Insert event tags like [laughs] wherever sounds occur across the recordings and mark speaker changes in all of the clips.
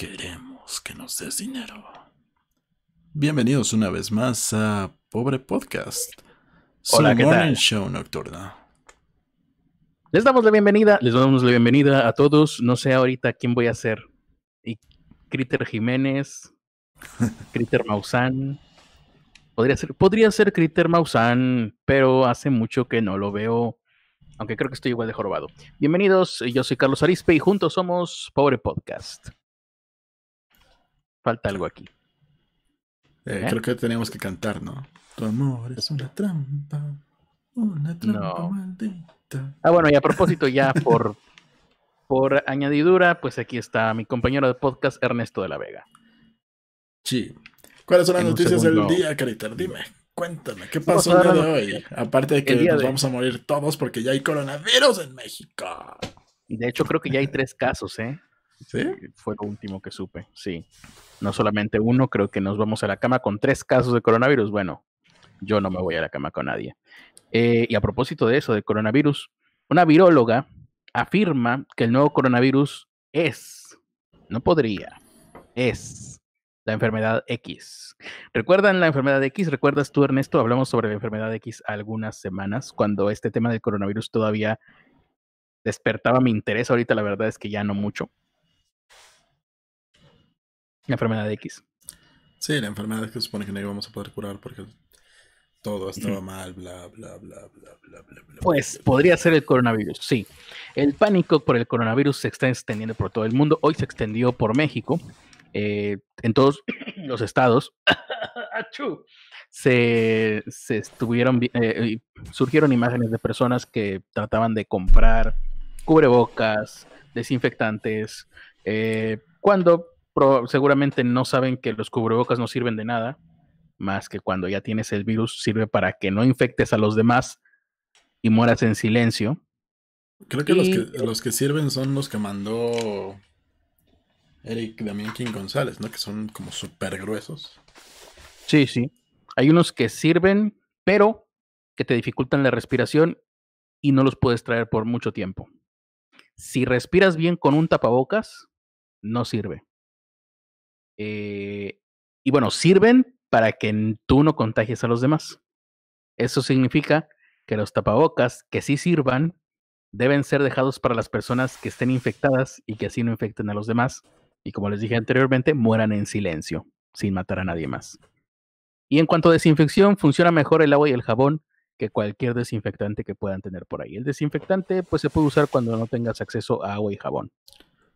Speaker 1: Queremos que nos des dinero. Bienvenidos una vez más a Pobre Podcast. Su
Speaker 2: Hola, ¿qué
Speaker 1: morning
Speaker 2: tal?
Speaker 1: show nocturna.
Speaker 2: Les damos la bienvenida, les damos la bienvenida a todos. No sé ahorita quién voy a ser. Y Critter Jiménez, [laughs] Critter Maussan. Podría ser, podría ser Critter Maussan, pero hace mucho que no lo veo. Aunque creo que estoy igual de jorobado. Bienvenidos, yo soy Carlos Arispe y juntos somos Pobre Podcast. Falta algo aquí.
Speaker 1: Eh,
Speaker 2: ¿Eh?
Speaker 1: Creo que tenemos que cantar, ¿no? Tu amor es una trampa. Una trampa
Speaker 2: No.
Speaker 1: maldita.
Speaker 2: Ah, bueno, y a propósito, ya por, [laughs] por añadidura, pues aquí está mi compañero de podcast, Ernesto de la Vega.
Speaker 1: Sí. ¿Cuáles son las
Speaker 2: En
Speaker 1: noticias del día, Critter? Dime, cuéntame, ¿qué pasó el día de hoy? Aparte de que nos
Speaker 2: de-
Speaker 1: vamos a morir todos porque ya hay coronavirus en México.
Speaker 2: Y de hecho, creo que ya hay tres casos, ¿eh?
Speaker 1: ¿Sí?
Speaker 2: Fue lo último que supe, sí. No solamente uno, creo que nos vamos a la cama con tres casos de coronavirus. Bueno, yo no me voy a la cama con nadie. Eh, y a propósito de eso, de coronavirus, una viróloga afirma que el nuevo coronavirus es, no podría, es la enfermedad X. ¿Recuerdan la enfermedad X? ¿Recuerdas tú, Ernesto? Hablamos sobre la enfermedad X algunas semanas, cuando este tema del coronavirus todavía despertaba mi interés. Ahorita la verdad es que ya no mucho. La enfermedad X.
Speaker 1: Sí, la enfermedad que se supone que no íbamos a poder curar porque todo estaba mal, bla, bla, bla, bla, bla, bla.
Speaker 2: Pues
Speaker 1: bla,
Speaker 2: podría ser el coronavirus, sí. El pánico por el coronavirus se está extendiendo por todo el mundo. Hoy se extendió por México. eh, en todos [coughs] los estados [coughs] ¡Achú! se, se estuvieron vi- eh, surgieron imágenes de personas que trataban de comprar cubrebocas, desinfectantes, eh, cuando pro- seguramente no saben que los cubrebocas no sirven de nada, más que cuando ya tienes el virus sirve para que no infectes a los demás y mueras en silencio.
Speaker 1: Creo que, los que los que sirven son los que mandó Eric Damián King González, ¿no? Que son como súper gruesos.
Speaker 2: Sí, sí. Hay unos que sirven, pero que te dificultan la respiración y no los puedes traer por mucho tiempo. Si respiras bien con un tapabocas, no sirve. Eh, y bueno, sirven para que tú no contagies a los demás. Eso significa que los tapabocas que sí sirvan deben ser dejados para las personas que estén infectadas y que así no infecten a los demás. Y como les dije anteriormente, mueran en silencio, sin matar a nadie más. Y en cuanto a desinfección, funciona mejor el agua y el jabón que cualquier desinfectante que puedan tener por ahí. El desinfectante pues se puede usar cuando no tengas acceso a agua y jabón.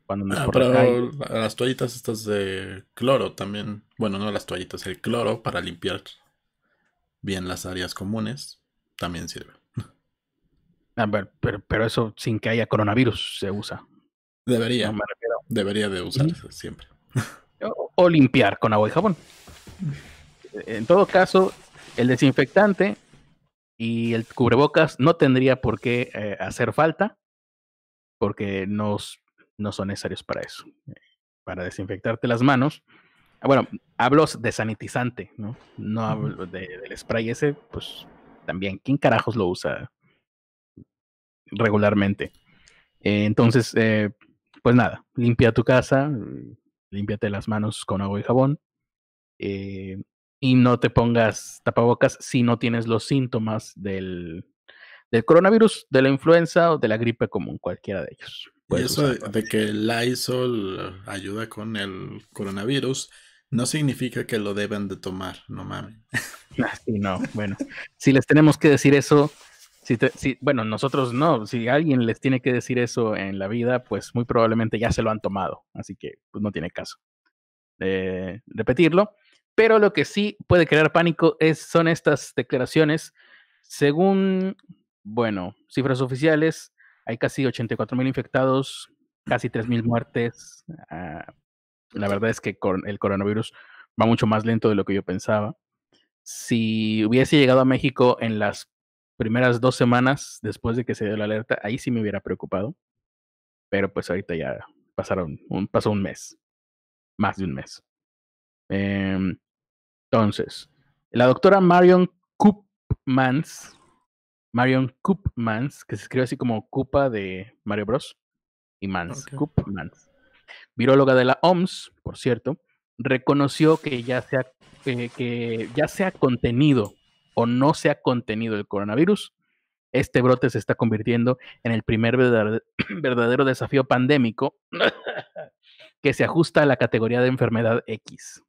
Speaker 2: Cuando es
Speaker 1: Ah,
Speaker 2: por
Speaker 1: las toallitas estas de cloro también. Bueno, no las toallitas, el cloro para limpiar bien las áreas comunes también sirve.
Speaker 2: A ver, pero, pero eso sin que haya coronavirus se usa.
Speaker 1: Debería,
Speaker 2: No me
Speaker 1: debería de usarse siempre.
Speaker 2: O, o limpiar con agua y jabón. En todo caso, el desinfectante y el cubrebocas no tendría por qué eh, hacer falta porque no, s- no son necesarios para eso. Para desinfectarte las manos. Bueno, hablo de sanitizante, ¿no? No hablo de- del spray ese, pues también. ¿Quién carajos lo usa regularmente? Eh, entonces, eh, pues nada, limpia tu casa, límpiate las manos con agua y jabón. eh, y no te pongas tapabocas si no tienes los síntomas del, del coronavirus, de la influenza o de la gripe común, cualquiera de ellos.
Speaker 1: Y eso de, que el Lysol ayuda con el coronavirus no significa que lo deben de tomar, no mames. [laughs]
Speaker 2: Ah, sí, no, bueno, si les tenemos que decir eso, si te- si- bueno, nosotros no, si alguien les tiene que decir eso en la vida, pues muy probablemente ya se lo han tomado, así que pues no tiene caso eh, repetirlo. Pero lo que sí puede crear pánico es, son estas declaraciones. Según, bueno, cifras oficiales, hay casi 84 mil infectados, casi 3 mil muertes. ah, la verdad es que el coronavirus va mucho más lento de lo que yo pensaba. Si hubiese llegado a México en las primeras dos semanas después de que se dio la alerta, ahí sí me hubiera preocupado. Pero pues ahorita ya pasaron un, pasó un mes, más de un mes. Em, entonces, la doctora Marion Koopmans, Marion Koopmans, que se escribe así como Koopa de Mario Bros. y Mans,
Speaker 1: Ok.
Speaker 2: Koopmans, viróloga de la OMS, por cierto, reconoció que ya se ha, eh, que ya se ha contenido o no se ha contenido el coronavirus, este brote se está convirtiendo en el primer verdadero [clears throat] desafío pandémico [laughs] que se ajusta a la categoría de enfermedad X,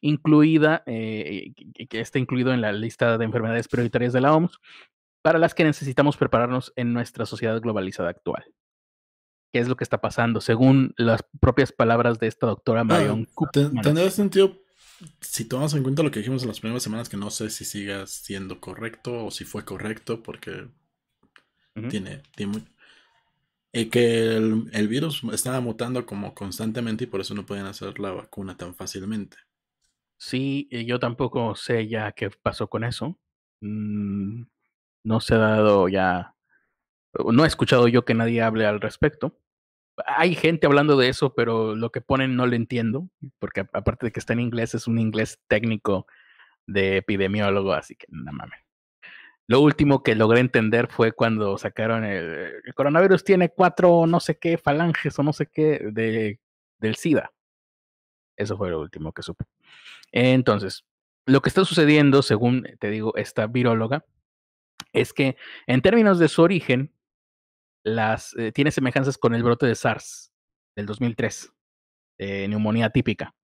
Speaker 2: incluida, eh, que está incluido en la lista de enfermedades prioritarias de la OMS, para las que necesitamos prepararnos en nuestra sociedad globalizada actual. ¿Qué es lo que está pasando? Según las propias palabras de esta doctora Marion
Speaker 1: ah, Tendría sentido si tomamos en cuenta lo que dijimos en las primeras semanas, que no sé si siga siendo correcto o si fue correcto, porque tiene, tiene y que el, virus estaba mutando como constantemente y por eso no pueden hacer la vacuna tan fácilmente.
Speaker 2: Sí, yo tampoco sé ya qué pasó con eso. Mm, no se ha dado ya. No he escuchado yo que nadie hable al respecto. Hay gente hablando de eso, pero lo que ponen no lo entiendo, porque aparte de que está en inglés, es un inglés técnico de epidemiólogo, así que no mames. Lo último que logré entender fue cuando sacaron el, coronavirus tiene cuatro no sé qué falanges o no sé qué de, del SIDA. Eso fue lo último que supe. Entonces, lo que está sucediendo, según te digo, esta viróloga, es que en términos de su origen, las, eh, tiene semejanzas con el brote de SARS del 2003, de neumonía típica.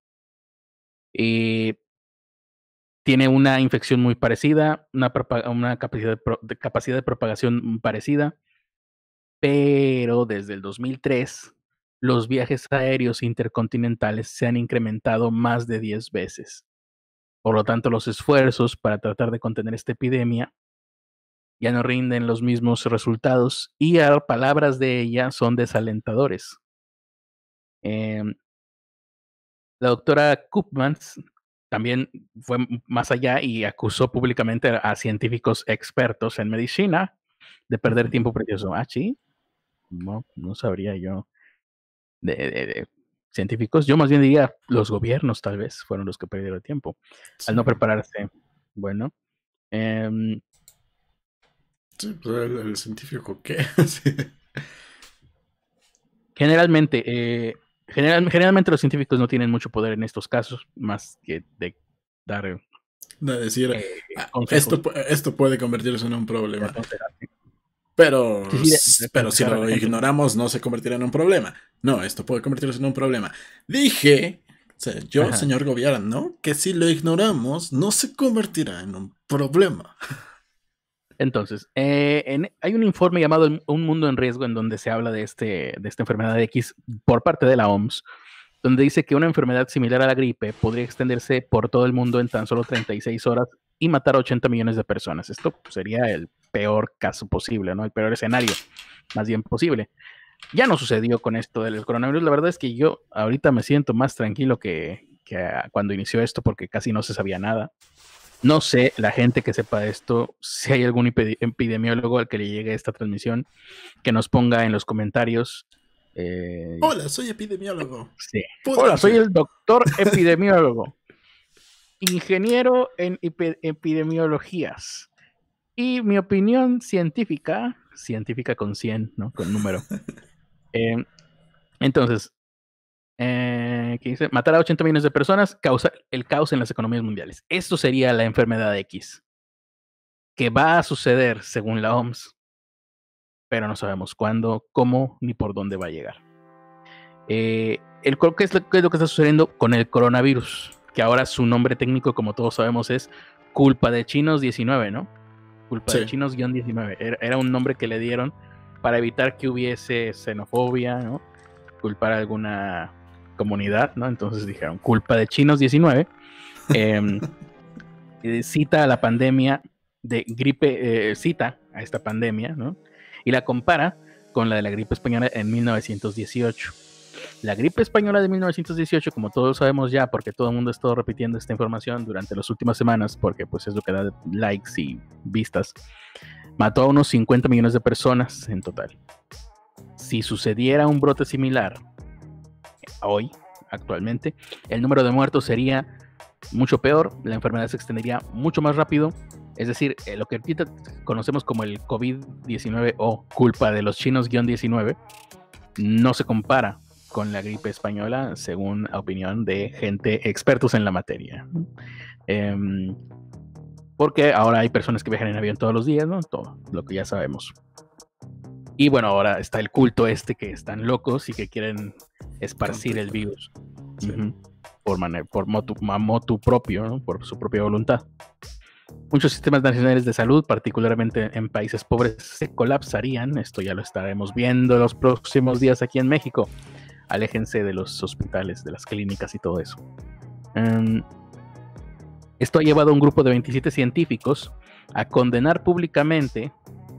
Speaker 2: Y tiene una infección muy parecida, una, capacidad, capacidad de propagación parecida, pero desde el 2003 los viajes aéreos intercontinentales se han incrementado más de 10 veces. Por lo tanto, los esfuerzos para tratar de contener esta epidemia ya no rinden los mismos resultados y a palabras de ella son desalentadores. Em, la doctora Koopmans también fue más allá y acusó públicamente a científicos expertos en medicina de perder tiempo precioso. Ah, sí, no, no sabría yo de, científicos. Yo más bien diría los gobiernos tal vez fueron los que perdieron tiempo al no prepararse. Bueno.
Speaker 1: Sí, pues el, científico qué. [laughs]
Speaker 2: Generalmente, eh, generalmente los científicos no tienen mucho poder en estos casos, más que de dar.
Speaker 1: De decir, eh, ah, esto, esto puede convertirse en un problema. Pero, pero si lo ignoramos, no se convertirá en un problema. No, esto puede convertirse en un problema. Dije, yo, señor gobierno, que si lo ignoramos, no se convertirá en un problema.
Speaker 2: Entonces, eh, hay un informe llamado Un mundo en riesgo en donde se habla de, este, de esta enfermedad de X por parte de la OMS, donde dice que una enfermedad similar a la gripe podría extenderse por todo el mundo en tan solo 36 horas y matar a 80 millones de personas. Esto sería el peor caso posible, ¿no? El peor escenario, más bien posible. Ya no sucedió con esto del coronavirus. La verdad es que yo ahorita me siento más tranquilo que, que cuando inició esto porque casi no se sabía nada. No sé, la gente que sepa esto, si hay algún epidemiólogo al que le llegue esta transmisión, que nos ponga en los comentarios.
Speaker 1: Eh, Hola, soy epidemiólogo.
Speaker 2: Sí. Hola, soy el doctor [laughs] epidemiólogo. Ingeniero en epidemiologías. Y mi opinión científica, científica con 100, ¿no? Con número. [laughs] Eh, entonces, eh, que dice, matar a 80 millones de personas causa el caos en las economías mundiales. Esto sería la enfermedad X, que va a suceder según la OMS, pero no sabemos cuándo, cómo ni por dónde va a llegar. Eh, el, ¿qué, es lo, ¿Qué es lo que está sucediendo con el coronavirus? Que ahora su nombre técnico, como todos sabemos, es culpa de chinos 19, ¿no? Culpa de chinos-19. Era, era un nombre que le dieron para evitar que hubiese xenofobia, ¿no? Culpar a alguna comunidad, ¿no? Entonces dijeron, culpa de chinos 19. [laughs] Em, eh, cita a la pandemia de gripe, eh, cita a esta pandemia, ¿no? Y la compara con la de la gripe española en 1918. La gripe española de 1918, como todos sabemos ya, porque todo el mundo ha estado repitiendo esta información durante las últimas semanas, porque pues es lo que da likes y vistas, mató a unos 50 millones de personas en total. Si sucediera un brote similar hoy, actualmente, el número de muertos sería mucho peor, la enfermedad se extendería mucho más rápido, es decir, eh, lo que conocemos como el COVID-19 o culpa de los chinos-19 no se compara con la gripe española, según opinión de gente expertos en la materia. Em, porque ahora hay personas que viajan en avión todos los días, ¿no? Todo lo que ya sabemos. Y bueno, ahora está el culto este que están locos y que quieren esparcir el virus por, por motu, propio, por su propia voluntad. Muchos sistemas nacionales de salud, particularmente en países pobres, se colapsarían. Esto ya lo estaremos viendo los próximos días aquí en México. Aléjense de los hospitales, de las clínicas y todo eso. Em, esto ha llevado a un grupo de 27 científicos a condenar públicamente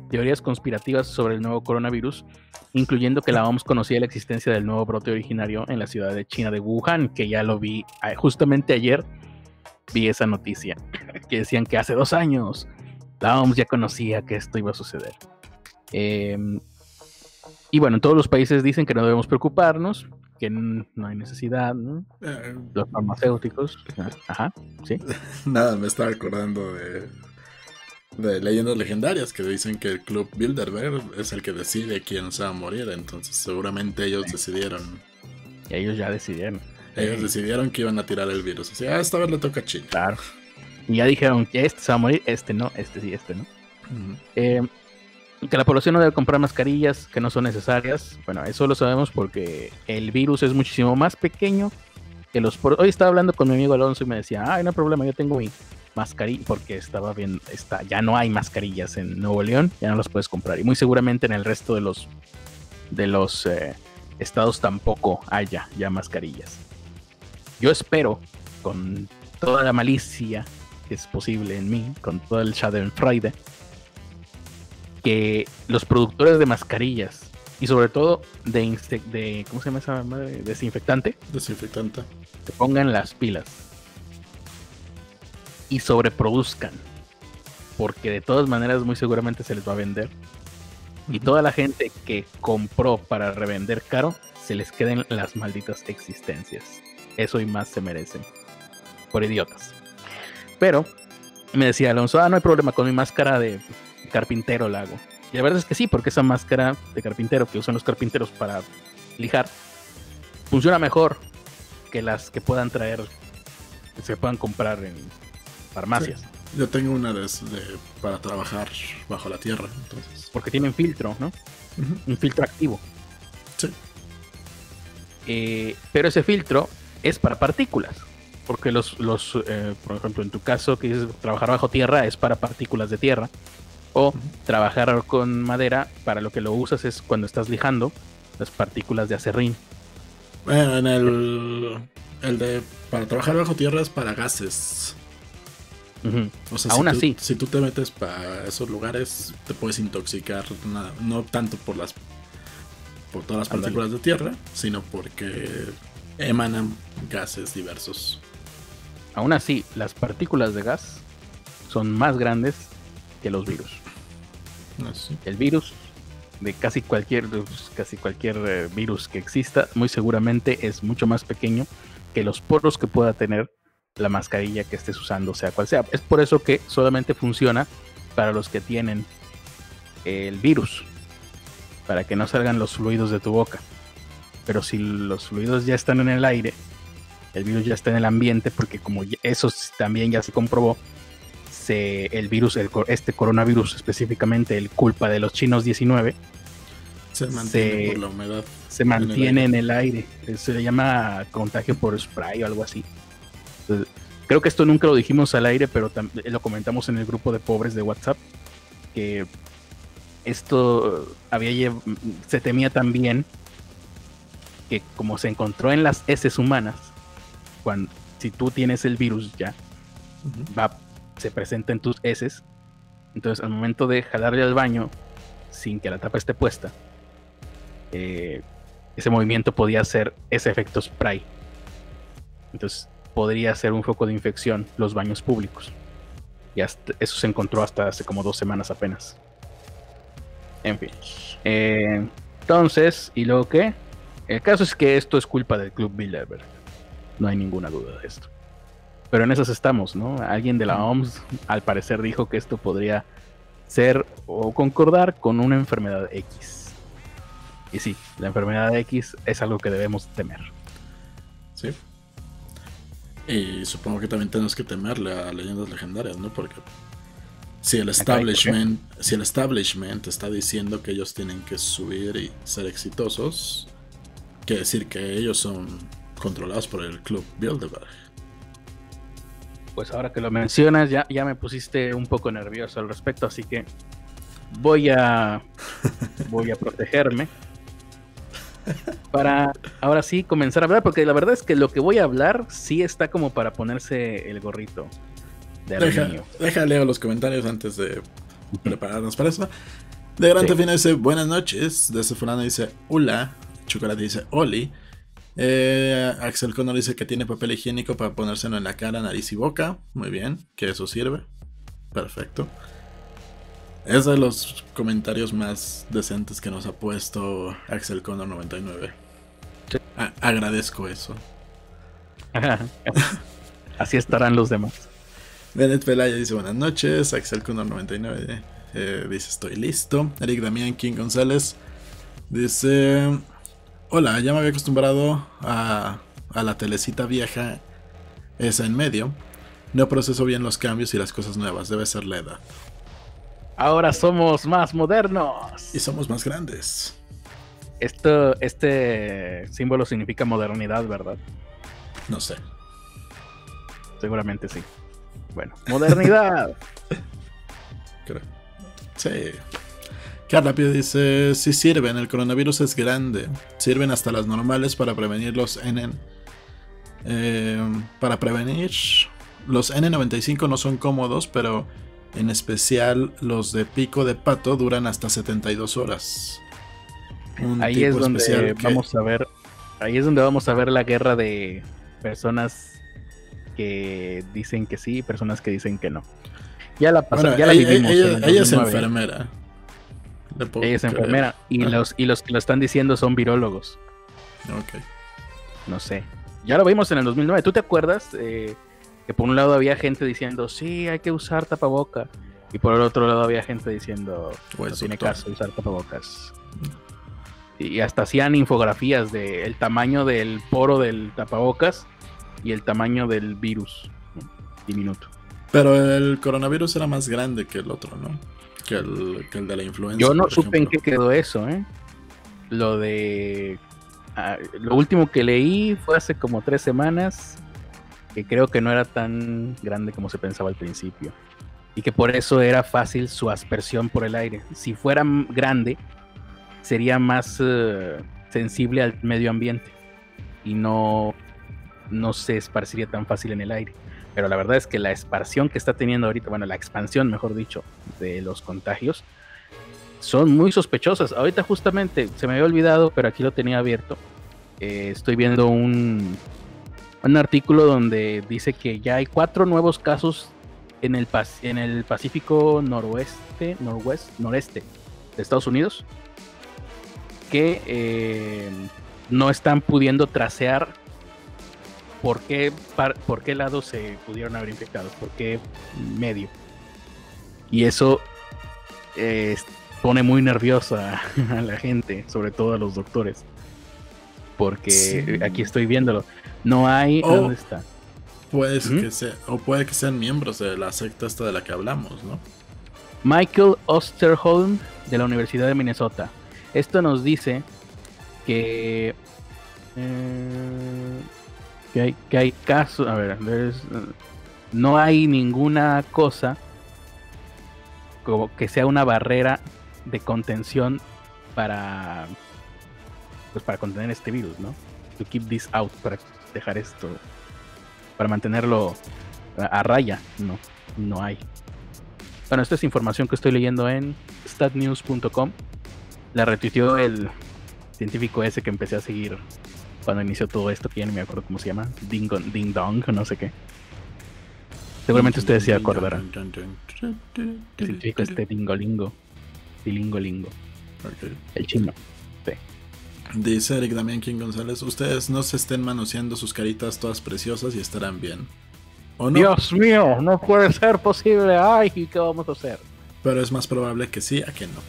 Speaker 2: teorías conspirativas sobre el nuevo coronavirus, incluyendo que la OMS conocía la existencia del nuevo brote originario en la ciudad de China de Wuhan, que ya lo vi eh, justamente ayer, vi esa noticia, [laughs] que decían que hace dos años la OMS ya conocía que esto iba a suceder. Em, y bueno, en todos los países dicen que no debemos preocuparnos, que no hay necesidad, eh, los farmacéuticos, [laughs] ajá, sí.
Speaker 1: Nada, me estaba acordando de de leyendas legendarias que dicen que el club Bilderberg es el que decide quién se va a morir, entonces seguramente ellos decidieron.
Speaker 2: Y ellos ya decidieron.
Speaker 1: Ellos decidieron que iban a tirar el virus. O sea, esta vez le toca a.
Speaker 2: Claro. Y ya dijeron que este se va a morir, este no, este sí, este no. Eh, que la población no debe comprar mascarillas que no son necesarias. Bueno, eso lo sabemos porque el virus es muchísimo más pequeño que los... Hoy estaba hablando con mi amigo Alonso y me decía, ay, no hay problema, yo tengo mi mascarilla, porque estaba bien, está, ya no hay mascarillas en Nuevo León, ya no las puedes comprar. Y muy seguramente en el resto de los, de los eh, estados tampoco haya ya mascarillas. Yo espero, con toda la malicia que es posible en mí, con todo el Friday que los productores de mascarillas y sobre todo de, de ¿cómo se llama esa madre? Desinfectante.
Speaker 1: Desinfectante.
Speaker 2: Que pongan las pilas y sobreproduzcan. Porque de todas maneras muy seguramente se les va a vender. Y toda la gente que compró para revender caro, se les queden las malditas existencias. Eso y más se merecen. Por idiotas. Pero, me decía Alonso, ah, no hay problema con mi máscara de carpintero la hago. Y la verdad es que sí, porque esa máscara de carpintero que usan los carpinteros para lijar, funciona mejor que las que puedan traer, que se puedan comprar en farmacias.
Speaker 1: Yo tengo una de, para trabajar bajo la tierra, entonces.
Speaker 2: Porque tienen filtro, ¿no? Un filtro activo.
Speaker 1: Sí.
Speaker 2: Eh, pero ese filtro es para partículas. Porque los, los eh, por ejemplo, en tu caso, que dices trabajar bajo tierra es para partículas de tierra. O trabajar con madera, para lo que lo usas es cuando estás lijando las partículas de acerrín.
Speaker 1: Bueno, en el, el de para trabajar bajo tierra es para gases.
Speaker 2: Aún así.
Speaker 1: si tú te metes para esos lugares, te puedes intoxicar, no tanto por las por todas las partículas de tierra, sino porque emanan gases diversos.
Speaker 2: Aún así, las partículas de gas son más grandes que los virus.
Speaker 1: Ah,
Speaker 2: El virus de casi cualquier casi cualquier eh, virus que exista, muy seguramente es mucho más pequeño que los poros que pueda tener la mascarilla que estés usando, sea cual sea. Es por eso que solamente funciona para los que tienen el virus, para que no salgan los fluidos de tu boca. Pero si los fluidos ya están en el aire, el virus ya está en el ambiente, porque como eso también ya se comprobó, se, el virus, este coronavirus específicamente, el culpa de los chinos 19,
Speaker 1: se mantiene por la humedad.
Speaker 2: Se mantiene en el aire. Se le llama contagio por spray o algo así creo que esto nunca lo dijimos al aire, pero lo comentamos en el grupo de pobres de WhatsApp, que esto había se temía también que como se encontró en las heces humanas, cuando si tú tienes el virus ya, va, se presenta en tus heces, entonces al momento de jalarle al baño sin que la tapa esté puesta, eh, ese movimiento podía hacer ese efecto spray. Entonces podría ser un foco de infección los baños públicos. Y eso se encontró hasta hace como dos semanas apenas. En fin. Eh, entonces, ¿y luego qué? El caso es que esto es culpa del Club Bilderberg. No hay ninguna duda de esto. Pero en esas estamos, ¿no? Alguien de la OMS al parecer dijo que esto podría ser o concordar con una enfermedad X. Y sí, la enfermedad X es algo que debemos temer.
Speaker 1: Sí. Y supongo que también tenemos que temerle a leyendas legendarias, ¿no? Porque si el establishment, si el establishment está diciendo que ellos tienen que subir y ser exitosos, quiere decir que ellos son controlados por el club Bilderberg.
Speaker 2: Pues ahora que lo mencionas, ya, ya me pusiste un poco nervioso al respecto, así que voy a [laughs] voy a protegerme para ahora sí comenzar a hablar, porque la verdad es que lo que voy a hablar sí está como para ponerse el gorrito
Speaker 1: de aluminio. Deja, leer los comentarios antes de prepararnos para eso. De Gran sí. dice buenas noches. De fulano dice hola. Chocolate dice Oli. Eh, Axel Connor dice que tiene papel higiénico para ponérselo en la cara, nariz y boca. Muy bien, que eso sirve. Perfecto. Es de los comentarios más decentes que nos ha puesto Axel Connor 99. agradezco eso. [laughs]
Speaker 2: Así estarán los demás.
Speaker 1: Bennett Pelaya dice buenas noches. Axel Connor 99 eh, dice estoy listo. Eric Damián King González dice hola, ya me había acostumbrado a, a la telecita vieja esa en medio. No proceso bien los cambios y las cosas nuevas. Debe ser la edad.
Speaker 2: Ahora somos más modernos.
Speaker 1: Y somos más grandes.
Speaker 2: Esto, este símbolo significa modernidad, ¿verdad?
Speaker 1: No sé.
Speaker 2: Seguramente sí. Bueno, modernidad. [laughs]
Speaker 1: Creo. Sí. Carla Pio dice, sí sirven, el coronavirus es grande. Sirven hasta las normales para prevenir los N... Eh, para prevenir... Los N95 no son cómodos, pero en especial los de pico de pato duran hasta 72 horas.
Speaker 2: ahí es donde vamos a ver, ahí es donde vamos a ver la guerra de personas que dicen que sí y personas que dicen que no. Ya la pasamos, ya la vivimos.
Speaker 1: Ella, es enfermera.
Speaker 2: Ella es enfermera. Y los, y los que lo están diciendo son virólogos.
Speaker 1: Ok.
Speaker 2: No sé. Ya lo vimos en el 2009. ¿Tú te acuerdas? Eh, que por un lado había gente diciendo, sí, hay que usar tapaboca. Y por el otro lado había gente diciendo, pues no tiene caso usar tapabocas. Y hasta hacían infografías de el tamaño del poro del tapabocas y el tamaño del virus diminuto.
Speaker 1: Pero el coronavirus era más grande que el otro, ¿no? Que el, que el de la influenza.
Speaker 2: Yo no supe en qué quedó eso, ¿eh? Lo de... Ah, lo último que leí fue hace como tres semanas que creo que no era tan grande como se pensaba al principio. Y que por eso era fácil su aspersión por el aire. Si fuera grande, sería más eh, sensible al medio ambiente y no, no se esparciría tan fácil en el aire. Pero la verdad es que la esparción que está teniendo ahorita, bueno, la expansión, mejor dicho, de los contagios, son muy sospechosas. Ahorita justamente se me había olvidado, pero aquí lo tenía abierto. Eh, estoy viendo un, un artículo donde dice que ya hay cuatro nuevos casos en el, en el Pacífico noroeste, noreste de Estados Unidos que eh, no están pudiendo tracear por qué, por qué lado se pudieron haber infectado, por qué medio. Y eso eh, pone muy nerviosa [laughs] a la gente, sobre todo a los doctores. Porque aquí estoy viéndolo. No hay. ¿Dónde está?
Speaker 1: Puede que sea, o puede que sean miembros de la secta esta de la que hablamos, ¿no?
Speaker 2: Michael Osterholm de la Universidad de Minnesota. Esto nos dice que, eh, que, hay, que hay casos. A ver, no hay ninguna cosa como que sea una barrera de contención para pues para contener este virus, ¿no? To keep this out, para dejar esto, para mantenerlo a, raya. No, no hay. Bueno, esta es información que estoy leyendo en statnews.com. La retuiteó el científico ese que empecé a seguir cuando inició todo esto, que ya no me acuerdo cómo se llama. Ding, ding Dong, no sé qué. Seguramente ustedes se acordarán. ¿Qué significa este dingolingo? Dilingolingo. El chino.
Speaker 1: Dice Eric Damián King González, ustedes no se estén manoseando sus caritas todas preciosas y estarán bien.
Speaker 2: ¿O no? Dios mío, no puede ser posible. Ay, ¿qué vamos a hacer?
Speaker 1: Pero es más probable que sí a que no.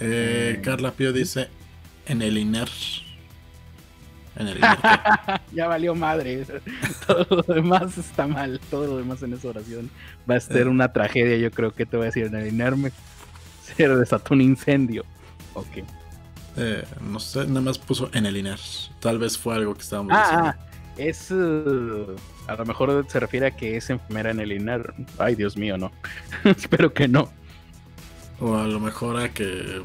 Speaker 1: Eh, Carla Pio dice en el INER.
Speaker 2: En el [laughs] ya valió madre. [laughs] Todo lo demás está mal. Todo lo demás en esa oración va a ser eh. una tragedia. Yo creo que te voy a decir en el INER me se desató un incendio. Ok.
Speaker 1: Eh, no sé, nada más puso en el INER. Tal vez fue algo que estábamos ah, diciendo. Ah,
Speaker 2: es. Uh, a lo mejor se refiere a que es enfermera en el INER. Ay, Dios mío, no. [laughs] Espero que no.
Speaker 1: O a lo mejor a que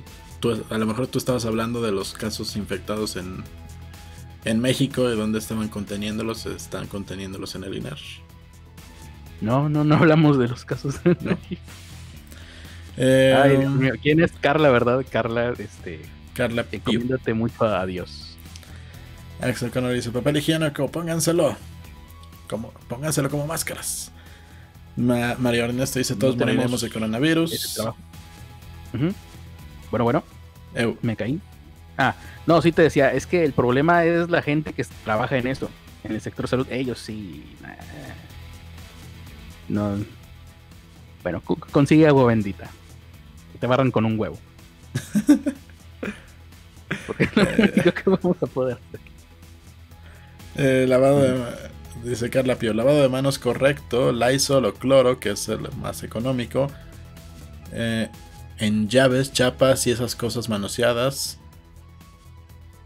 Speaker 1: a lo mejor tú estabas hablando de los casos infectados en, en México, de donde estaban conteniéndolos, están conteniéndolos en el INER.
Speaker 2: No, no, no hablamos de los casos en México. Eh, Ay, Dios mío, ¿quién es Carla, verdad? Carla, este.
Speaker 1: Carla
Speaker 2: Encomiéndate mucho a Dios.
Speaker 1: Axel Connor dice: papel higiénico, pónganselo. Como, pónganselo como máscaras. Mario Ernesto dice: Todos moriremos de coronavirus.
Speaker 2: Bueno, bueno. Me caí. Ah, no, sí te decía, es que el problema es la gente que trabaja en eso, en el sector salud. Ellos sí. No. Bueno, consigue agua bendita. Te barran con un huevo. [laughs] Porque no
Speaker 1: que vamos a poder eh, lavado de. Dice Carla Pio, lavado de manos correcto, Lysol o cloro, que es el más económico. Eh, en llaves, chapas y esas cosas manoseadas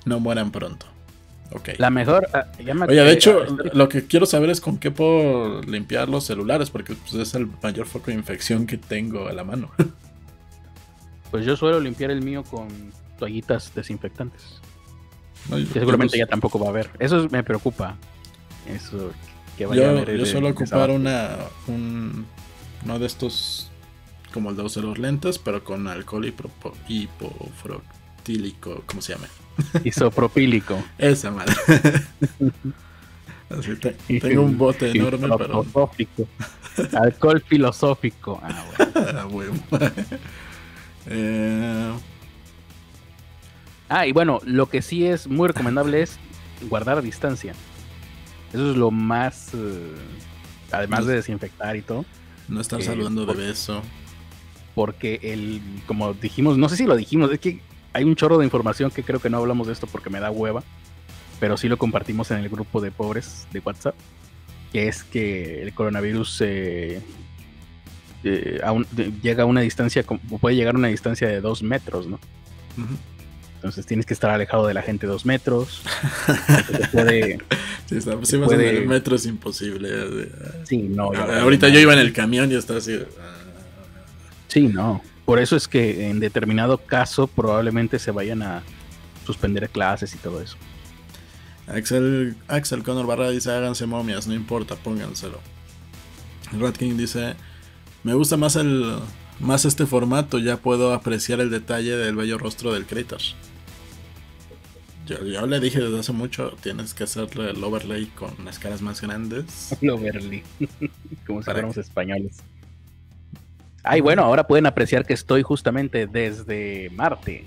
Speaker 1: no mueran pronto. Ok.
Speaker 2: La mejor. Ah,
Speaker 1: Oye, de hecho, lo que quiero saber es con qué puedo limpiar los celulares, porque pues, es el mayor foco de infección que tengo a la mano.
Speaker 2: Pues yo suelo limpiar el mío con toallitas desinfectantes. seguramente ya tampoco va a haber. Eso me preocupa. Eso
Speaker 1: que vaya yo, a Yo suelo ocupar una, un, uno de estos como el de los lentes, pero con alcohol hipofrotílico, ¿cómo se llama?
Speaker 2: Isopropílico.
Speaker 1: Esa madre. tengo un bote enorme, pero.
Speaker 2: Alcohol filosófico. Ah, bueno. [laughs] ah, eh... ah, y bueno, lo que sí es muy recomendable es guardar a distancia. Eso es lo más. Eh, además de desinfectar y todo.
Speaker 1: No estar saludando de beso
Speaker 2: porque el, como dijimos, no sé si lo dijimos, es que hay un chorro de información que creo que no hablamos de esto porque me da hueva, pero sí lo compartimos en el grupo de pobres de WhatsApp, que es que el coronavirus eh, eh, llega a una distancia, puede llegar a una distancia de dos metros, ¿no? Entonces tienes que estar alejado de la gente dos metros. [laughs]
Speaker 1: puede, sí, está, si puede... en metro es imposible.
Speaker 2: Sí, no.
Speaker 1: Ahorita yo iba en el camión y estaba así.
Speaker 2: Sí, no. Por eso es que en determinado caso probablemente se vayan a suspender clases y todo eso.
Speaker 1: Axel, Axel Connor Barra dice háganse momias, no importa, pónganselo. King dice, me gusta más el más este formato, ya puedo apreciar el detalle del bello rostro del Kratos. Yo, le dije desde hace mucho, tienes que hacerle el overlay con las caras más grandes. [laughs]
Speaker 2: El overlay, [laughs] como si fuéramos españoles. Ay, bueno, ahora pueden apreciar que estoy justamente desde Marte.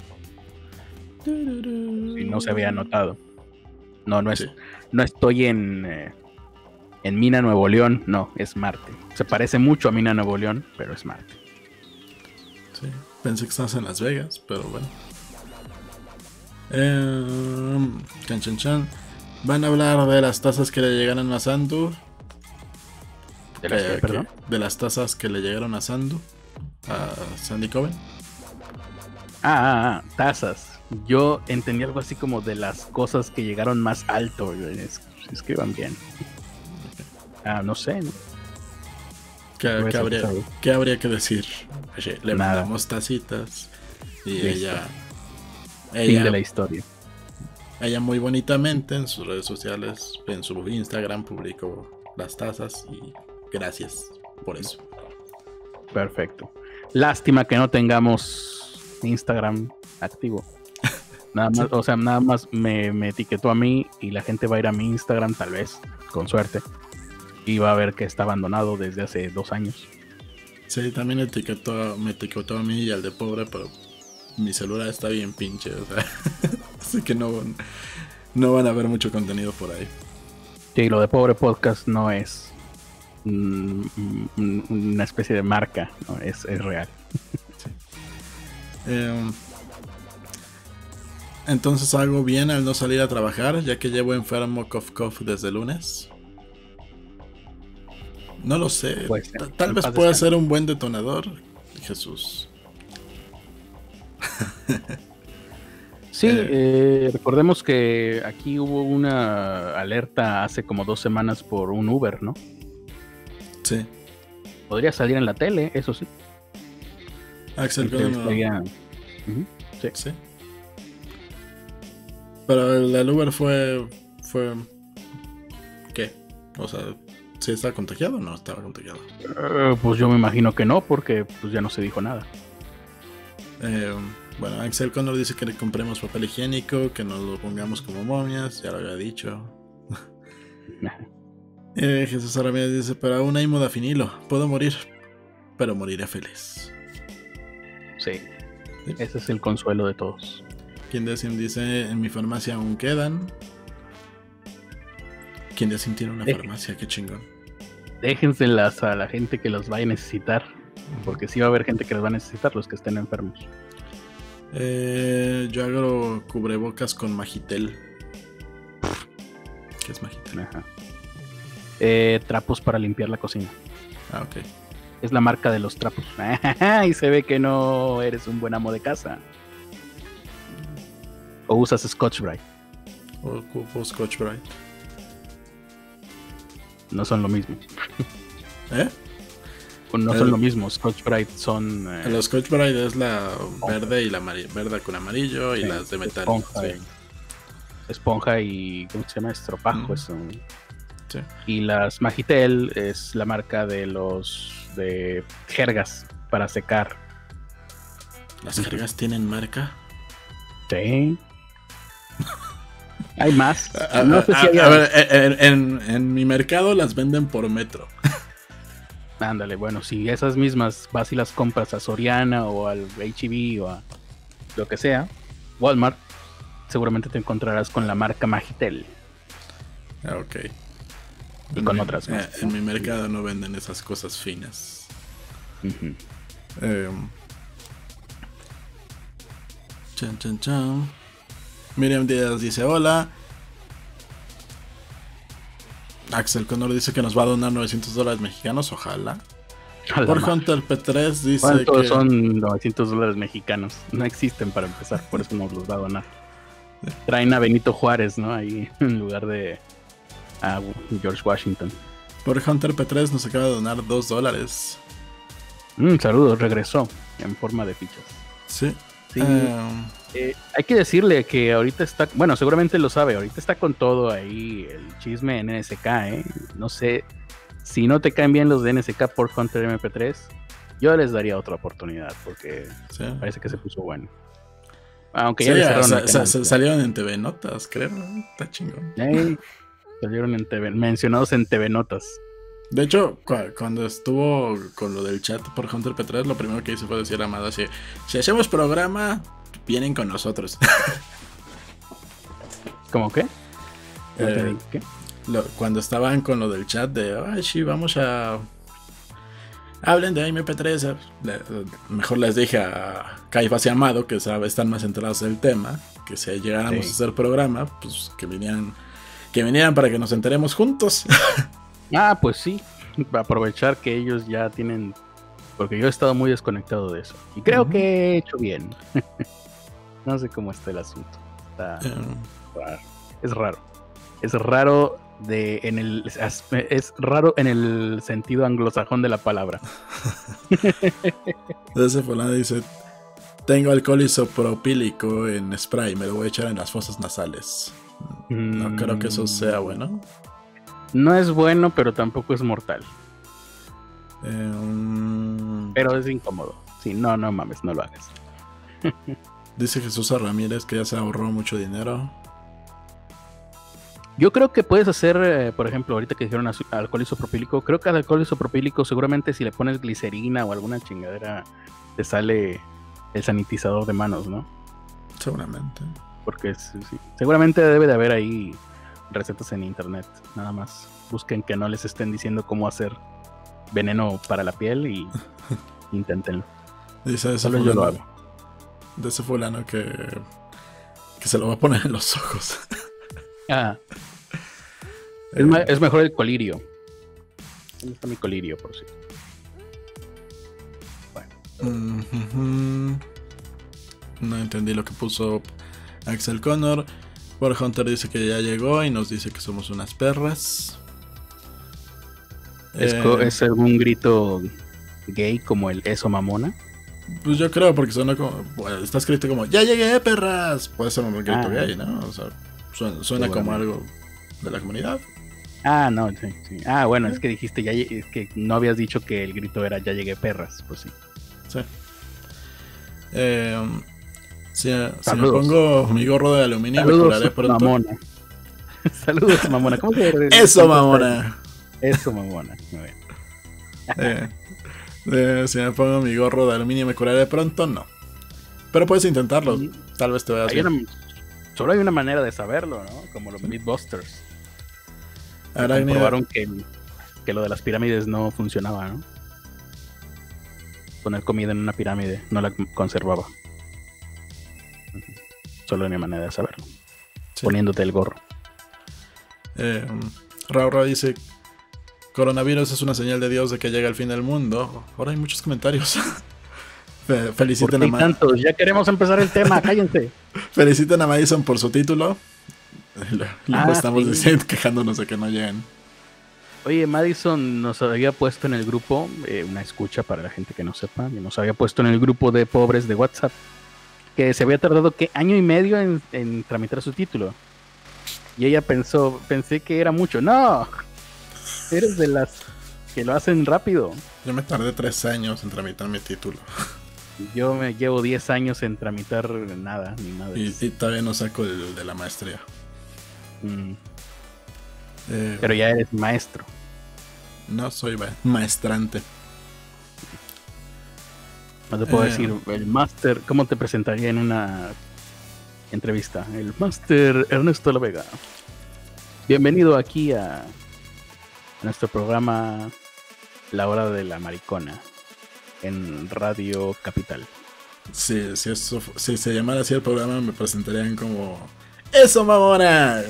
Speaker 2: Si no se había notado. No, no es. No estoy en. Eh, en Mina Nuevo León. No, es Marte. Se parece mucho a Mina Nuevo León, pero es Marte.
Speaker 1: Sí. Pensé que estás en Las Vegas, pero bueno. Eh, chan, chan, chan. Van a hablar de las tazas que le llegaron a Sandur. ¿De las, eh, de las tazas que le llegaron a Sandu, a Sandy Coven.
Speaker 2: Ah, ah, ah, tazas. Yo entendí algo así como de las cosas que llegaron más alto. escriban bien. Ah, no sé.
Speaker 1: ¿Qué, habría, que decir? le mandamos tacitas y ella,
Speaker 2: ella. de la historia.
Speaker 1: Ella muy bonitamente en sus redes sociales, en su Instagram, publicó las tazas y Gracias por eso.
Speaker 2: Perfecto. Lástima que no tengamos Instagram activo. [laughs] Nada más, o sea, nada más me, etiquetó a mí y la gente va a ir a mi Instagram, tal vez, con suerte. Y va a ver que está abandonado desde hace dos años.
Speaker 1: Sí, también etiquetó, me etiquetó a mí y al de pobre, pero mi celular está bien pinche, o sea, [laughs] así que no, no van a ver mucho contenido por ahí.
Speaker 2: Sí, lo de pobre podcast no es una especie de marca, es, real.
Speaker 1: Em, Entonces hago bien al no salir a trabajar, ya que llevo enfermo cough cough desde el lunes. No lo sé. tal vez pueda ser un buen detonador, Jesús.
Speaker 2: Sí, eh. Eh, recordemos que aquí hubo una alerta hace como dos semanas por un Uber, ¿no?
Speaker 1: Sí.
Speaker 2: Podría salir en la tele, eso sí.
Speaker 1: Axel sí. Pero el, Uber fue. fue. ¿Qué? O sea, ¿sí está contagiado o no estaba contagiado?
Speaker 2: Eh, pues yo me imagino que no, porque pues ya no se dijo nada.
Speaker 1: Eh, bueno, Axel Connor dice que le compremos papel higiénico, que nos lo pongamos como momias, ya lo había dicho. [laughs] eh, Jesús Aramírez dice, pero aún hay modafinilo, puedo morir, pero moriré feliz.
Speaker 2: Sí, ese es el consuelo de todos.
Speaker 1: Quien dice, en mi farmacia aún quedan. Quien Decim tiene una farmacia, qué chingón.
Speaker 2: Déjenselas a la gente que los vaya a necesitar, porque sí va a haber gente que los va a necesitar, los que estén enfermos.
Speaker 1: Eh, yo hago cubrebocas con Magitel. ¿Qué es Magitel?
Speaker 2: Eh, trapos para limpiar la cocina.
Speaker 1: Ah, ok.
Speaker 2: Es la marca de los trapos. [laughs] y se ve que no eres un buen amo de casa. O usas Scotch Brite.
Speaker 1: O ocupo Scotch Brite.
Speaker 2: No son lo mismo.
Speaker 1: ¿Eh?
Speaker 2: no son lo mismo. Scotch Brite son.
Speaker 1: Eh, los Scotch Brite es la verde y la verde con amarillo y las de metal.
Speaker 2: Esponja, y, esponja y. ¿Cómo se llama? Estropajo. Y las Magitel es la marca de los. de jergas para secar.
Speaker 1: ¿Las jergas tienen marca?
Speaker 2: Sí. [laughs] Hay más.
Speaker 1: A, ver, en, en mi mercado las venden por metro. [laughs]
Speaker 2: Ándale, bueno, si esas mismas vas y las compras a Soriana o al HB o a lo que sea, Walmart, seguramente te encontrarás con la marca Magitel.
Speaker 1: Ah, ok.
Speaker 2: Y con otras
Speaker 1: más. Eh, en mi mercado no venden esas cosas finas. Em, chan, chan, chan. Miriam Díaz dice: Hola. Axel Connor dice que nos va a donar 900 dólares mexicanos, ojalá. Por Hunter P3 dice
Speaker 2: ¿Cuántos son 900 dólares mexicanos? No existen para empezar, por eso nos los va a donar. Traen a Benito Juárez, ¿no? Ahí en lugar de a George Washington.
Speaker 1: Por Hunter P3 nos acaba de donar 2 dólares.
Speaker 2: Un mm, saludo, regresó en forma de fichas.
Speaker 1: Sí.
Speaker 2: sí. Em, eh, hay que decirle que ahorita está, bueno, seguramente lo sabe, ahorita está con todo ahí el chisme en NSK, ¿eh? No sé, si no te caen bien los de NSK por Hunter MP3, yo les daría otra oportunidad porque parece que se puso bueno. Aunque ya
Speaker 1: salieron en TV Notas, creo, está chingón.
Speaker 2: Salieron en TV, mencionados en TV Notas.
Speaker 1: De hecho, cuando estuvo con lo del chat por Hunter P3, lo primero que hice fue decir a Amado así, si hacemos programa, vienen con nosotros. [laughs]
Speaker 2: ¿Cómo qué?
Speaker 1: Eh, cuando estaban con lo del chat de, ay, sí, vamos a... Hablen de MP3. mejor les dije a Caifas y Amado, que están más enterados del tema, que si llegáramos a hacer programa, pues que vinieran, que vinieran para que nos enteremos juntos. [laughs]
Speaker 2: ah, pues sí, aprovechar que ellos ya tienen porque yo he estado muy desconectado de eso. Y creo que he hecho bien. [laughs] No sé cómo está el asunto. Está raro. Es raro. Es raro de en el es raro en el sentido anglosajón de la palabra. [laughs]
Speaker 1: Ese fulano dice tengo alcohol isopropílico en spray, me lo voy a echar en las fosas nasales. No creo que eso sea mm. bueno.
Speaker 2: No es bueno, pero tampoco es mortal.
Speaker 1: Em,
Speaker 2: pero es incómodo. Sí, no, no mames, no lo hagas. [laughs]
Speaker 1: Dice Jesús Ramírez que ya se ahorró mucho dinero.
Speaker 2: Yo creo que puedes hacer, eh, por ejemplo, ahorita que dijeron alcohol isopropílico, creo que al alcohol isopropílico seguramente si le pones glicerina o alguna chingadera te sale el sanitizador de manos, ¿no?
Speaker 1: Seguramente.
Speaker 2: Porque seguramente debe de haber ahí recetas en internet, nada más. Busquen que no les estén diciendo cómo hacer veneno para la piel y [laughs] inténtenlo.
Speaker 1: Dice. Solo yo lo hago de ese fulano que Que se lo va a poner en los ojos.
Speaker 2: Ah. [laughs] Es, es mejor el colirio. ¿Dónde está mi colirio, por si?
Speaker 1: Bueno. No entendí lo que puso Axel Connor. War Hunter dice que ya llegó y nos dice que somos unas perras.
Speaker 2: ¿Es, eh, algún grito gay como el eso mamona?
Speaker 1: Pues yo creo, porque suena como. está escrito como ¡Ya llegué, perras! Puede ser un grito ah. gay, ¿no? O sea, suena, como algo de la comunidad.
Speaker 2: Ah, no, sí, sí. Ah, bueno, es que dijiste, ya, es que no habías dicho que el grito era ya llegué, perras. Pues sí.
Speaker 1: Sí. Eh, si, me pongo mi gorro de aluminio,
Speaker 2: Saludos, me curaré pronto. Mamona. [laughs] Saludos, mamona. ¿Cómo
Speaker 1: se Eso, mamona.
Speaker 2: Eso, mamona. Muy bien. [laughs]
Speaker 1: Eh, eh, si me pongo mi gorro de aluminio, me curaré pronto, no. Pero puedes intentarlo. Tal vez te veas bien.
Speaker 2: solo hay una manera de saberlo, ¿no? Como los Mythbusters. Ahora comprobaron que, que lo de las pirámides no funcionaba, ¿no? Poner comida en una pirámide no la conservaba. Solo hay una manera de saberlo. Poniéndote el gorro.
Speaker 1: Eh, Raura dice: Coronavirus es una señal de Dios de que llega el fin del mundo. Ahora hay muchos comentarios. [laughs] Feliciten a
Speaker 2: Madison. Ya queremos empezar el tema, [laughs] cállense.
Speaker 1: Feliciten a Madison por su título. Luego ah, estamos diciendo, quejándonos de que no lleguen.
Speaker 2: Oye, Madison nos había puesto en el grupo, eh, una escucha para la gente que no sepa, nos había puesto en el grupo de pobres de WhatsApp que se había tardado que año y medio en, tramitar su título. Y ella pensó, pensé que era mucho. No, eres de las que lo hacen rápido.
Speaker 1: Yo me tardé tres años en tramitar mi título.
Speaker 2: Yo me llevo diez años en tramitar nada, ni nada.
Speaker 1: Y, todavía no saco el de la maestría. Mm.
Speaker 2: Eh, Pero ya eres maestro.
Speaker 1: No soy maestrante.
Speaker 2: No te puedo eh. decir, el máster, ¿cómo te presentaría en una entrevista? El máster Ernesto La Vega. Bienvenido aquí a nuestro programa La Hora de la Maricona en Radio Capital.
Speaker 1: Sí, si, eso, si se llamara así el programa me presentarían como ¡Eso, mamona!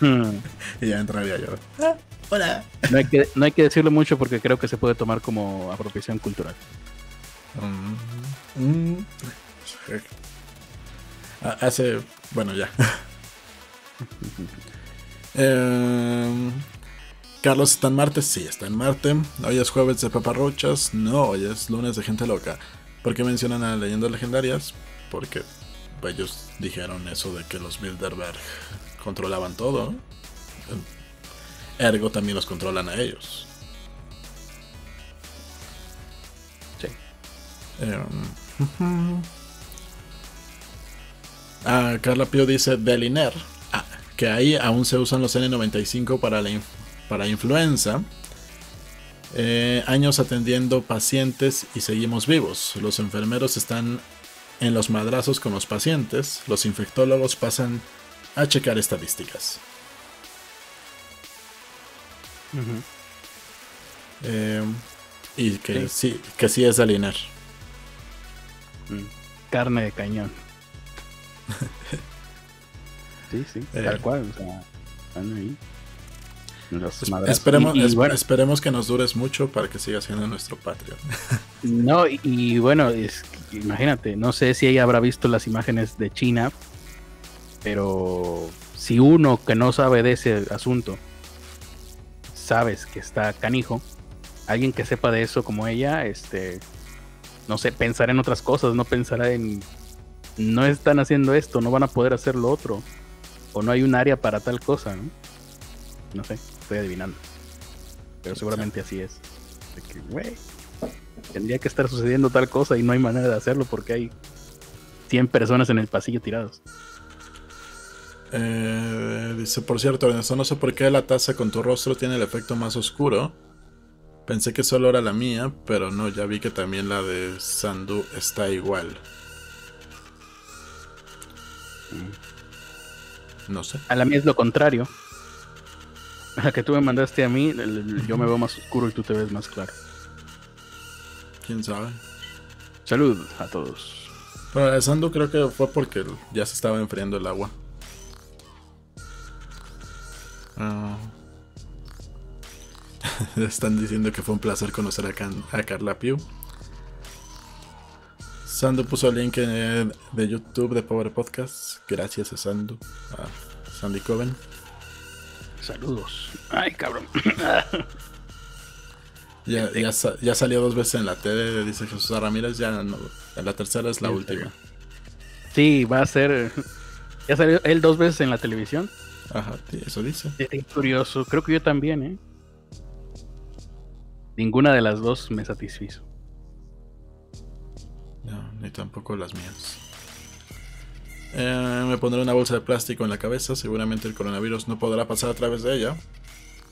Speaker 1: [laughs] Y ya entraría yo. Ah, hola.
Speaker 2: No hay, que, no hay que decirlo mucho porque creo que se puede tomar como apropiación cultural.
Speaker 1: Mm. Hace. Bueno, ya. [laughs] Em, Carlos está en Marte. Sí, está en Marte. Hoy es jueves de paparrochas. No, hoy es lunes de gente loca. ¿Por qué mencionan a leyendas legendarias? Porque ellos dijeron eso de que los Bilderberg controlaban todo. Ergo también los controlan a ellos. Ah, Carla Pio dice Deliner. Ah, que ahí aún se usan los N95 para, la para influenza. Eh, años atendiendo pacientes y seguimos vivos. Los enfermeros están en los madrazos con los pacientes. Los infectólogos pasan a checar estadísticas. Eh, y que sí. que sí es Deliner.
Speaker 2: Mm. Carne de cañón. [laughs] sí, sí, eh. tal cual. O sea, están ahí.
Speaker 1: esperemos, esperemos que nos dures mucho para que siga siendo nuestro Patreon. [laughs]
Speaker 2: no, y, bueno, imagínate, no sé si ella habrá visto las imágenes de China, pero si uno que no sabe de ese asunto sabes que está canijo, alguien que sepa de eso como ella, este, no sé, pensar en otras cosas, no pensar en, no están haciendo esto, no van a poder hacer lo otro, o no hay un área para tal cosa, ¿no? No sé, estoy adivinando. Pero seguramente así es. De que, güey, tendría que estar sucediendo tal cosa y no hay manera de hacerlo porque hay 100 personas en el pasillo tirados.
Speaker 1: Eh, dice, por cierto, no sé por qué la taza con tu rostro tiene el efecto más oscuro. Pensé que solo era la mía, pero no, ya vi que también la de Sandu está igual. No sé.
Speaker 2: A la mía es lo contrario. A la que tú me mandaste a mí, yo me veo más oscuro y tú te ves más claro.
Speaker 1: ¿Quién sabe?
Speaker 2: Salud a todos.
Speaker 1: Pero Sandu creo que fue porque ya se estaba enfriando el agua. Ah. [laughs] Están diciendo que fue un placer conocer a, Carla Piu. Sandu puso el link de YouTube de Power Podcast. Gracias a Sandu. A Sandy Coven.
Speaker 2: Saludos. Ay, cabrón. [laughs]
Speaker 1: ya, ya, salió dos veces en la tele, dice Jesús Ramírez. Ya no, la tercera es la última.
Speaker 2: Sí, va a ser. Ya salió él dos veces en la televisión.
Speaker 1: Ajá, eso dice.
Speaker 2: Es curioso. Creo que yo también, ¿eh? Ninguna de las dos me satisfizo.
Speaker 1: No, ni tampoco las mías. Eh, me pondré una bolsa de plástico en la cabeza. Seguramente el coronavirus no podrá pasar a través de ella.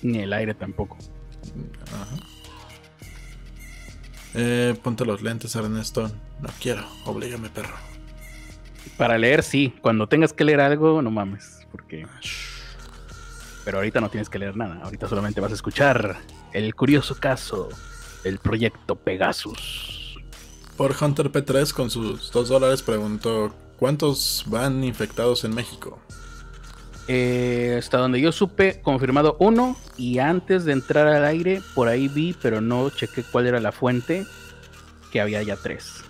Speaker 2: Ni el aire tampoco.
Speaker 1: Ajá. Eh, ponte los lentes, Ernesto. No quiero, oblígame, perro.
Speaker 2: Para leer, sí. Cuando tengas que leer algo, no mames. Porque. Pero ahorita no tienes que leer nada. Ahorita solamente vas a escuchar el curioso caso del proyecto Pegasus.
Speaker 1: Por Hunter P3 con sus 2 dólares preguntó ¿Cuántos van infectados en México?
Speaker 2: Eh, hasta donde yo supe, confirmado uno. Y antes de entrar al aire, por ahí vi, pero no chequé cuál era la fuente, que había ya tres.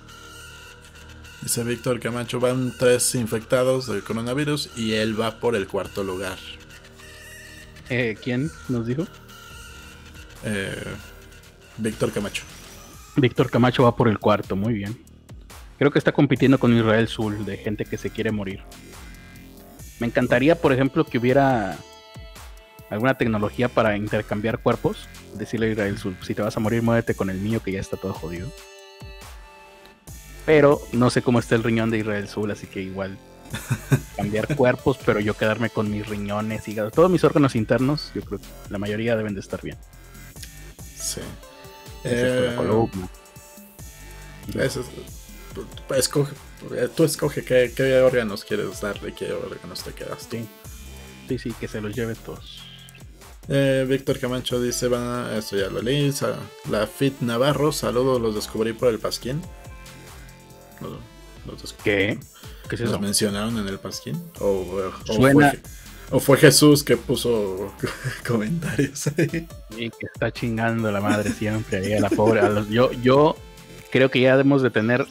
Speaker 1: Dice Víctor Camacho, van tres infectados del coronavirus y él va por el cuarto lugar.
Speaker 2: Eh, ¿Quién nos dijo?
Speaker 1: Eh, Víctor Camacho.
Speaker 2: Víctor Camacho va por el cuarto, muy bien. Creo que está compitiendo con Israel Sul, de gente que se quiere morir. Me encantaría, por ejemplo, que hubiera alguna tecnología para intercambiar cuerpos. Decirle a Israel Sul, si te vas a morir, muévete con el mío que ya está todo jodido. Pero no sé cómo está el riñón de Israel Sul, así que igual [laughs] cambiar cuerpos, pero yo quedarme con mis riñones, hígado, todos mis órganos internos, yo creo que la mayoría deben de estar bien.
Speaker 1: Sí.
Speaker 2: Eh,
Speaker 1: eso es, escoge, tú escoge qué, órganos quieres darle qué órganos te quedas
Speaker 2: Sí, sí, sí que se los lleve todos.
Speaker 1: Eh, Víctor Camacho dice, van esto ya lo leí, la Fit Navarro, saludos, los descubrí por el Pasquín.
Speaker 2: ¿Qué?
Speaker 1: ¿Qué ¿Los mencionaron en el Pasquín? O, o, fue, Jesús que puso [laughs] comentarios ahí.
Speaker 2: Y que está chingando la madre siempre ahí a la pobre. yo, yo creo que ya debemos de tener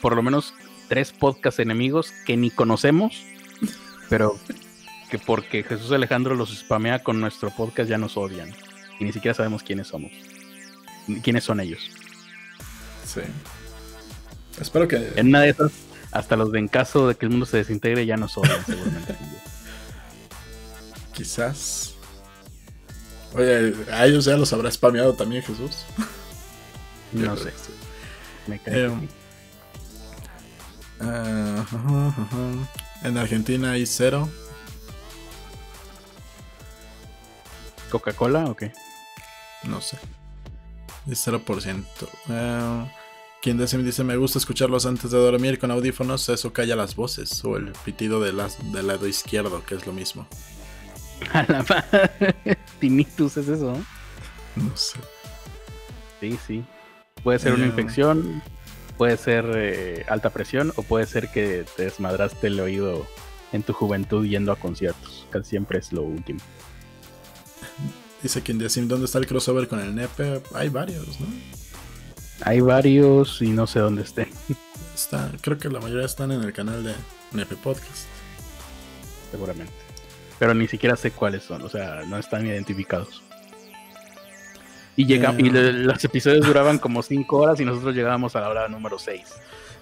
Speaker 2: por lo menos tres podcast enemigos que ni conocemos, pero que porque Jesús Alejandro los spamea con nuestro podcast ya nos odian. Y ni siquiera sabemos quiénes somos. quiénes son ellos.
Speaker 1: Sí. Espero que.
Speaker 2: En una de esas, hasta los de en caso de que el mundo se desintegre ya nos odian, seguramente.
Speaker 1: Quizás. Oye, a ellos ya los habrá spameado también Jesús.
Speaker 2: No sé. Me cae. Em,
Speaker 1: en Argentina hay cero.
Speaker 2: ¿Coca-Cola o qué?
Speaker 1: No sé. Es 0%. Uh, quien dice, dice, me gusta escucharlos antes de dormir con audífonos, eso calla las voces. O el pitido del lado izquierdo, que es lo mismo. [laughs]
Speaker 2: A la madre. Tinnitus es eso,
Speaker 1: ¿no? sé.
Speaker 2: Sí, sí. Puede ser una eh, infección, puede ser eh, alta presión o puede ser que te desmadraste el oído en tu juventud yendo a conciertos. Casi siempre es lo último.
Speaker 1: Dice quien dice, ¿dónde está el crossover con el Nepe? Hay varios, ¿no?
Speaker 2: Hay varios y no sé dónde estén.
Speaker 1: Está, creo que la mayoría están en el canal de Nepe Podcast. [laughs]
Speaker 2: Seguramente. Pero ni siquiera sé cuáles son, o sea, no están identificados. Y, llega, y los episodios duraban como 5 horas y nosotros llegábamos a la hora número 6.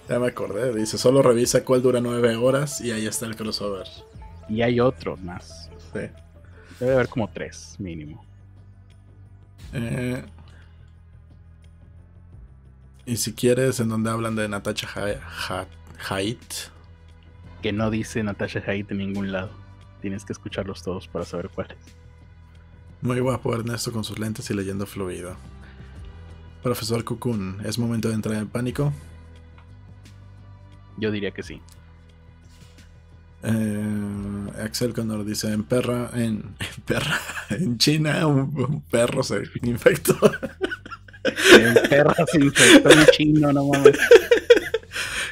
Speaker 1: Ya me acordé, dice, solo revisa cuál dura 9 horas y ahí está el crossover.
Speaker 2: Y hay otros más.
Speaker 1: Sí.
Speaker 2: Debe haber como 3 mínimo.
Speaker 1: Eh, y si quieres, en donde hablan de Natasha Haidt.
Speaker 2: Que no dice Natasha Haidt en ningún lado. Tienes que escucharlos todos para saber cuáles.
Speaker 1: Muy guapo Ernesto con sus lentes y leyendo fluido. Profesor Kukun, ¿es momento de entrar en pánico?
Speaker 2: Yo diría que sí.
Speaker 1: Eh, Axel Connor dice, en perra, en, [laughs] perra, en China un, perro se infectó.
Speaker 2: En perra se infectó un chino, no mames. [laughs]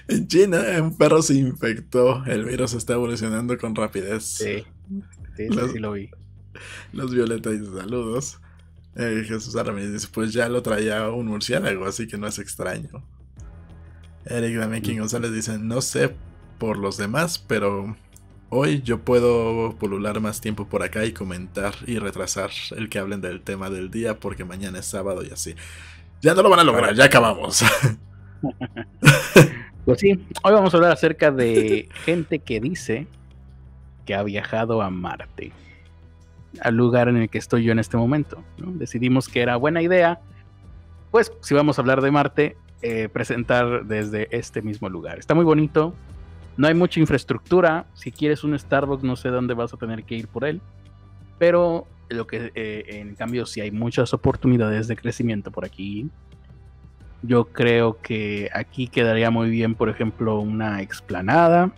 Speaker 1: En China, un perro se infectó. El virus está evolucionando con rapidez.
Speaker 2: Sí, sí, sí, lo vi.
Speaker 1: Los violetas saludos. Eh, Jesús Aramírez dice: Pues ya lo traía un murciélago, así que no es extraño. Eric Damekin González dice: No sé por los demás, pero hoy yo puedo pulular más tiempo por acá y comentar y retrasar el que hablen del tema del día, porque mañana es sábado y así. Ya no lo van a lograr, ya acabamos. [laughs]
Speaker 2: Pues sí, hoy vamos a hablar acerca de [laughs] gente que dice que ha viajado a Marte, al lugar en el que estoy yo en este momento. Decidimos que era buena idea, pues si vamos a hablar de Marte, eh, presentar desde este mismo lugar. Está muy bonito, no hay mucha infraestructura, si quieres un Starbucks no sé dónde vas a tener que ir por él, pero lo que eh, en cambio sí hay muchas oportunidades de crecimiento por aquí yo creo que aquí quedaría muy bien, por ejemplo, una explanada.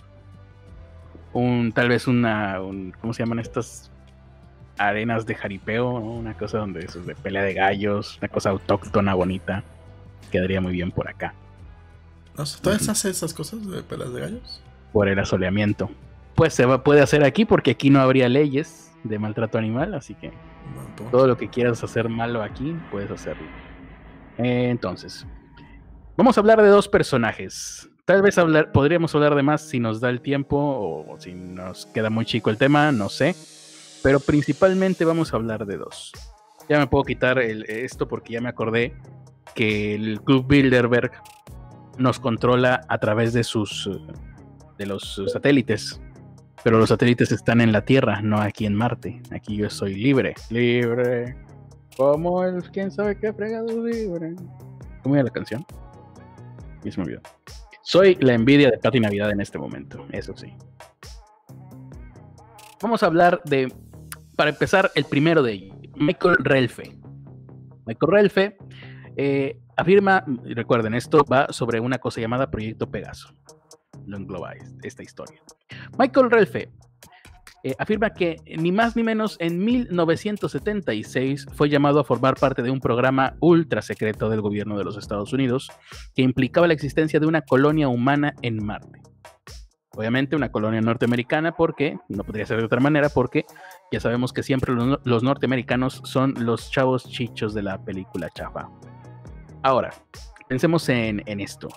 Speaker 2: Un, tal vez una, ¿cómo se llaman estas arenas de jaripeo? Una cosa donde eso de pelea de gallos, una cosa autóctona bonita. Quedaría muy bien por acá.
Speaker 1: ¿Todavía se hace esas cosas de peleas de gallos?
Speaker 2: Por el asoleamiento. Pues se va, puede hacer aquí porque aquí no habría leyes de maltrato animal, así que pues. todo lo que quieras hacer malo aquí, puedes hacerlo. entonces, Vamos a hablar de dos personajes. Tal vez hablar, podríamos hablar de más si nos da el tiempo o si nos queda muy chico el tema, no sé. Pero principalmente vamos a hablar de dos. Ya me puedo quitar esto porque ya me acordé que el Club Bilderberg nos controla a través de sus de los satélites. Pero los satélites están en la Tierra, no aquí en Marte. Aquí yo soy libre. Libre. Como el quién sabe qué fregado libre. ¿Cómo era la canción? Soy la envidia de Pati Navidad en este momento, eso sí. Vamos a hablar de, para empezar, el primero de ellos, Michael Relfe. Michael Relfe eh, afirma, recuerden, esto va sobre una cosa llamada Proyecto Pegaso. Lo engloba esta historia. Michael Relfe eh, afirma que ni más ni menos en 1976 fue llamado a formar parte de un programa ultra secreto del gobierno de los Estados Unidos que implicaba la existencia de una colonia humana en Marte. Obviamente una colonia norteamericana porque, no podría ser de otra manera, porque ya sabemos que siempre los, norteamericanos son los chavos chichos de la película chafa. Ahora, pensemos en, esto.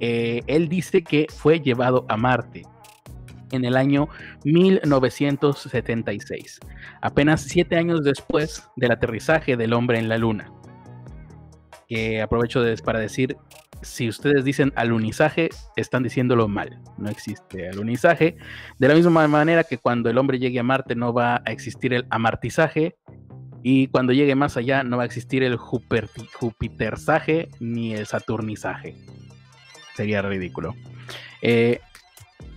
Speaker 2: Eh, él dice que fue llevado a Marte en el año 1976, apenas siete años después del aterrizaje del hombre en la Luna. Que aprovecho para decir, si ustedes dicen alunizaje, están diciéndolo mal. No existe alunizaje. De la misma manera que cuando el hombre llegue a Marte no va a existir el amartizaje. Y cuando llegue más allá no va a existir el jupiterzaje ni el saturnizaje. Sería ridículo. Eh,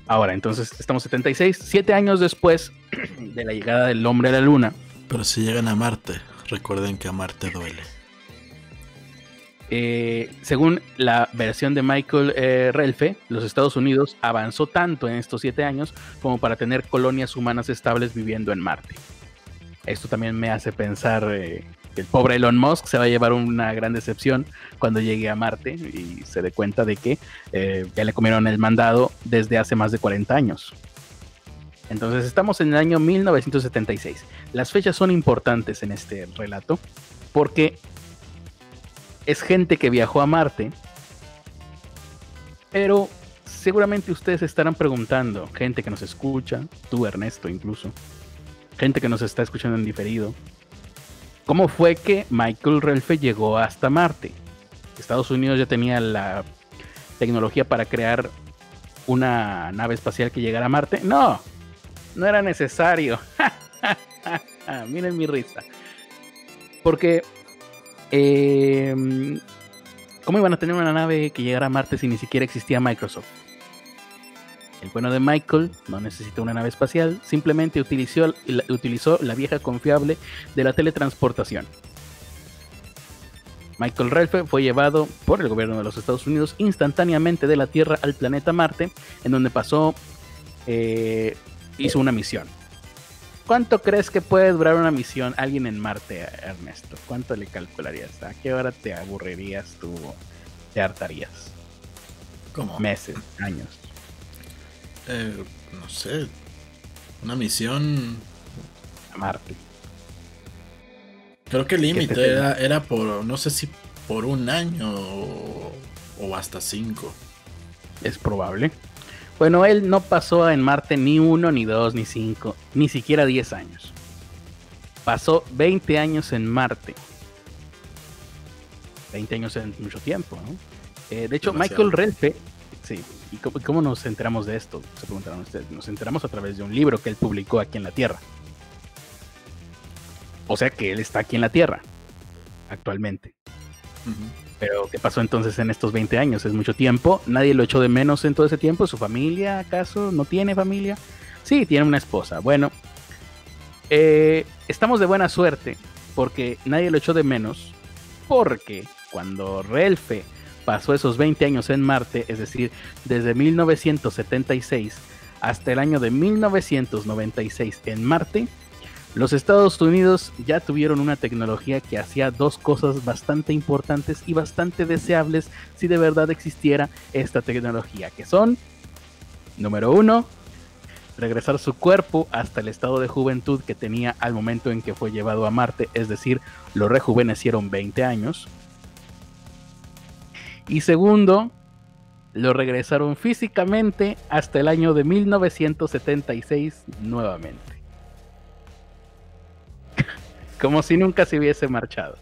Speaker 2: Ahora, entonces estamos 76, siete años después [clears throat] de la llegada del hombre a la luna.
Speaker 1: Pero si llegan a Marte, recuerden que a Marte duele.
Speaker 2: Eh, según la versión de Michael eh, Relfe, los Estados Unidos avanzó tanto en estos siete años como para tener colonias humanas estables viviendo en Marte. Esto también me hace pensar eh, el pobre Elon Musk se va a llevar una gran decepción cuando llegue a Marte y se dé cuenta de que eh, ya le comieron el mandado desde hace más de 40 años. Entonces estamos en el año 1976. Las fechas son importantes en este relato porque es gente que viajó a Marte, pero seguramente ustedes estarán preguntando, gente que nos escucha, tú Ernesto incluso, gente que nos está escuchando en diferido, ¿Cómo fue que Michael Relfe llegó hasta Marte? Estados Unidos ya tenía la tecnología para crear una nave espacial que llegara a Marte. No, no era necesario. [laughs] Miren mi risa. Porque, em, ¿cómo iban a tener una nave que llegara a Marte si ni siquiera existía Microsoft? El bueno de Michael no necesitó una nave espacial, simplemente utilizó, utilizó la vieja confiable de la teletransportación. Michael Relfe fue llevado por el gobierno de los Estados Unidos instantáneamente de la Tierra al planeta Marte, en donde pasó, eh, hizo una misión. ¿Cuánto crees que puede durar una misión alguien en Marte, Ernesto? ¿Cuánto le calcularías? ¿A qué hora te aburrirías tú? ¿Te hartarías?
Speaker 1: ¿Cómo?
Speaker 2: Meses, años.
Speaker 1: Eh, no sé. Una misión.
Speaker 2: A Marte.
Speaker 1: Creo que el límite era, era, por, no sé si por un año o, hasta cinco.
Speaker 2: Es probable. Bueno, él no pasó en Marte ni uno, ni dos, ni cinco, ni siquiera diez años. Pasó 20 años en Marte. 20 años en mucho tiempo, ¿no? Eh, de hecho, Michael Relfe, sí, ¿y cómo, nos enteramos de esto? Se preguntaron ustedes. Nos enteramos a través de un libro que él publicó aquí en la Tierra. O sea que él está aquí en la Tierra, actualmente. Pero, ¿qué pasó entonces en estos 20 años? Es mucho tiempo. Nadie lo echó de menos en todo ese tiempo. ¿Su familia, acaso? ¿No tiene familia? Sí, tiene una esposa. Bueno, eh, estamos de buena suerte porque nadie lo echó de menos. Porque cuando Relfe pasó esos 20 años en Marte, es decir, desde 1976 hasta el año de 1996 en Marte, los Estados Unidos ya tuvieron una tecnología que hacía dos cosas bastante importantes y bastante deseables si de verdad existiera esta tecnología, que son, número uno, regresar su cuerpo hasta el estado de juventud que tenía al momento en que fue llevado a Marte, es decir, lo rejuvenecieron 20 años. Y segundo, lo regresaron físicamente hasta el año de 1976 nuevamente [laughs] como si nunca se hubiese marchado.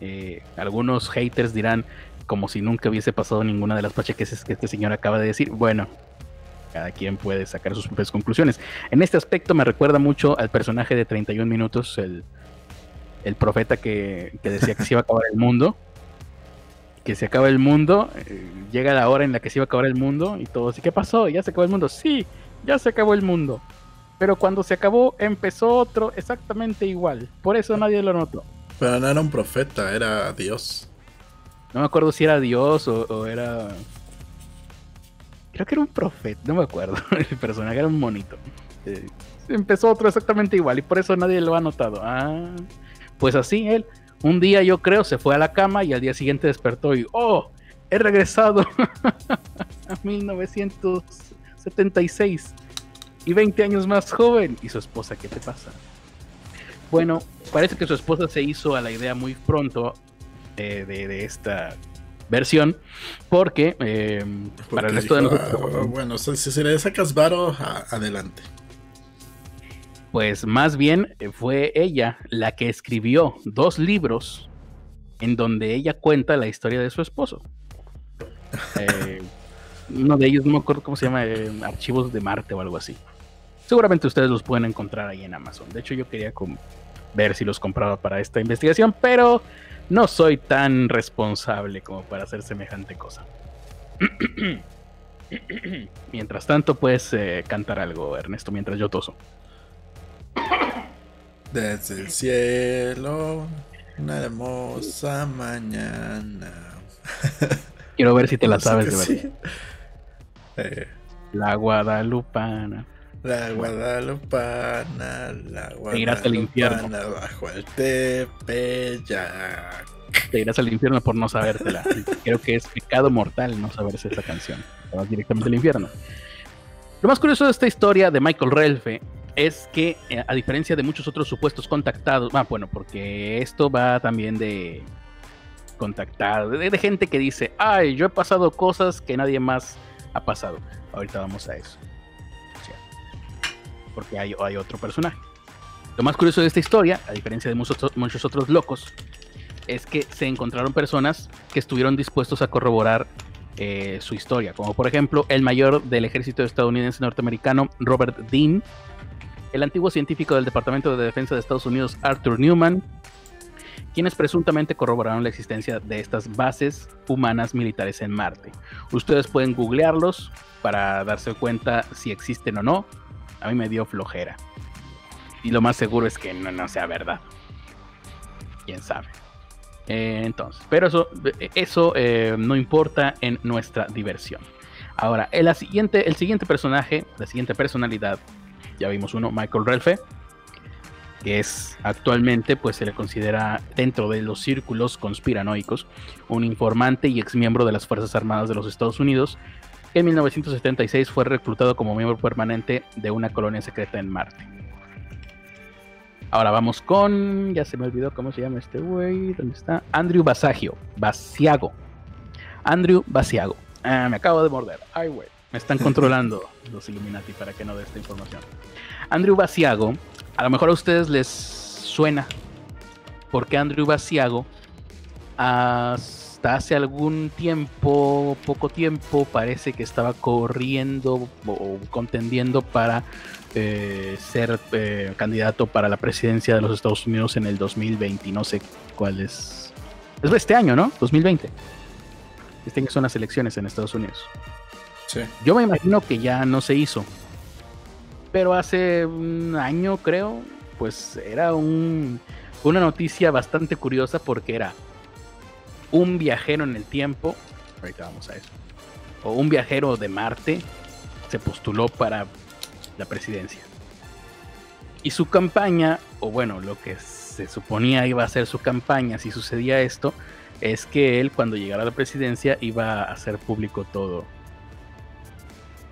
Speaker 2: Eh, algunos haters dirán como si nunca hubiese pasado ninguna de las pacheques que este señor acaba de decir. Bueno, cada quien puede sacar sus propias conclusiones. En este aspecto me recuerda mucho al personaje de 31 minutos, el, profeta que, decía que se iba a acabar el mundo. Que se acaba el mundo, eh, llega la hora en la que se iba a acabar el mundo y todo. ¿Y qué pasó? ¿Ya se acabó el mundo? Sí, ya se acabó el mundo. Pero cuando se acabó, empezó otro exactamente igual. Por eso nadie lo notó.
Speaker 1: Pero no era un profeta, era Dios.
Speaker 2: No me acuerdo si era Dios o, era. Creo que era un profeta, no me acuerdo. [laughs] El personaje era un monito. Eh, empezó otro exactamente igual y por eso nadie lo ha notado. Ah, pues así él. Un día yo creo se fue a la cama y al día siguiente despertó y ¡oh! He regresado [laughs] a 1976 y 20 años más joven. ¿Y su esposa qué te pasa? Bueno, parece que su esposa se hizo a la idea muy pronto eh, de, esta versión, porque, eh, para el resto de nosotros.
Speaker 1: Ah, bueno, si se le sacas varo, adelante.
Speaker 2: Pues más bien eh, fue ella la que escribió dos libros en donde ella cuenta la historia de su esposo. [laughs] uno de ellos, no me acuerdo cómo se llama, Archivos de Marte o algo así. Seguramente ustedes los pueden encontrar ahí en Amazon. De hecho, yo quería ver si los compraba para esta investigación, pero no soy tan responsable como para hacer semejante cosa. [clears throat] mientras tanto, puedes eh, cantar algo, Ernesto, mientras yo toso.
Speaker 1: Desde el cielo, una hermosa mañana. [laughs]
Speaker 2: Quiero ver si te la sabes de verdad. Eh. La Guadalupana.
Speaker 1: La Guadalupana, la Guadalupana. Te
Speaker 2: irás al infierno.
Speaker 1: Bajo el Tepeyac.
Speaker 2: Te irás al infierno por no sabértela. [laughs] Creo que es pecado mortal no saberse esta canción. Te vas directamente al infierno. Lo más curioso de esta historia de Michael Relfe es que, eh, a diferencia de muchos otros supuestos contactados, ah, bueno, porque esto va también de contactado, de, gente que dice, ay, yo he pasado cosas que nadie más ha pasado. Ahorita vamos a eso porque hay, otro personaje. Lo más curioso de esta historia, a diferencia de muchos, muchos otros locos, es que se encontraron personas que estuvieron dispuestos a corroborar eh, su historia, como por ejemplo el mayor del ejército estadounidense norteamericano, Robert Dean, el antiguo científico del Departamento de Defensa de Estados Unidos, Arthur Newman, quienes presuntamente corroboraron la existencia de estas bases humanas militares en Marte. Ustedes pueden googlearlos para darse cuenta si existen o no a mí me dio flojera. Y lo más seguro es que no, sea verdad. Quién sabe. Eh, entonces, pero eso, eso eh, no importa en nuestra diversión. Ahora, el siguiente, el siguiente personaje, la siguiente personalidad, ya vimos uno, Michael Relfe. que es actualmente, pues se le considera dentro de los círculos conspiranoicos, un informante y exmiembro de las Fuerzas Armadas de los Estados Unidos, que en 1976 fue reclutado como miembro permanente de una colonia secreta en Marte. Ahora vamos con. Ya se me olvidó cómo se llama este güey. ¿Dónde está? Andrew Basagio. Basiago. Andrew Basiago. Ah, me acabo de morder. Ay, güey. Me están controlando [laughs] los Illuminati para que no dé esta información. Andrew Basiago. A lo mejor a ustedes les suena. Porque Andrew Basiago. Hasta hace algún tiempo, poco tiempo, parece que estaba corriendo o contendiendo para eh, ser eh, candidato para la presidencia de los Estados Unidos en el 2020. No sé cuál es. Es este año, ¿no? 2020. Este año son las elecciones en Estados Unidos. Yo me imagino que ya no se hizo. Pero hace un año, creo, pues era un, una noticia bastante curiosa porque era un viajero en el tiempo. Ahorita vamos a eso. O un viajero de Marte se postuló para la presidencia. Y su campaña, o bueno, lo que se suponía iba a ser su campaña si sucedía esto, es que él cuando llegara a la presidencia iba a hacer público todo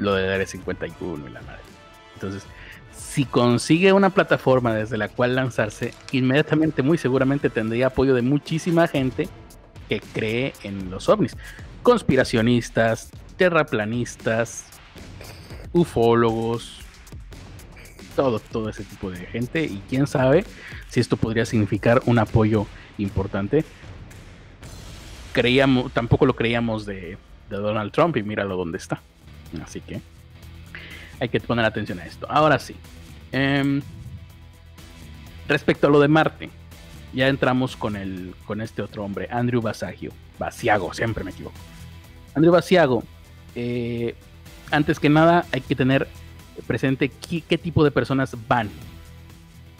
Speaker 2: lo de Área 51 y la madre. Entonces, si consigue una plataforma desde la cual lanzarse, inmediatamente, muy seguramente tendría apoyo de muchísima gente que cree en los ovnis. Conspiracionistas, terraplanistas, ufólogos, todo, todo ese tipo de gente y quién sabe si esto podría significar un apoyo importante. Creíamos, tampoco lo creíamos de, Donald Trump y míralo dónde está. Así que hay que poner atención a esto. Ahora sí. Em, respecto a lo de Marte, ya entramos con, el, con este otro hombre, Andrew Basagio. Basiago, siempre me equivoco. Andrew Basiago, eh, antes que nada hay que tener presente qué, tipo de personas van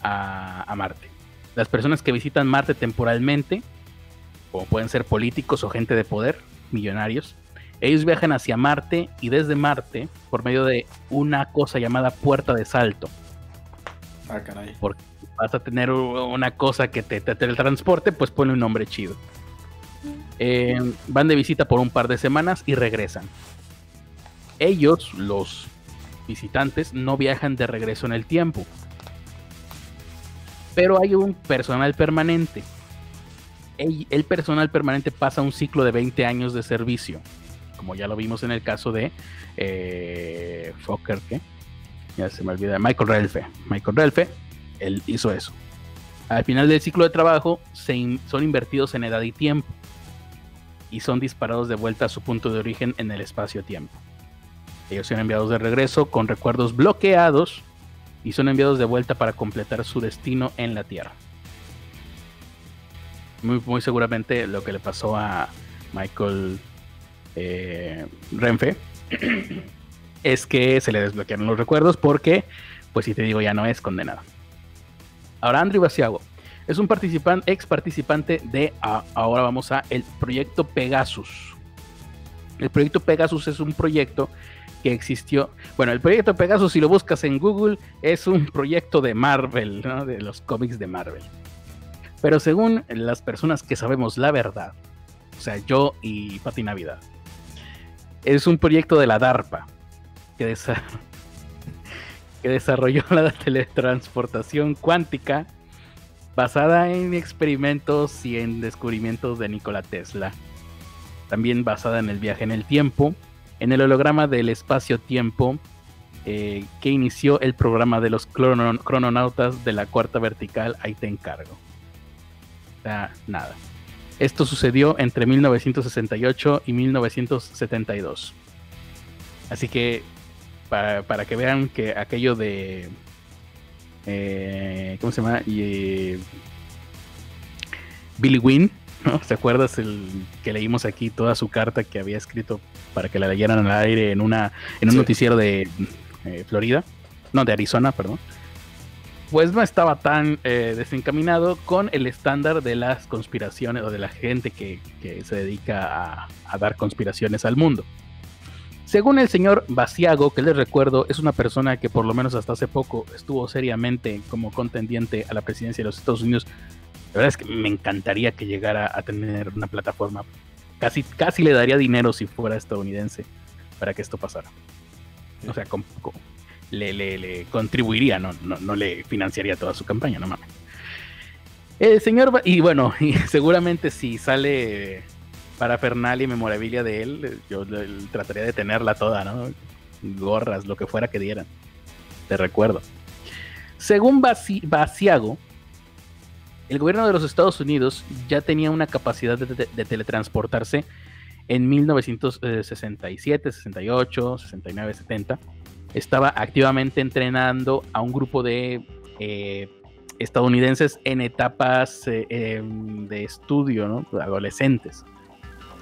Speaker 2: a, Marte. Las personas que visitan Marte temporalmente, como pueden ser políticos o gente de poder, millonarios, ellos viajan hacia Marte y desde Marte por medio de una cosa llamada puerta de salto.
Speaker 1: Ah, caray.
Speaker 2: Porque vas a tener una cosa que te, te teletransporte, pues pone un nombre chido. Eh, van de visita por un par de semanas y regresan. Ellos, los visitantes no viajan de regreso en el tiempo. Pero hay un personal permanente. El, personal permanente pasa un ciclo de 20 años de servicio. Como ya lo vimos en el caso de eh, Fokker, que ya se me olvida, Michael Relfe. Michael Relfe, él hizo eso. Al final del ciclo de trabajo son invertidos en edad y tiempo y son disparados de vuelta a su punto de origen en el espacio-tiempo. Ellos son enviados de regreso con recuerdos bloqueados y son enviados de vuelta para completar su destino en la Tierra. Muy, muy seguramente lo que le pasó a Michael eh, Renfe es que se le desbloquearon los recuerdos porque, pues si te digo, ya no es condenado. Ahora Andrew Basiago es un ex participante de, ahora vamos a, el proyecto Pegasus. El proyecto Pegasus es un proyecto que existió. Bueno, el proyecto Pegasus, si lo buscas en Google, es un proyecto de Marvel, de los cómics de Marvel. Pero según las personas que sabemos la verdad, o sea, yo y Pati Navidad, es un proyecto de la DARPA que, [laughs] que desarrolló la teletransportación cuántica basada en experimentos y en descubrimientos de Nikola Tesla. También basada en el viaje en el tiempo en el holograma del espacio-tiempo eh, que inició el programa de los crononautas de la cuarta vertical, ahí te encargo. Nada. Esto sucedió entre 1968 y 1972. Así que, para, que vean que aquello de... Eh, ¿Cómo se llama? Y, eh, Billy Wynn ¿Se acuerdas el que leímos aquí toda su carta que había escrito para que la leyeran al aire en una en un noticiero de eh, Florida? No, de Arizona, perdón. Pues no estaba tan eh, desencaminado con el estándar de las conspiraciones o de la gente que, se dedica a, dar conspiraciones al mundo. Según el señor Basiago, que les recuerdo, es una persona que por lo menos hasta hace poco estuvo seriamente como contendiente a la presidencia de los Estados Unidos. La verdad es que me encantaría que llegara a tener una plataforma. Casi, casi le daría dinero si fuera estadounidense para que esto pasara. O sea, le, le, contribuiría, no, no, le financiaría toda su campaña, no mames. El señor, y bueno, [laughs] seguramente si sale para Fernal y memorabilia de él, yo trataría de tenerla toda, ¿no? Gorras, lo que fuera que dieran. Te recuerdo. Según Basiago, el gobierno de los Estados Unidos ya tenía una capacidad de, teletransportarse en 1967, 68, 69, 70. Estaba activamente entrenando a un grupo de eh, estadounidenses en etapas eh, em, de estudio, ¿no? Adolescentes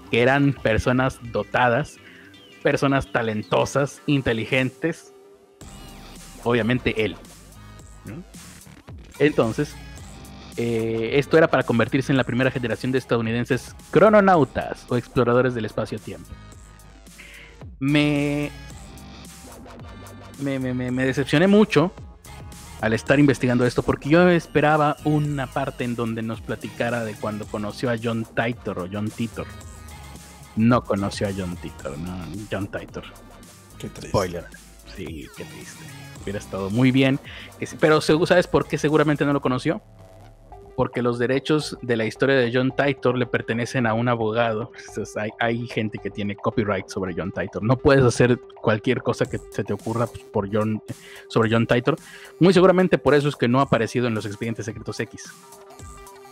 Speaker 2: que eran personas dotadas, personas talentosas, inteligentes, obviamente él. Entonces, eh, esto era para convertirse en la primera generación de estadounidenses crononautas o exploradores del espacio-tiempo. Me, me, me, me, decepcioné mucho al estar investigando esto porque yo esperaba una parte en donde nos platicara de cuando conoció a John Titor o John Titor no conoció a John Titor, ¿no? John Titor.
Speaker 1: Qué triste.
Speaker 2: Spoiler. Sí, qué triste. Hubiera estado muy bien. Pero ¿sabes por qué seguramente no lo conoció? Porque los derechos de la historia de John Titor le pertenecen a un abogado. hay, gente que tiene copyright sobre John Titor. No puedes hacer cualquier cosa que se te ocurra pues, por John, sobre John Titor. Muy seguramente por eso es que no ha aparecido en los expedientes secretos X.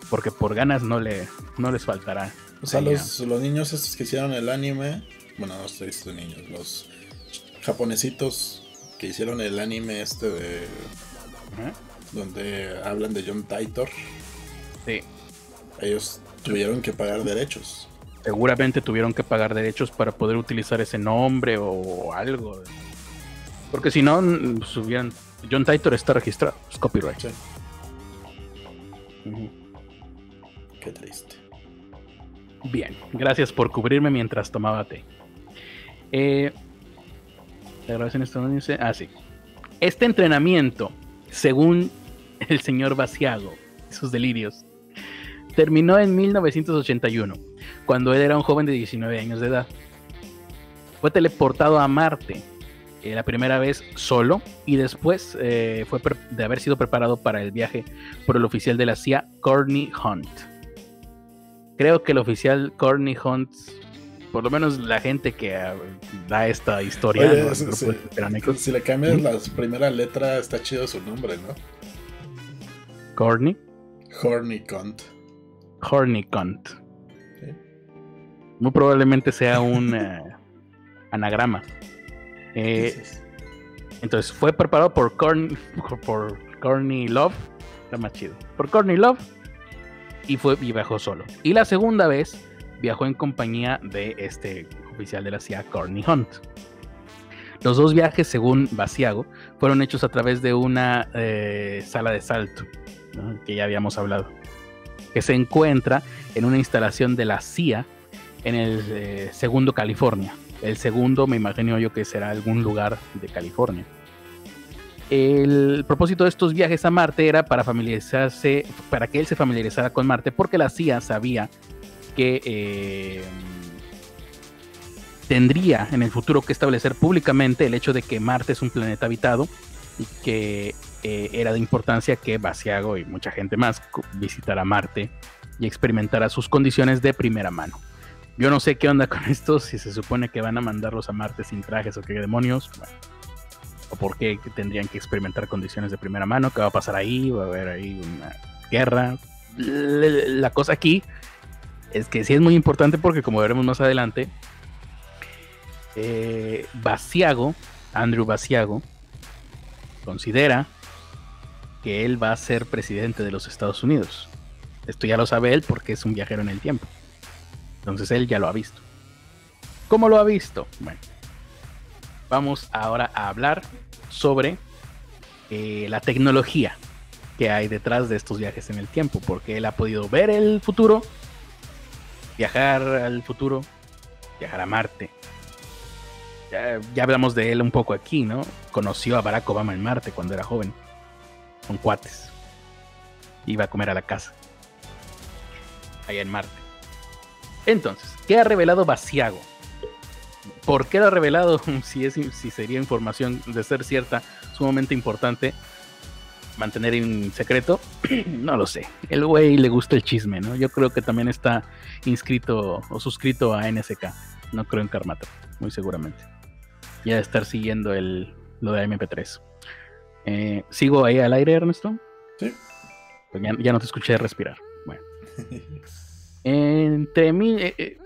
Speaker 2: Porque por ganas no, le, no les faltará
Speaker 1: o sea, los, los, niños estos que hicieron el anime, bueno, no estoy estos niños, los japonesitos que hicieron el anime este de... Donde hablan de John Titor.
Speaker 2: Sí.
Speaker 1: Ellos tuvieron que pagar derechos.
Speaker 2: Seguramente tuvieron que pagar derechos para poder utilizar ese nombre o algo. Porque si no, subían... John Titor está registrado, es copyright. Sí.
Speaker 1: Qué triste.
Speaker 2: Bien, gracias por cubrirme mientras tomaba té. Eh, ah, sí. Este entrenamiento, según el señor Basiago, sus delirios, terminó en 1981, cuando él era un joven de 19 años de edad. Fue teleportado a Marte eh, la primera vez solo y después eh, fue de haber sido preparado para el viaje por el oficial de la CIA, Courtney Hunt creo que el oficial Corny Hunt, por lo menos la gente que ah, da esta historia,
Speaker 1: si, le cambias la primera letra, está chido su nombre, ¿no?
Speaker 2: Corny.
Speaker 1: Horny Cunt.
Speaker 2: Horny Cunt. Muy probablemente sea un eh, [laughs] anagrama. Eh, entonces fue preparado por Corny, [laughs] por Corny Love. Está más chido. Por Corny Love y fue y viajó solo. Y la segunda vez viajó en compañía de este oficial de la CIA, Courtney Hunt. Los dos viajes, según Basiago, fueron hechos a través de una eh, sala de salto, que ya habíamos hablado, que se encuentra en una instalación de la CIA en el eh, segundo California. El segundo me imagino yo que será algún lugar de California. El propósito de estos viajes a Marte era para familiarizarse, para que él se familiarizara con Marte, porque la CIA sabía que eh, tendría en el futuro que establecer públicamente el hecho de que Marte es un planeta habitado y que eh, era de importancia que Basiago y mucha gente más visitara Marte y experimentara sus condiciones de primera mano. Yo no sé qué onda con esto, si se supone que van a mandarlos a Marte sin trajes o qué demonios o por qué tendrían que experimentar condiciones de primera mano, qué va a pasar ahí, va a haber ahí una guerra. La cosa aquí es que sí es muy importante porque como veremos más adelante, eh, Basiago, Andrew Basiago, considera que él va a ser presidente de los Estados Unidos. Esto ya lo sabe él porque es un viajero en el tiempo. Entonces él ya lo ha visto. ¿Cómo lo ha visto? Bueno, vamos ahora a hablar sobre eh, la tecnología que hay detrás de estos viajes en el tiempo, porque él ha podido ver el futuro, viajar al futuro, viajar a Marte. Ya, hablamos de él un poco aquí, ¿no? Conoció a Barack Obama en Marte cuando era joven, con cuates. Iba a comer a la casa, allá en Marte. Entonces, ¿qué ha revelado Basiago? ¿Por qué lo ha revelado? [laughs] Si, es, si sería información de ser cierta, sumamente importante, mantener en secreto, [clears throat] no lo sé. El güey le gusta el chisme, ¿no? Yo creo que también está inscrito o suscrito a NSK. No creo en Karmata, muy seguramente. Ya de estar siguiendo el, lo de MP3. Eh, ¿Sigo ahí al aire, Ernesto? Sí. Pues ya, no te escuché respirar. Bueno. [laughs] Entre mí. Eh, eh,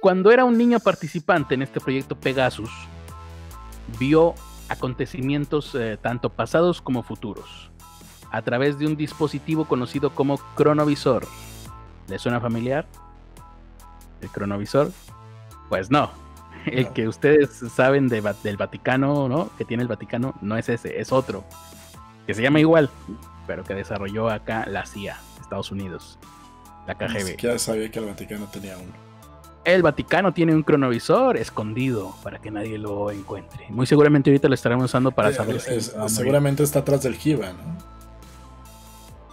Speaker 2: cuando era un niño participante en este proyecto Pegasus, vio acontecimientos tanto pasados como futuros a través de un dispositivo conocido como cronovisor. ¿Le suena familiar? ¿El cronovisor? Pues no. [laughs] El que ustedes saben del Vaticano, ¿no? Que tiene el Vaticano, no es ese, es otro. Que se llama igual, pero que desarrolló acá la CIA, Estados Unidos. La KGB.
Speaker 1: Ya sabía que el Vaticano tenía uno.
Speaker 2: El Vaticano tiene un cronovisor escondido para que nadie lo encuentre. Muy seguramente ahorita lo estaremos usando para eh, saber si.
Speaker 1: seguramente está atrás del Jiva, ¿no?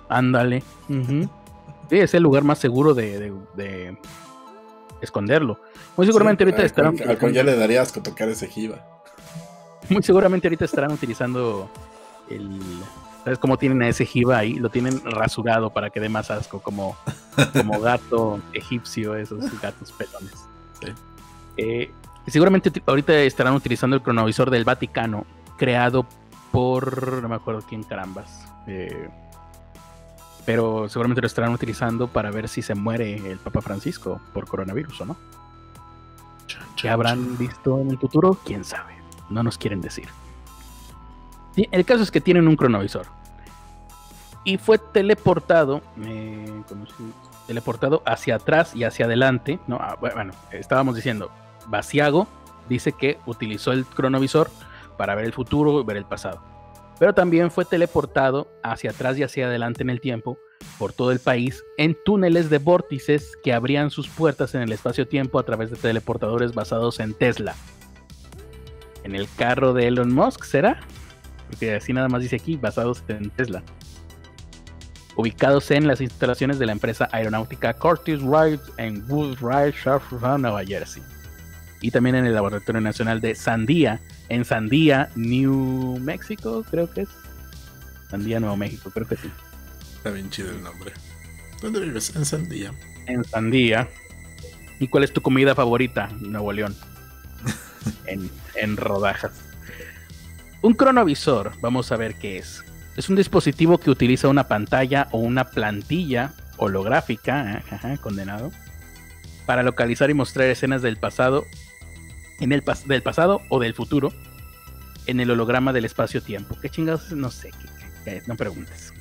Speaker 2: Ándale. Sí, es el lugar más seguro de, esconderlo. Muy seguramente ahorita estarán.
Speaker 1: Al cual ya le darías con tocar ese jiba. [laughs]
Speaker 2: Muy seguramente ahorita estarán utilizando el. ¿Sabes cómo tienen a ese jiba ahí? Lo tienen rasurado para que dé más asco, como, como [laughs] gato egipcio, esos gatos pelones. Eh, seguramente ahorita estarán utilizando el cronovisor del Vaticano, creado por. No me acuerdo quién carambas. Eh, pero seguramente lo estarán utilizando para ver si se muere el Papa Francisco por coronavirus o no. ¿Qué habrán visto en el futuro? Quién sabe. No nos quieren decir. El caso es que tienen un cronovisor. Y fue teleportado. Eh, teleportado hacia atrás y hacia adelante. No, ah, bueno, estábamos diciendo. Basiago dice que utilizó el cronovisor para ver el futuro y ver el pasado pero también fue teleportado hacia atrás y hacia adelante en el tiempo por todo el país en túneles de vórtices que abrían sus puertas en el espacio-tiempo a través de teleportadores basados en Tesla. En el carro de Elon Musk, ¿será? Porque así nada más dice aquí, basados en Tesla. Ubicados en las instalaciones de la empresa aeronáutica Curtis Wright en Wood Wright, Nueva Jersey. Y también en el Laboratorio Nacional de Sandía en Sandía, New Mexico, creo que es. Sandía, Nuevo México, creo que sí.
Speaker 1: Está bien chido el nombre. ¿Dónde vives? En Sandía.
Speaker 2: En Sandía. ¿Y cuál es tu comida favorita, Nuevo León? [laughs] en, en rodajas. Un cronovisor, vamos a ver qué es. Es un dispositivo que utiliza una pantalla o una plantilla holográfica, condenado, para localizar y mostrar escenas del pasado en el del pasado o del futuro en el holograma del espacio-tiempo. ¿Qué chingados? No sé, no preguntes.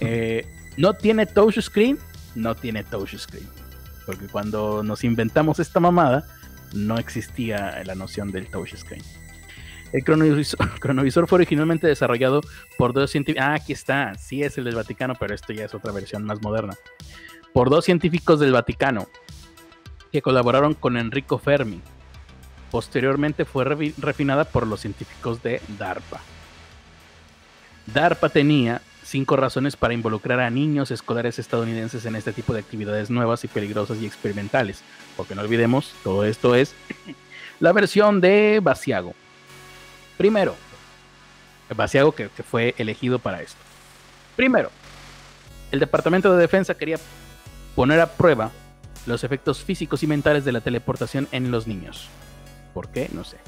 Speaker 2: Eh, no tiene touch screen, no tiene touch screen. Porque cuando nos inventamos esta mamada, no existía la noción del touch screen. El [laughs] cronovisor, fue originalmente desarrollado por dos científicos. Ah, aquí está. Sí es el del Vaticano, pero esto ya es otra versión más moderna. Por dos científicos del Vaticano que colaboraron con Enrico Fermi, Posteriormente fue refinada por los científicos de DARPA. DARPA tenía cinco razones para involucrar a niños escolares estadounidenses en este tipo de actividades nuevas y peligrosas y experimentales. Porque no olvidemos, todo esto es la versión de Basiago. Primero, Basiago que, que fue elegido para esto. Primero, el Departamento de Defensa quería poner a prueba los efectos físicos y mentales de la teleportación en los niños. ¿Por qué? No sé.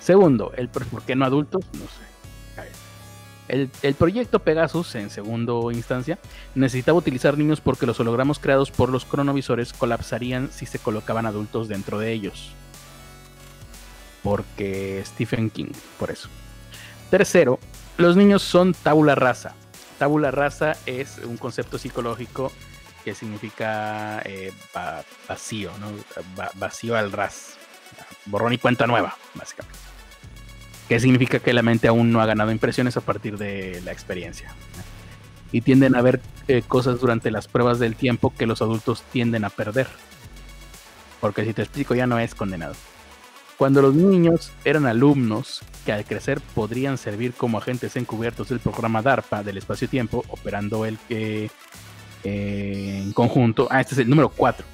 Speaker 2: Segundo, el, ¿por qué no adultos? No sé. El, proyecto Pegasus, en segundo instancia, necesitaba utilizar niños porque los hologramas creados por los cronovisores colapsarían si se colocaban adultos dentro de ellos. Porque Stephen King, por eso. Tercero, los niños son tabula rasa. Tabula rasa es un concepto psicológico que significa eh, vacío, ¿no? vacío al ras, borrón y cuenta nueva, básicamente. Que significa que la mente aún no ha ganado impresiones a partir de la experiencia. Y tienden a ver eh, cosas durante las pruebas del tiempo que los adultos tienden a perder. Porque si te explico, ya no es condenado. Cuando los niños eran alumnos que al crecer podrían servir como agentes encubiertos del programa DARPA del espacio-tiempo, operando el eh, en conjunto, ah, este es el número 4,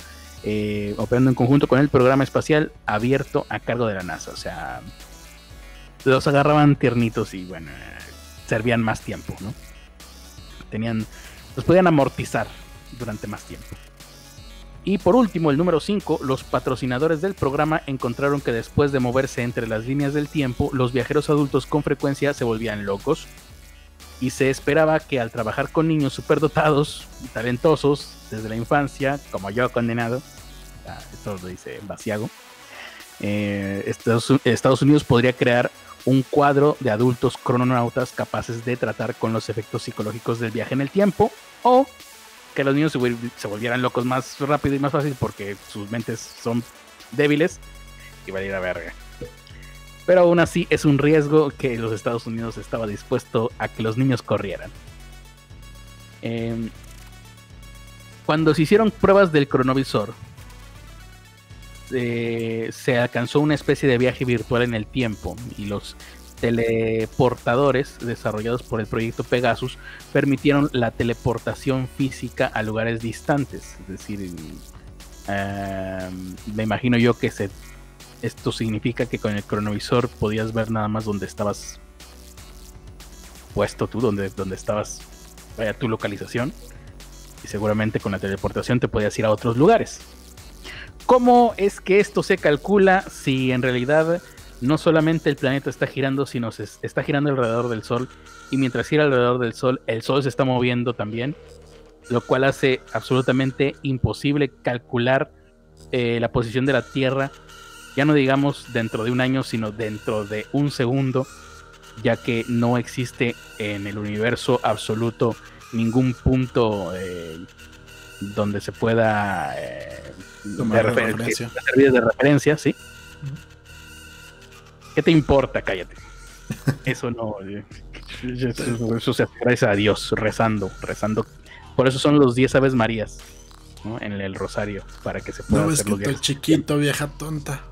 Speaker 2: eh, operando en conjunto con el programa espacial abierto a cargo de la NASA. O sea, los agarraban tiernitos y bueno, servían más tiempo, ¿no? Tenían, los podían amortizar durante más tiempo. Y por último, el número 5, los patrocinadores del programa encontraron que después de moverse entre las líneas del tiempo, los viajeros adultos con frecuencia se volvían locos. Y se esperaba que al trabajar con niños superdotados y talentosos desde la infancia, como yo condenado, esto lo dice Basiago, eh, Estados Unidos podría crear un cuadro de adultos crononautas capaces de tratar con los efectos psicológicos del viaje en el tiempo o que los niños se, volvieran locos más rápido y más fácil porque sus mentes son débiles y va a ir a verga. Pero aún así es un riesgo que los Estados Unidos estaba dispuesto a que los niños corrieran. Em, cuando se hicieron pruebas del cronovisor, se alcanzó una especie de viaje virtual en el tiempo y los teleportadores desarrollados por el proyecto Pegasus permitieron la teleportación física a lugares distantes. Es decir, em, me imagino yo que se, esto significa que con el cronovisor podías ver nada más donde estabas puesto tú, donde, estabas, vaya tu localización. Y seguramente con la teleportación te podías ir a otros lugares. ¿Cómo es que esto se calcula si en realidad no solamente el planeta está girando, sino se está girando alrededor del Sol. Y mientras gira alrededor del Sol, el Sol se está moviendo también. Lo cual hace absolutamente imposible calcular eh, la posición de la Tierra. Ya no digamos dentro de un año, sino dentro de un segundo. Ya que no existe en el universo absoluto ningún punto eh, donde se pueda eh, de referencia. servir de referencia, sí. ¿Qué te importa? Cállate. [laughs] Eso no. Eh, eso se agradece a Dios, rezando, rezando. Por eso son los 10 Aves Marías ¿no? en el rosario, para que se pueda
Speaker 1: no, hacer es que estoy chiquito, vieja tonta.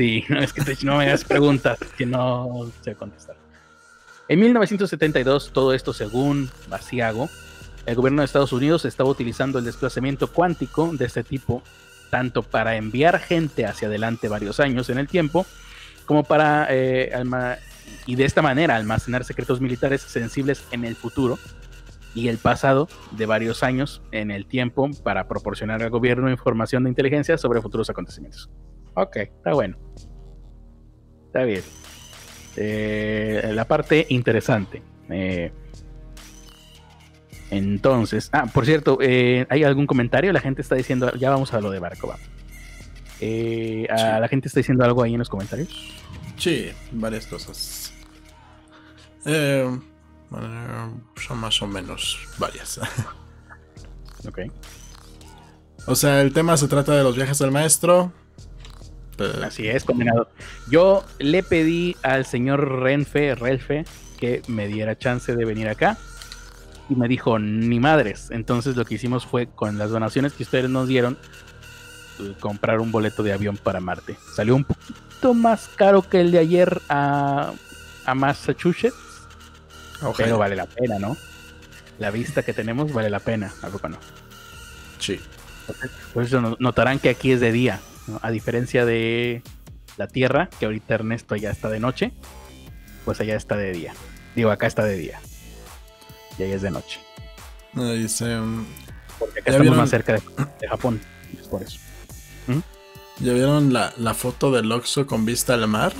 Speaker 2: Sí, no es que no me hagas preguntas que no sé contestar. En 1972, todo esto según Basiago, el gobierno de Estados Unidos estaba utilizando el desplazamiento cuántico de este tipo tanto para enviar gente hacia adelante varios años en el tiempo, como para, eh, y de esta manera, almacenar secretos militares sensibles en el futuro y el pasado de varios años en el tiempo para proporcionar al gobierno información de inteligencia sobre futuros acontecimientos. Ok, está bueno. Está bien. Eh, la parte interesante. Eh, entonces, ah, por cierto, ¿hay algún comentario? La gente está diciendo, ya vamos a lo de Barco. Eh, ¿La gente está diciendo algo ahí en los comentarios?
Speaker 1: Sí, varias cosas. Eh, son más o menos varias.
Speaker 2: ok.
Speaker 1: O sea, el tema se trata de los viajes del maestro.
Speaker 2: Así es, condenado. Yo le pedí al señor Renfe, Relfe, que me diera chance de venir acá. Y me dijo, ni madres. Entonces lo que hicimos fue, con las donaciones que ustedes nos dieron, comprar un boleto de avión para Marte. Salió un poquito más caro que el de ayer a, a Massachusetts, pero vale la pena, ¿no? La vista que tenemos vale la pena, algo no.
Speaker 1: Sí.
Speaker 2: Por eso notarán que aquí es de día, a diferencia de la Tierra, que ahorita Ernesto ya está de noche, pues allá está de día. Digo, acá está de día. Y ahí es de noche.
Speaker 1: dice,
Speaker 2: Porque acá estamos más cerca de Japón, es por eso.
Speaker 1: ¿Ya vieron la, foto del Oxxo con vista al mar?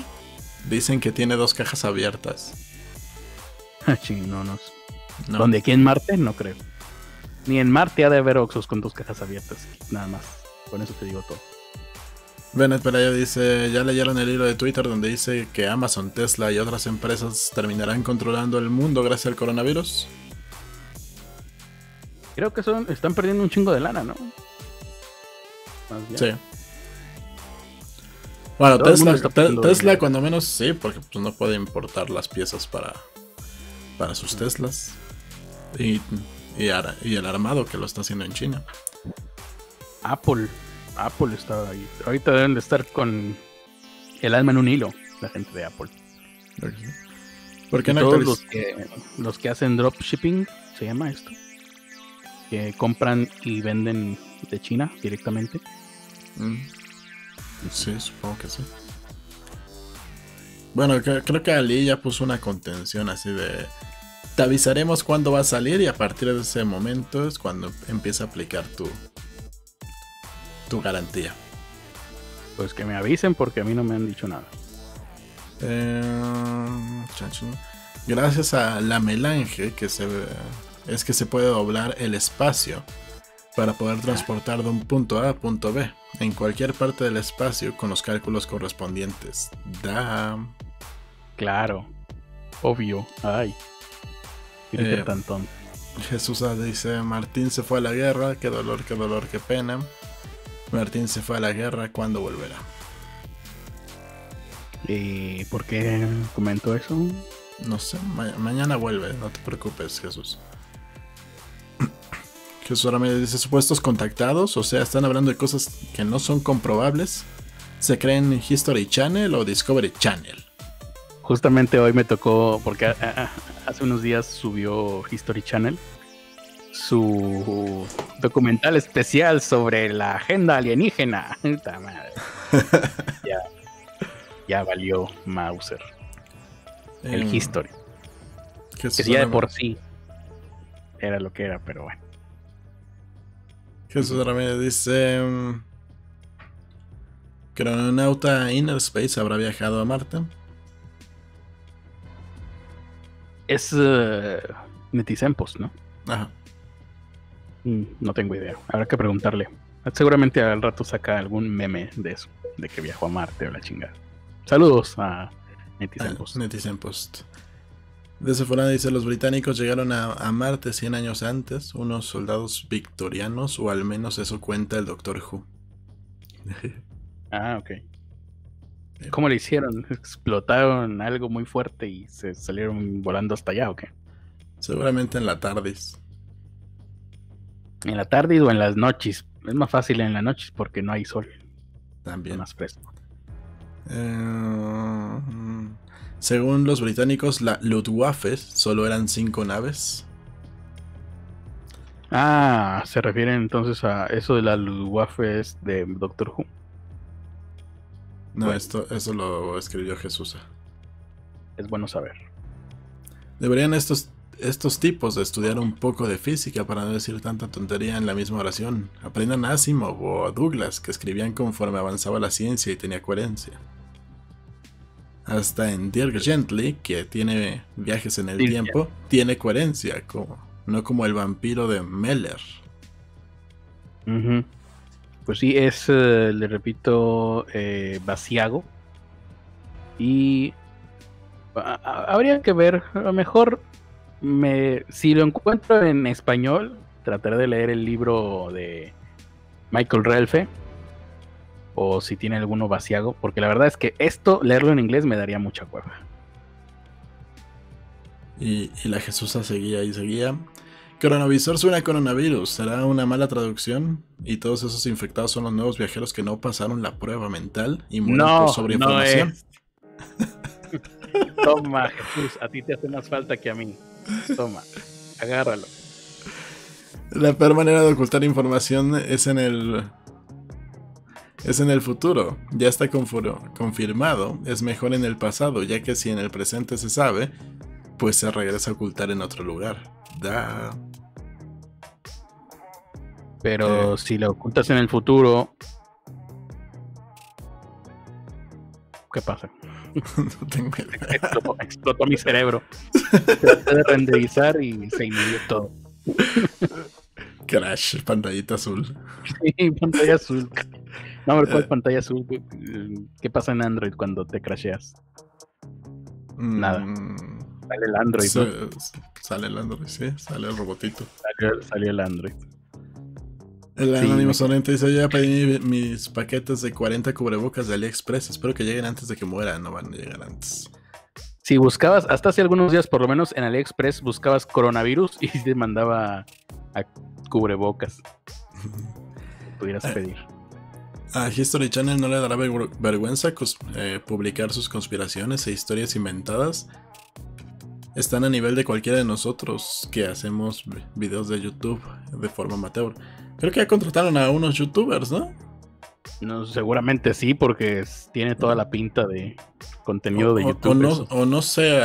Speaker 1: Dicen que tiene dos cajas abiertas.
Speaker 2: Ah, no, no. ¿Dónde? ¿Aquí en Marte? No creo. Ni en Marte ha de haber Oxxos con dos cajas abiertas. Nada más. Con eso te digo todo.
Speaker 1: Bennett Pelayo dice, ¿ya leyeron el hilo de Twitter donde dice que Amazon, Tesla y otras empresas terminarán controlando el mundo gracias al coronavirus?
Speaker 2: Creo que son, están perdiendo un chingo de lana, ¿no?
Speaker 1: Sí. Bueno, Tesla, cuando menos sí, porque pues, no puede importar las piezas para, para sus Teslas. Y, y, el armado que lo está haciendo en China.
Speaker 2: Apple. Apple está ahí. Ahorita deben de estar con El alma en un hilo, la gente de Apple.
Speaker 1: ¿Por qué no
Speaker 2: todos los que, los que hacen dropshipping, se llama esto, que compran y venden de China directamente.
Speaker 1: Mm. Sí, supongo que sí. Bueno, creo que Ali ya puso una contención así de... Te avisaremos cuándo va a salir y a partir de ese momento es cuando empieza a aplicar tu, tu garantía.
Speaker 2: Pues que me avisen porque a mí no me han dicho nada.
Speaker 1: Eh, gracias a la melange que se es que se puede doblar el espacio para poder transportar de un punto A a punto B en cualquier parte del espacio con los cálculos correspondientes. Da.
Speaker 2: Claro. Obvio. Ay. Eh,
Speaker 1: Jesús dice, Martín se fue a la guerra, qué dolor, qué dolor, qué pena. Martín se fue a la guerra, ¿cuándo volverá?
Speaker 2: ¿Y por qué comentó eso?
Speaker 1: No sé, mañana vuelve, no te preocupes, Jesús. [clears throat] Jesús ahora me dice supuestos contactados, o sea, están hablando de cosas que no son comprobables. ¿Se creen History Channel o Discovery Channel?
Speaker 2: Justamente hoy me tocó, porque hace unos días subió History Channel su documental especial sobre la agenda alienígena. [laughs] [laughs] ya, ya valió Mauser. El em, History. Que ya de por sí era lo que era, pero bueno.
Speaker 1: Jesús Ramírez dice: em, Crononauta Inner Space habrá viajado a Marte.
Speaker 2: Es uh, Netisempos, ¿no? Ajá. Mm, no tengo idea. Habrá que preguntarle. Seguramente al rato saca algún meme de eso, de que viajó a Marte o la chingada. Saludos a Netizen Post.
Speaker 1: Netizen Post. De esa dice, los británicos llegaron a, Marte 100 años antes, unos soldados victorianos, o al menos eso cuenta el Doctor Who.
Speaker 2: ah, ok. ¿Cómo le hicieron? ¿Explotaron algo muy fuerte y se salieron volando hasta allá o qué?
Speaker 1: Seguramente en la TARDIS.
Speaker 2: En la tarde o en las noches. Es más fácil en las noches porque no hay sol.
Speaker 1: También.
Speaker 2: más fresco.
Speaker 1: Eh, según los británicos, la Luftwaffe solo eran cinco naves.
Speaker 2: Ah, se refiere entonces a eso de la Luftwaffe de Doctor Who.
Speaker 1: No, esto, eso lo escribió Jesús.
Speaker 2: Es bueno saber.
Speaker 1: Deberían estos estos tipos de estudiar un poco de física para no decir tanta tontería en la misma oración. Aprendan a Asimov o a Douglas, que escribían conforme avanzaba la ciencia y tenía coherencia. Hasta en Dirk Gently, que tiene viajes en el tiempo, tiene coherencia, como, no como el vampiro de Meller.
Speaker 2: Pues sí, es, eh, le repito, eh, vaciago. Y habría que ver, a lo mejor me, si lo encuentro en español, trataré de leer el libro de Michael Relfe. O si tiene alguno vaciago. Porque la verdad es que esto, leerlo en inglés, me daría mucha cueva.
Speaker 1: Y, la Jesusa seguía y seguía. Coronavisor suena a coronavirus. ¿Será una mala traducción? Y todos esos infectados son los nuevos viajeros que no pasaron la prueba mental y mueren
Speaker 2: no, por sobreinformación. [laughs] Toma, Jesús, a ti te hace más falta que a mí. Toma, agárralo.
Speaker 1: La peor manera de ocultar información es en el. Es en el futuro. Ya está confirmado. Es mejor en el pasado, ya que si en el presente se sabe, pues se regresa a ocultar en otro lugar. Da.
Speaker 2: Pero eh. si lo ocultas en el futuro. ¿Qué pasa? [laughs] no tengo Explotó, mi cerebro. [laughs] Traté de renderizar y se inhibió todo.
Speaker 1: Crash, pantallita azul.
Speaker 2: Sí, pantalla azul. No, pero ¿cuál eh. pantalla azul? ¿Qué pasa en Android cuando te crasheas? Nada. Mm. Sale el Android.
Speaker 1: Sale el Android, sí, sale el robotito.
Speaker 2: Salió, salió el Android.
Speaker 1: El anónimo sonante dice, ya pedí mis paquetes de 40 cubrebocas de AliExpress. Espero que lleguen antes de que muera. No van a llegar antes.
Speaker 2: Si buscabas, hasta hace algunos días por lo menos en AliExpress, buscabas coronavirus y [laughs] te mandaba a cubrebocas. Pudieras eh, pedir.
Speaker 1: A History Channel no le dará vergüenza eh, publicar sus conspiraciones e historias inventadas. Están a nivel de cualquiera de nosotros que hacemos videos de YouTube de forma amateur. Creo que ya contrataron a unos youtubers, ¿no?
Speaker 2: No, seguramente sí, porque tiene toda la pinta de contenido de YouTube.
Speaker 1: O, no, sé,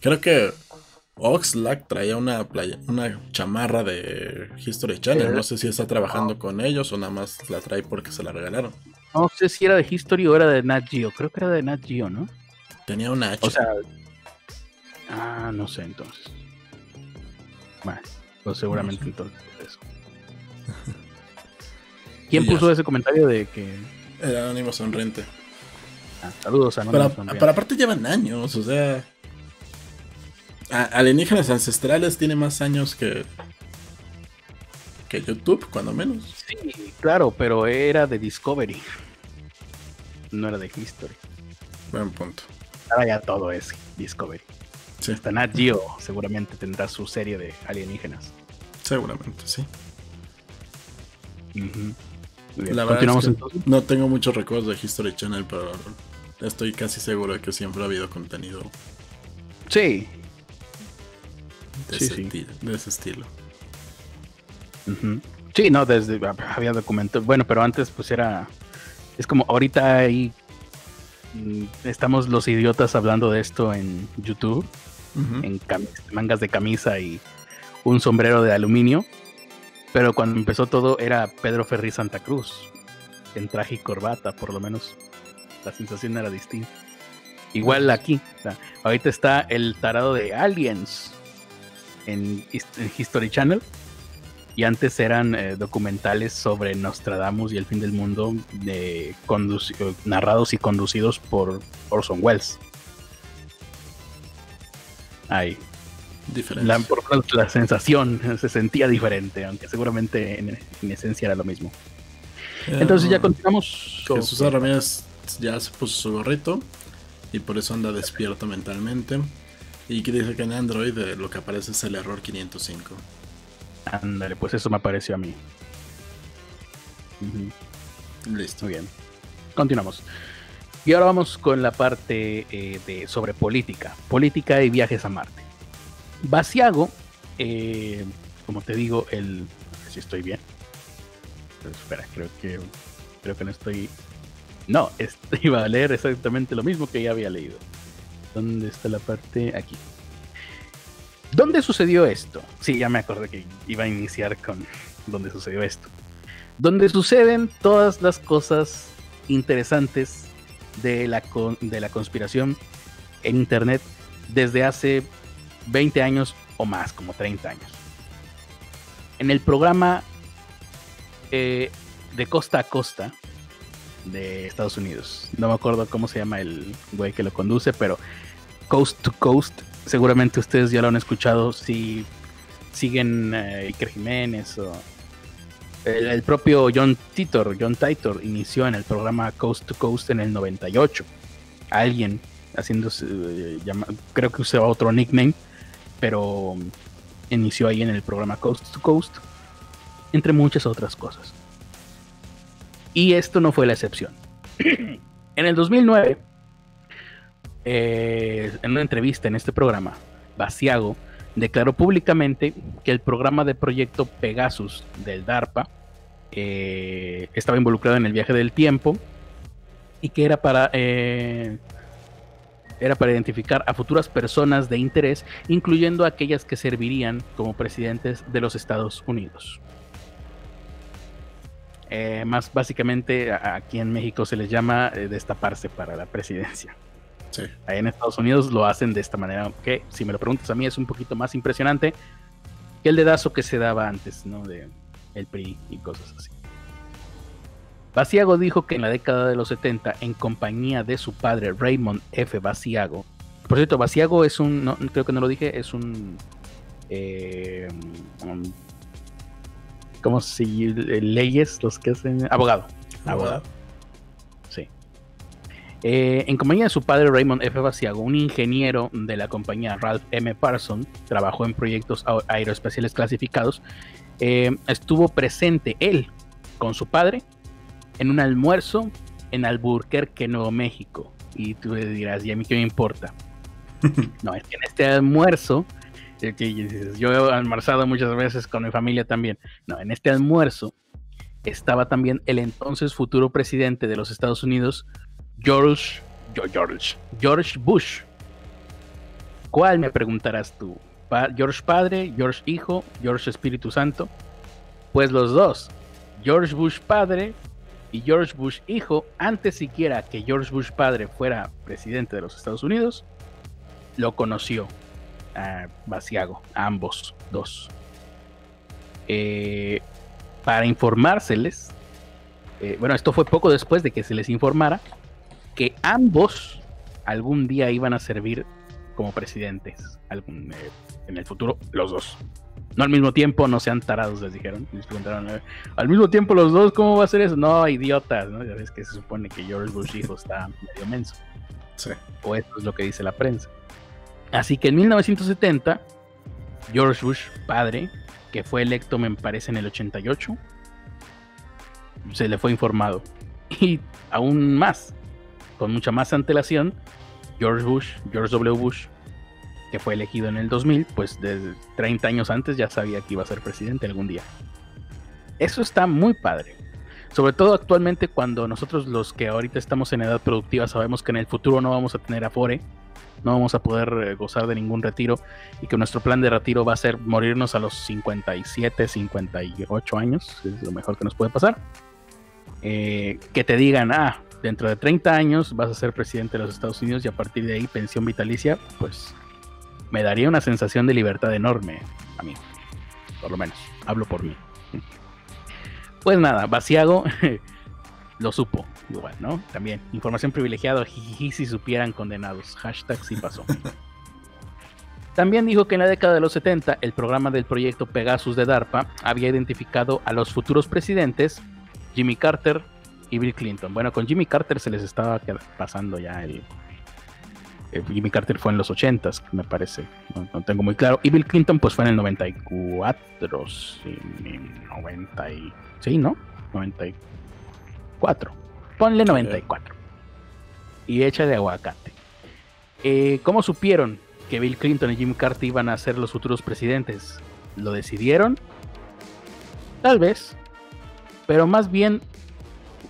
Speaker 1: creo que Oxlack traía una playa, una chamarra de History Channel. No sé si está trabajando con ellos o nada más la trae porque se la regalaron.
Speaker 2: No sé si era de History o era de Nat Geo. Creo que era de Nat Geo, ¿no?
Speaker 1: Tenía una H.
Speaker 2: O sea. Ah, no sé entonces. Bueno, pues seguramente entonces eso. ¿Quién puso ese comentario de que.
Speaker 1: Era Anónimo Sonriente.
Speaker 2: Ah, saludos a Anónimo
Speaker 1: Sonriente. Pero aparte llevan años, o sea. Alienígenas Ancestrales tiene más años que. que YouTube, cuando menos.
Speaker 2: Sí, claro, pero era de Discovery. No era de History.
Speaker 1: Buen punto.
Speaker 2: Ahora ya todo es Discovery. Sí. Hasta Nat Geo seguramente tendrá su serie de alienígenas.
Speaker 1: Seguramente, sí. La verdad no tengo muchos recuerdos de History Channel, pero estoy casi seguro de que siempre ha habido contenido.
Speaker 2: Sí.
Speaker 1: De, ese, estilo.
Speaker 2: Sí, no, desde había documentos. Bueno, pero antes pues era. Es como ahorita ahí mm, estamos los idiotas hablando de esto en YouTube, en mangas de camisa y un sombrero de aluminio. Pero cuando empezó todo era Pedro Ferri Santa Cruz, en traje y corbata, por lo menos la sensación era distinta. Igual aquí, ahorita está el tarado de Aliens en, History Channel. Y antes eran eh, documentales sobre Nostradamus y el fin del mundo de narrados y conducidos por Orson Welles. Ahí, la, la sensación se sentía diferente, aunque seguramente en, esencia era lo mismo. Entonces ya continuamos.
Speaker 1: Jesús Ramírez ya se puso su gorrito y por eso anda despierto mentalmente. Y que dice que en Android eh, lo que aparece es el error 505.
Speaker 2: Ándale, pues eso me apareció a mí.
Speaker 1: Listo.
Speaker 2: Muy bien. Continuamos. Y ahora vamos con la parte eh, de sobre política. Política y viajes a Marte. Basiago, eh, como te digo, el. si estoy bien. espera, creo que. Creo que no estoy. No, [laughs] iba a leer exactamente lo mismo que ya había leído. ¿Dónde está la parte? Aquí. ¿Dónde sucedió esto? Sí, ya me acordé que iba a iniciar con [laughs] dónde sucedió esto. Donde suceden todas las cosas interesantes de la, de la conspiración en Internet desde hace 20 años o más, como 30 años. En el programa eh, de costa a costa de Estados Unidos, no me acuerdo cómo se llama el güey que lo conduce, pero Coast to Coast, seguramente ustedes ya lo han escuchado si siguen eh, Iker Jiménez o el, propio John Titor, John Titor inició en el programa Coast to Coast en el 98. Alguien haciéndose, eh, creo que usaba otro nickname, pero inició ahí en el programa Coast to Coast, entre muchas otras cosas. Y esto no fue la excepción. [clears throat] en el 2009, eh, en una entrevista en este programa, Basiago declaró públicamente que el programa de proyecto Pegasus del DARPA eh, estaba involucrado en el viaje del tiempo y que era para eh, era para identificar a futuras personas de interés, incluyendo aquellas que servirían como presidentes de los Estados Unidos. Eh, más básicamente aquí en México se les llama eh, destaparse para la presidencia. Sí. Ahí en Estados Unidos lo hacen de esta manera, que si me lo preguntas a mí es un poquito más impresionante que el dedazo que se daba antes, ¿no? De el PRI y cosas así. Basiago dijo que en la década de los 70, en compañía de su padre Raymond F. Basiago, por cierto, Basiago es un, creo que no lo dije, es un, eh, ¿cómo si leyes los que hacen? Abogado. Abogado. Sí. Eh, en compañía de su padre Raymond F. Basiago, un ingeniero de la compañía Ralph M. Parson, trabajó en proyectos aeroespaciales clasificados, eh, estuvo presente él con su padre en un almuerzo en Alburquerque, Nuevo México. Y tú le dirás, ¿y a mí qué me importa? [laughs] no, es que en este almuerzo, yo he almorzado muchas veces con mi familia también. No, en este almuerzo estaba también el entonces futuro presidente de los Estados Unidos, George, George, George Bush. ¿Cuál me preguntarás tú? ¿George Padre, George Hijo, George Espíritu Santo? Pues los dos. George Bush Padre y George Bush Hijo, antes siquiera que George Bush Padre fuera presidente de los Estados Unidos, lo conoció a Basiago, a ambos dos. Eh, para informárseles, eh, bueno, esto fue poco después de que se les informara que ambos algún día iban a servir como presidentes algún, eh, en el futuro, los dos. No al mismo tiempo, no sean tarados, les dijeron. Les preguntaron, al mismo tiempo los dos, ¿cómo va a ser eso? No, idiotas, ¿no? Ya ves que se supone que George Bush hijo está medio menso. Sí. O esto es lo que dice la prensa. Así que en 1970, George Bush, padre, que fue electo, me parece, en el 88, se le fue informado. Y aún más, con mucha más antelación, George Bush, George W. Bush, que fue elegido en el 2000, pues desde 30 años antes ya sabía que iba a ser presidente algún día. Eso está muy padre. Sobre todo actualmente cuando nosotros los que ahorita estamos en edad productiva sabemos que en el futuro no vamos a tener afore, no vamos a poder eh, gozar de ningún retiro y que nuestro plan de retiro va a ser morirnos a los 57, 58 años, es lo mejor que nos puede pasar. Eh, que te digan, ah, dentro de 30 años vas a ser presidente de los Estados Unidos y a partir de ahí pensión vitalicia, pues me daría una sensación de libertad enorme a mí, por lo menos, hablo por mí. Pues nada, Vaciago [laughs] lo supo, igual, ¿no? También, información privilegiada, jiji, si supieran condenados, hashtag sí pasó. [laughs] También dijo que en la década de los 70 el programa del proyecto Pegasus de DARPA había identificado a los futuros presidentes Jimmy Carter y Bill Clinton. Bueno, con Jimmy Carter se les estaba pasando ya el, Jimmy Carter fue en los 80s, me parece, no, tengo muy claro. Y Bill Clinton pues fue en el 94, sí, 90 y, sí, ¿no? 94. Ponle 94. Y echa de aguacate. Eh, ¿Cómo supieron que Bill Clinton y Jimmy Carter iban a ser los futuros presidentes? ¿Lo decidieron? Tal vez. Pero más bien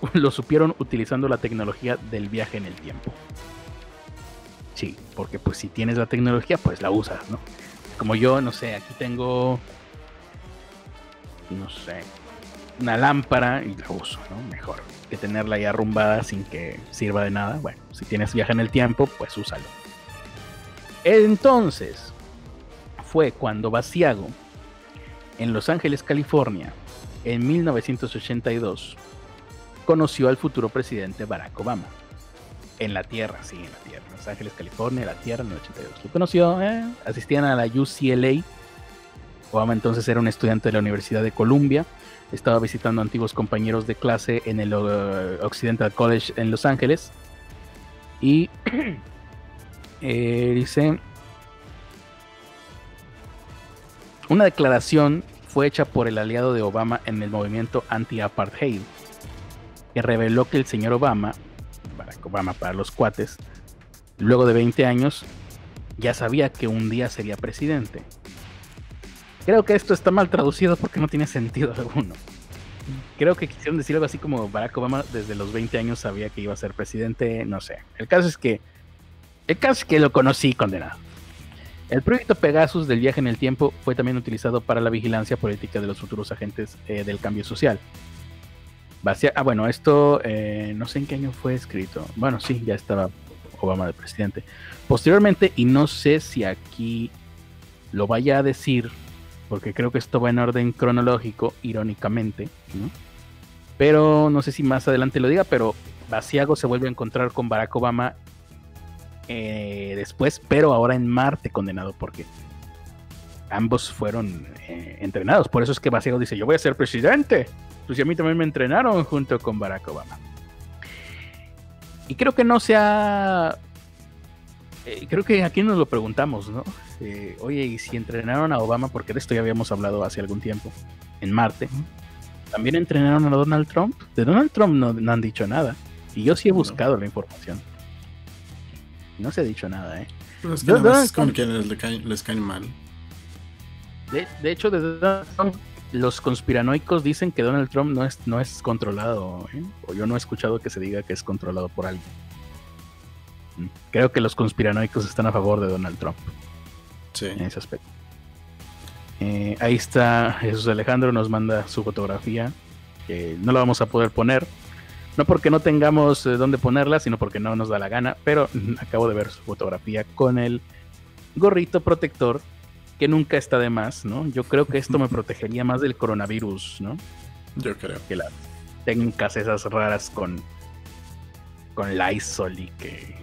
Speaker 2: [laughs] lo supieron utilizando la tecnología del viaje en el tiempo. Sí, porque pues si tienes la tecnología, pues la usas, ¿no? Como yo, no sé, aquí tengo, no sé, una lámpara y la uso, ¿no? Mejor que tenerla ahí arrumbada sin que sirva de nada. Bueno, si tienes viaje en el tiempo, pues úsalo. Entonces, fue cuando Basiago, en Los Ángeles, California, en 1982, conoció al futuro presidente Barack Obama. En la Tierra, sí, en la Tierra. Los Ángeles, California, la Tierra, en el 82. Lo conoció, eh, asistían a la UCLA. Obama entonces era un estudiante de la Universidad de Columbia. Estaba visitando antiguos compañeros de clase en el uh, Occidental College en Los Ángeles. Y [clears throat] eh, dice, una declaración fue hecha por el aliado de Obama en el movimiento anti-apartheid, que reveló que el señor Obama Barack Obama para los cuates, luego de 20 años, ya sabía que un día sería presidente. Creo que esto está mal traducido porque no tiene sentido alguno. Creo que quisieron decir algo así como Barack Obama desde los 20 años sabía que iba a ser presidente, no sé. El caso es que el caso es que lo conocí condenado. El proyecto Pegasus del viaje en el tiempo fue también utilizado para la vigilancia política de los futuros agentes eh, del cambio social. Ah, bueno, esto eh, no sé en qué año fue escrito. Bueno, sí, ya estaba Obama de presidente. Posteriormente, y no sé si aquí lo vaya a decir, porque creo que esto va en orden cronológico, irónicamente, ¿no? Pero no sé si más adelante lo diga, pero Basiago se vuelve a encontrar con Barack Obama eh, después, pero ahora en Marte condenado, porque ambos fueron eh, entrenados. Por eso es que Basiago dice, yo voy a ser presidente. Pues y a mí también me entrenaron junto con Barack Obama. Y creo que no sea... Eh, creo que aquí nos lo preguntamos, ¿no? oye, ¿y si entrenaron a Obama? Porque de esto ya habíamos hablado hace algún tiempo, en Marte. ¿También entrenaron a Donald Trump? De Donald Trump no, han dicho nada. Y yo sí he buscado la información. No se ha dicho nada, ¿eh?
Speaker 1: es con quienes les caen, mal.
Speaker 2: De, hecho, los conspiranoicos dicen que Donald Trump no es, no es controlado. ¿eh? O yo no he escuchado que se diga que es controlado por alguien. Mm. Creo que los conspiranoicos están a favor de Donald Trump. Sí. En ese aspecto. Eh, ahí está Jesús Alejandro, nos manda su fotografía, que no la vamos a poder poner. No porque no tengamos eh, dónde ponerla, sino porque no nos da la gana. Pero [laughs] acabo de ver su fotografía con el gorrito protector, que nunca está de más, ¿no? Yo creo que esto me [laughs] protegería más del coronavirus, ¿no?
Speaker 1: Yo creo.
Speaker 2: Que las técnicas esas raras con, con Lysol y que,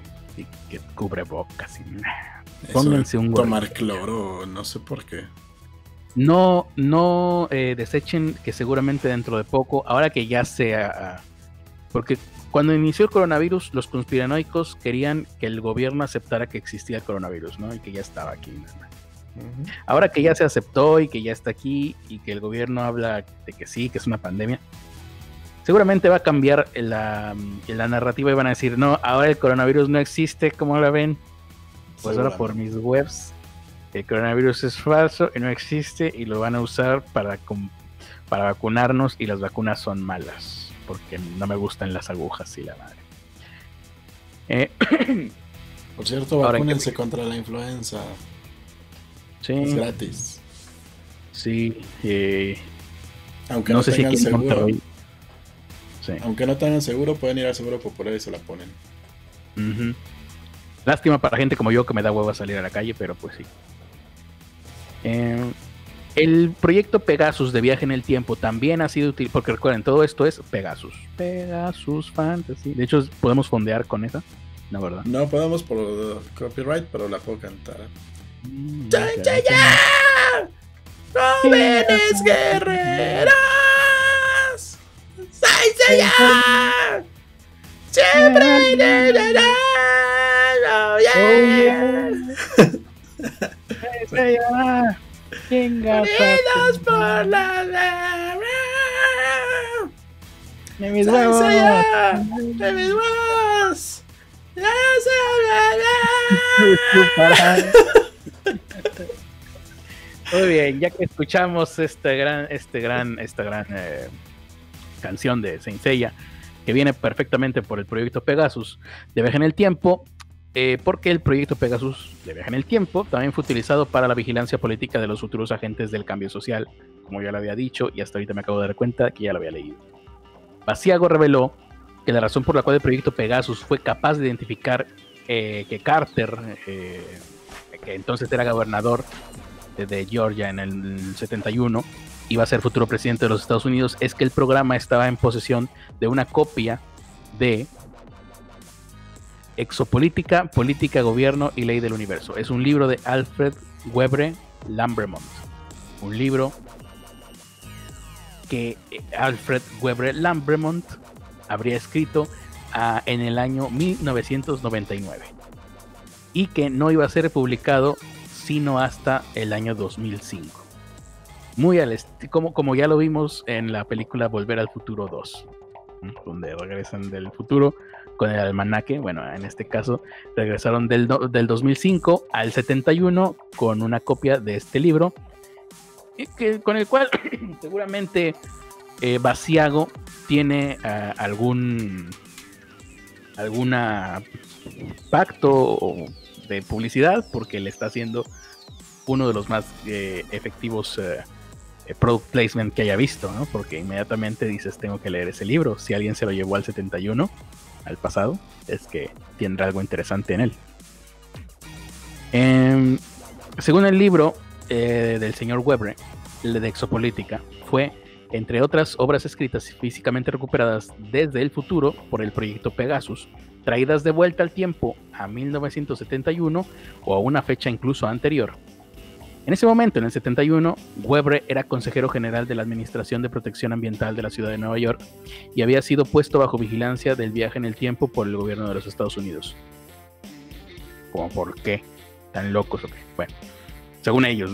Speaker 2: que cubre bocas. Y,
Speaker 1: pónganse un. Tomar cloro, no sé por qué
Speaker 2: no, no eh, desechen que seguramente dentro de poco, ahora que ya sea, porque cuando inició el coronavirus, los conspiranoicos querían que el gobierno aceptara que existía el coronavirus, ¿no? Y que ya estaba aquí. Ahora que ya se aceptó y que ya está aquí y que el gobierno habla de que sí, que es una pandemia, seguramente va a cambiar la, la narrativa y van a decir, no, ahora el coronavirus no existe, como la ven? Pues ahora por mis webs el coronavirus es falso y no existe y lo van a usar para, para vacunarnos y las vacunas son malas porque no me gustan las agujas y la madre.
Speaker 1: Eh, [clears throat] Por cierto, vacúnense contra la influenza. Sí. Es gratis.
Speaker 2: Sí. Eh,
Speaker 1: Aunque no, tengan seguro. Aunque no tengan seguro, pueden ir al seguro popular y se la ponen.
Speaker 2: Lástima para gente como yo que me da huevo a salir a la calle, pero pues sí. Eh, el proyecto Pegasus de viaje en el tiempo también ha sido útil, porque recuerden, todo esto es Pegasus. Pegasus Fantasy. De hecho, podemos fondear con esa. No, ¿verdad?
Speaker 1: No podemos por copyright, pero la puedo cantar. Mm, ¡Jóvenes guerreras! ¡Siempre! ¡Oh, yeah! [laughs] Unidos por la de mis huevos. De mis huevos. [laughs]
Speaker 2: Muy bien, ya que escuchamos este gran, este gran, esta gran eh, canción de Saint Seiya, que viene perfectamente por el proyecto Pegasus de Viaje en el Tiempo, eh, porque el proyecto Pegasus de viaje en el tiempo también fue utilizado para la vigilancia política de los futuros agentes del cambio social, como ya lo había dicho y hasta ahorita me acabo de dar cuenta que ya lo había leído. Basiago reveló que la razón por la cual el proyecto Pegasus fue capaz de identificar eh, que Carter, que entonces era gobernador de Georgia en el 71, iba a ser futuro presidente de los Estados Unidos, es que el programa estaba en posesión de una copia de Exopolítica, Política, Gobierno y Ley del Universo. Es un libro de Alfred Webre Lambremont. Un libro que eh, Alfred Webre Lambremont habría escrito ah, en el año 1999 y que no iba a ser publicado sino hasta el año 2005. Muy al como, como ya lo vimos en la película Volver al Futuro 2, donde regresan del futuro con el almanaque. Bueno, en este caso regresaron del, del 2005 al 71 con una copia de este libro, que, con el cual [coughs] seguramente eh, Basiago tiene ah, algún alguna pacto de publicidad porque le está haciendo uno de los más eh, efectivos eh, product placement que haya visto, ¿no? Porque inmediatamente dices, tengo que leer ese libro. Si alguien se lo llevó al 71, al pasado, es que tendrá algo interesante en él. Em, según el libro eh, del señor Weber, el de Exopolítica, fue, entre otras obras escritas y físicamente recuperadas desde el futuro por el proyecto Pegasus, traídas de vuelta al tiempo a 1971 o a una fecha incluso anterior, en ese momento, en el 71, Webre era consejero general de la Administración de Protección Ambiental de la ciudad de Nueva York y había sido puesto bajo vigilancia del viaje en el tiempo por el gobierno de los Estados Unidos. ¿Cómo por qué? ¿Tan locos? Bueno, según ellos.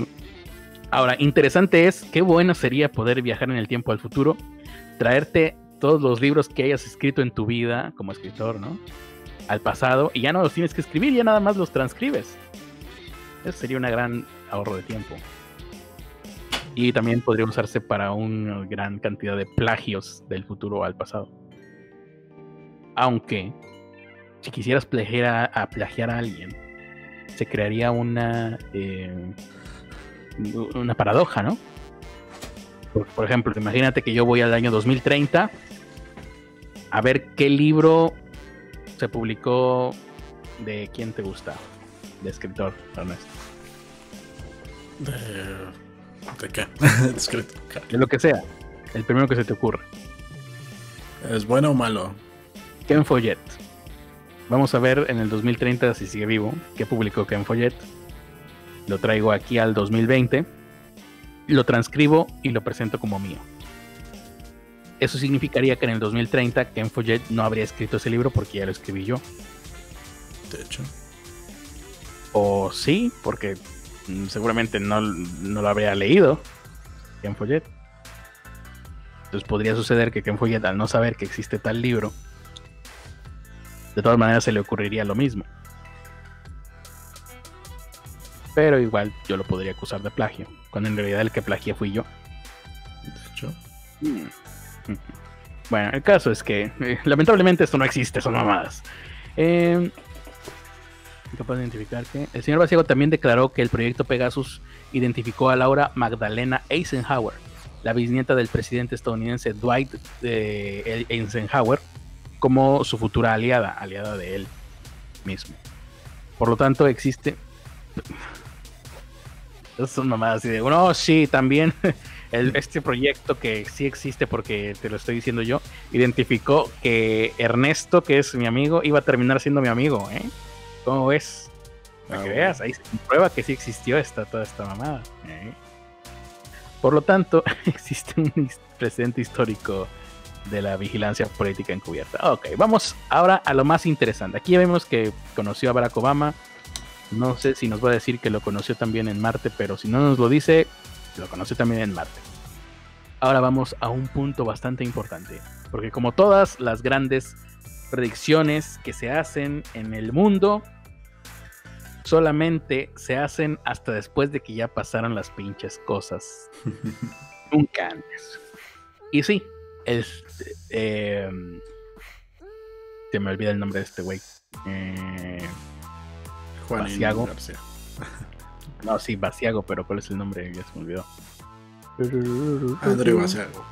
Speaker 2: Ahora, interesante es qué bueno sería poder viajar en el tiempo al futuro traerte todos los libros que hayas escrito en tu vida como escritor, ¿no? Al pasado y ya no los tienes que escribir, ya nada más los transcribes. Eso sería una gran ahorro de tiempo. Y también podría usarse para una gran cantidad de plagios del futuro al pasado. Aunque, si quisieras plagiar a, plagiar a alguien, se crearía una, eh, una paradoja, ¿no? Por, ejemplo, imagínate que yo voy al año 2030 a ver qué libro se publicó de quién te gusta, de escritor, Ernesto.
Speaker 1: ¿De, qué? [laughs]
Speaker 2: de lo que sea, el primero que se te ocurra.
Speaker 1: ¿Es bueno o malo?
Speaker 2: Ken Follett. Vamos a ver en el 2030 si sigue vivo qué publicó Ken Follett. Lo traigo aquí al 2020 lo transcribo y lo presento como mío. Eso significaría que en el 2030 Ken Follett no habría escrito ese libro porque ya lo escribí yo.
Speaker 1: De hecho.
Speaker 2: O sí, porque seguramente no, lo habría leído Ken Follett. Entonces podría suceder que Ken Follett, al no saber que existe tal libro, de todas maneras se le ocurriría lo mismo. Pero igual yo lo podría acusar de plagio cuando en realidad el que plagié fui yo.
Speaker 1: De hecho.
Speaker 2: Mm. Bueno, el caso es que eh, lamentablemente esto no existe, son mamadas. Eh, capaz de identificar que el señor Basiego también declaró que el proyecto Pegasus identificó a Laura Magdalena Eisenhower, la bisnieta del presidente estadounidense Dwight eh, Eisenhower, como su futura aliada, aliada de él mismo. Por lo tanto, existe es una mamada así de, no, sí, también [laughs] este proyecto que sí existe porque te lo estoy diciendo yo, identificó que Ernesto, que es mi amigo, iba a terminar siendo mi amigo, ¿eh? ¿Cómo ves? Para ah, que veas, ahí se comprueba que sí existió esta, toda esta mamada. ¿eh? Por lo tanto, [laughs] existe un presente histórico de la vigilancia política encubierta. Ok, vamos ahora a lo más interesante. Aquí vemos que conoció a Barack Obama, no sé si nos va a decir que lo conoció también en Marte, pero si no nos lo dice, lo conoció también en Marte. Ahora vamos a un punto bastante importante, porque como todas las grandes predicciones que se hacen en el mundo, solamente se hacen hasta después de que ya pasaron las pinches cosas. [laughs] Nunca antes. Y sí, este, em, se me olvida el nombre de este güey. Eh,
Speaker 1: Juan [laughs]
Speaker 2: No, sí, Basiago, pero ¿cuál es el nombre? Ya se me olvidó.
Speaker 1: Andrew Basiago.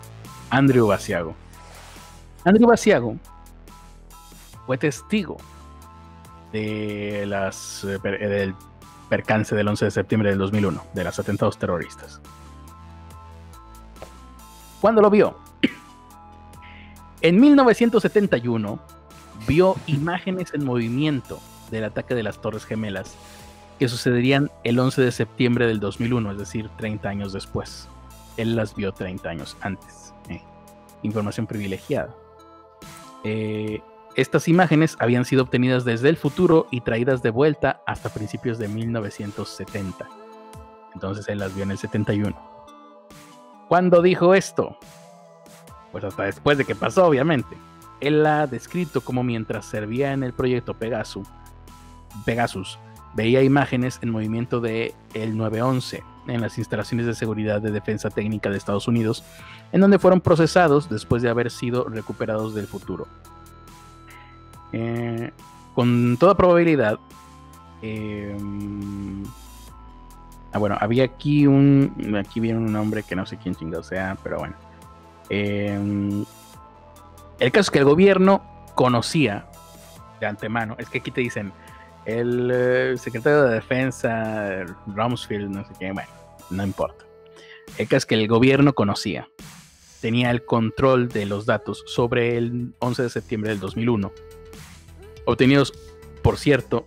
Speaker 2: Andrew Basiago. Andrew Basiago fue testigo de las eh, eh, del percance del 11 de septiembre del 2001, de los atentados terroristas. ¿Cuándo lo vio? En 1971 vio imágenes en movimiento del ataque de las Torres Gemelas, que sucederían el 11 de septiembre del 2001, es decir, 30 años después. Él las vio 30 años antes. Eh, información privilegiada. Eh, estas imágenes habían sido obtenidas desde el futuro y traídas de vuelta hasta principios de 1970. Entonces él las vio en el 71. ¿Cuándo dijo esto? Pues hasta después de que pasó, obviamente. Él la ha descrito como mientras servía en el proyecto Pegasus, Pegasus veía imágenes en movimiento de el 911 en las instalaciones de seguridad de defensa técnica de Estados Unidos, en donde fueron procesados después de haber sido recuperados del futuro. Eh, con toda probabilidad, em, ah, bueno, había aquí un, aquí viene un nombre que no sé quién chingado sea, pero bueno. Em, el caso es que el gobierno conocía de antemano, es que aquí te dicen, el eh, secretario de Defensa, Rumsfeld, no sé qué, bueno, no importa. El caso es que el gobierno conocía, tenía el control de los datos sobre el 11 de septiembre del 2001, obtenidos, por cierto,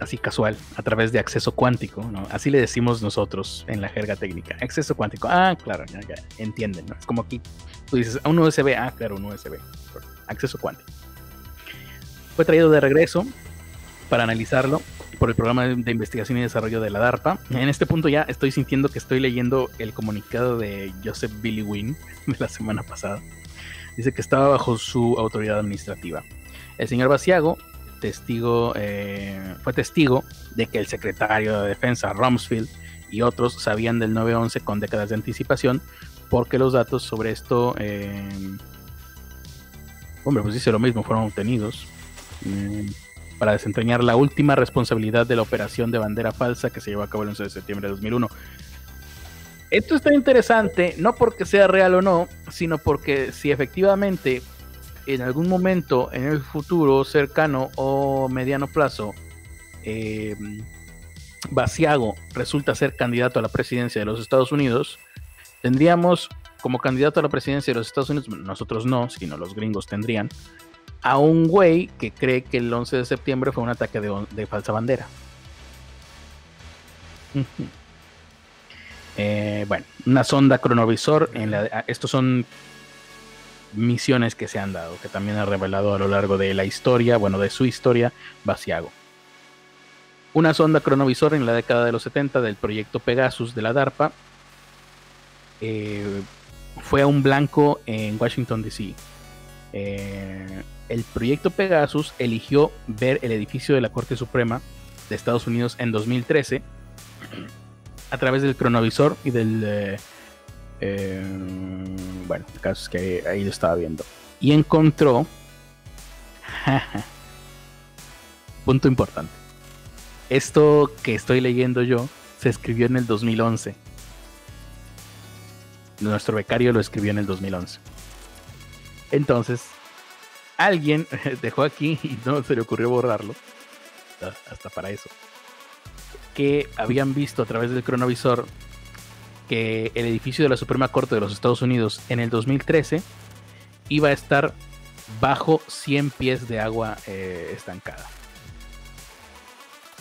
Speaker 2: así casual, a través de acceso cuántico, ¿no? Así le decimos nosotros en la jerga técnica. Acceso cuántico. Ah, claro, ya, entienden, ¿no? Es como aquí tú dices, un USB, ah, claro, un USB. Acceso cuántico. Fue traído de regreso para analizarlo por el programa de investigación y desarrollo de la DARPA. En este punto ya estoy sintiendo que estoy leyendo el comunicado de Joseph Billy Wynn de la semana pasada. Dice que estaba bajo su autoridad administrativa. El señor Basiago testigo, eh, fue testigo de que el secretario de Defensa, Rumsfeld, y otros sabían del 9-11 con décadas de anticipación, porque los datos sobre esto, eh, hombre, pues dice lo mismo, fueron obtenidos mm, para desentrañar la última responsabilidad de la operación de bandera falsa que se llevó a cabo el 11 de septiembre de 2001. Esto está interesante, no porque sea real o no, sino porque si efectivamente en algún momento en el futuro cercano o mediano plazo, eh, Basiago resulta ser candidato a la presidencia de los Estados Unidos, tendríamos como candidato a la presidencia de los Estados Unidos, nosotros no, sino los gringos tendrían, a un güey que cree que el 11 de septiembre fue un ataque de, falsa bandera. Eh, bueno, una sonda cronovisor. En la, estos son misiones que se han dado, que también ha revelado a lo largo de la historia, bueno, de su historia, Basiago. Una sonda cronovisor en la década de los 70 del proyecto Pegasus de la DARPA eh, fue a un blanco en Washington, D.C. Eh, el proyecto Pegasus eligió ver el edificio de la Corte Suprema de Estados Unidos en 2013 a través del cronovisor y del eh, eh, bueno, el caso es que ahí lo estaba viendo. Y encontró. [laughs] punto importante. Esto que estoy leyendo yo se escribió en el 2011. Nuestro becario lo escribió en el 2011. Entonces, alguien [laughs] dejó aquí y no se le ocurrió borrarlo. Hasta para eso. Que habían visto a través del cronovisor que el edificio de la Suprema Corte de los Estados Unidos en el 2013 iba a estar bajo 100 pies de agua eh, estancada.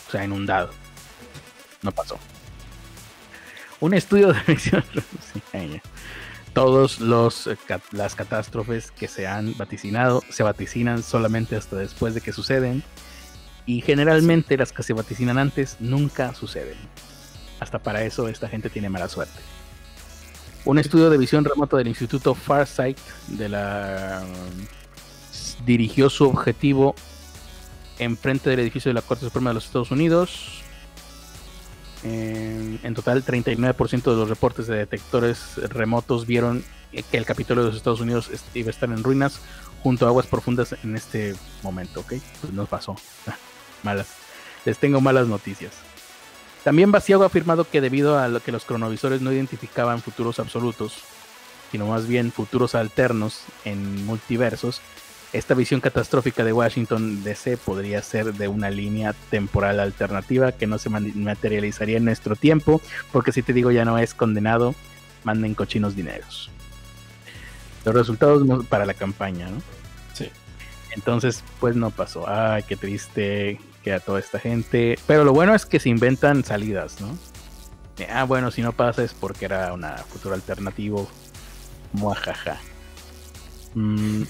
Speaker 2: O sea, inundado. No pasó. Un estudio de [laughs] misión. Todos los eh, las catástrofes que se han vaticinado se vaticinan solamente hasta después de que suceden y generalmente las que se vaticinan antes nunca suceden. Hasta para eso esta gente tiene mala suerte. Un estudio de visión remota del Instituto Farsight dirigió su objetivo enfrente del edificio de la Corte Suprema de los Estados Unidos. En, total, 39% de los reportes de detectores remotos vieron que el Capitolio de los Estados Unidos iba a estar en ruinas junto a aguas profundas en este momento, ¿ok? Pues nos pasó. [laughs] malas. Les tengo malas noticias. También Basiago ha afirmado que debido a lo que los cronovisores no identificaban futuros absolutos, sino más bien futuros alternos en multiversos, esta visión catastrófica de Washington DC podría ser de una línea temporal alternativa que no se materializaría en nuestro tiempo, porque si te digo ya no es condenado, manden cochinos dineros. Los resultados para la campaña, ¿no?
Speaker 1: Sí.
Speaker 2: Entonces, pues no pasó. Ay, qué triste, a toda esta gente. Pero lo bueno es que se inventan salidas, ¿no? Ah, bueno, si no pasa es porque era una futuro alternativo. Muajaja. Mm.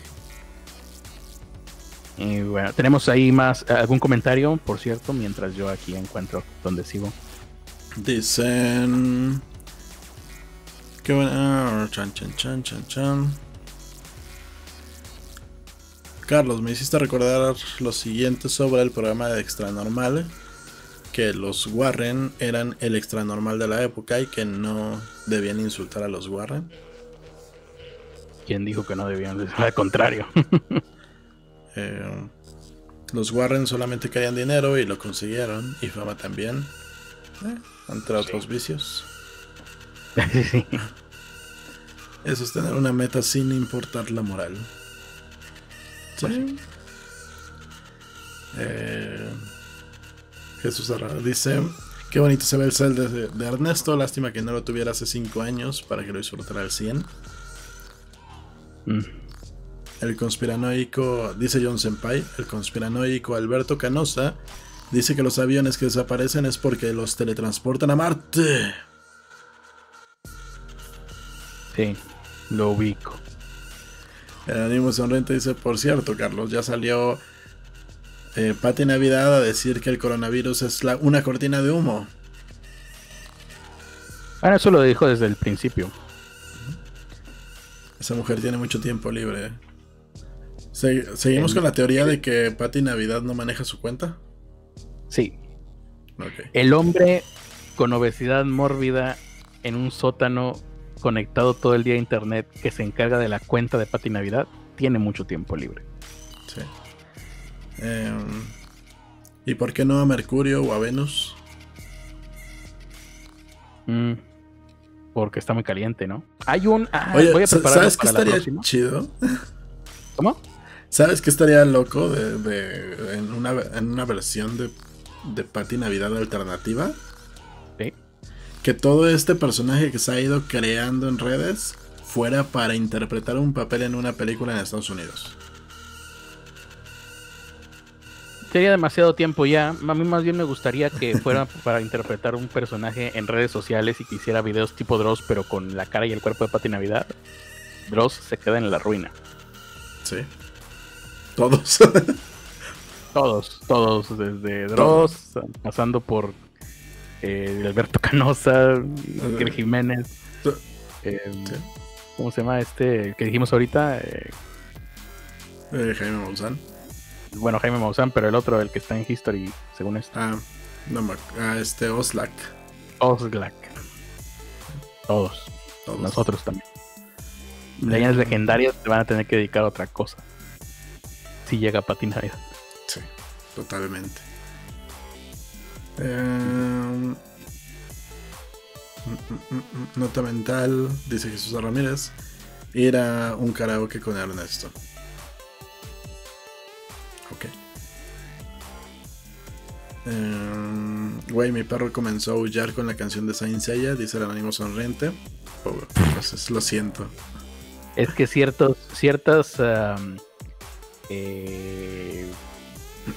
Speaker 2: Y bueno, tenemos ahí más algún comentario, por cierto, mientras yo aquí encuentro donde sigo.
Speaker 1: Dicen. Qué bueno. Chan, chan, chan, chan, chan. Carlos, me hiciste recordar lo siguiente sobre el programa de Extra Normal, que los Warren eran el extra normal de la época y que no debían insultar a los Warren.
Speaker 2: ¿Quién dijo que no debían? [laughs] Al contrario. [laughs]
Speaker 1: Eh, los Warren solamente querían dinero y lo consiguieron, y fama también, eh, entre otros vicios. [laughs] Eso es tener una meta sin importar la moral. Eh, Jesús Arrada dice: Qué bonito se ve el cel de, Ernesto. Lástima que no lo tuviera hace 5 años para que lo disfrutara al 100. Mm. El conspiranoico, dice John Senpai, el conspiranoico Alberto Canosa dice que los aviones que desaparecen es porque los teletransportan a Marte.
Speaker 2: Sí, lo ubico.
Speaker 1: El ánimo sonriente dice, por cierto, Carlos, ya salió eh, Pati Navidad a decir que el coronavirus es una cortina de humo.
Speaker 2: Bueno, eso lo dijo desde el principio.
Speaker 1: Esa mujer tiene mucho tiempo libre. ¿Seguimos con la teoría de que Pati Navidad no maneja su cuenta?
Speaker 2: Sí. El hombre con obesidad mórbida en un sótano conectado todo el día a internet que se encarga de la cuenta de Pati Navidad tiene mucho tiempo libre. Sí.
Speaker 1: Em, ¿Y por qué no a Mercurio o a Venus?
Speaker 2: Mm, porque está muy caliente, ¿no? Hay un.
Speaker 1: Ah, voy a ¿Sabes qué estaría chido?
Speaker 2: ¿Cómo?
Speaker 1: ¿Sabes qué estaría loco de, en, una, en una versión de, de Pati Navidad alternativa?
Speaker 2: Sí.
Speaker 1: Que todo este personaje que se ha ido creando en redes fuera para interpretar un papel en una película en Estados Unidos.
Speaker 2: Sería demasiado tiempo ya. A mí más bien me gustaría que fuera [laughs] para interpretar un personaje en redes sociales y que hiciera videos tipo Dross, pero con la cara y el cuerpo de Pati Navidad. Dross se queda en la ruina.
Speaker 1: Sí. Todos. [laughs]
Speaker 2: todos, todos, desde Dross, pasando por eh, Alberto Canosa, Iker Jiménez. Eh, ¿Cómo se llama este que dijimos ahorita?
Speaker 1: Eh, eh, Jaime Maussan.
Speaker 2: Bueno, Jaime Maussan, pero el otro, el que está en History, según esto.
Speaker 1: Ah, no, ah, este Oslak.
Speaker 2: Oslak. Todos. Nosotros también. Leyendas legendarias te van a tener que dedicar a otra cosa. Si llega a patinar.
Speaker 1: Sí, totalmente. Eh, Mm, mm, mm, nota mental, dice Jesús Ramírez. Ir a un karaoke con Ernesto. Ok. Em, güey, mi perro comenzó a aullar con la canción de Saint Seiya, dice el anónimo sonriente. Pues lo siento.
Speaker 2: Es que ciertos, ciertas eh,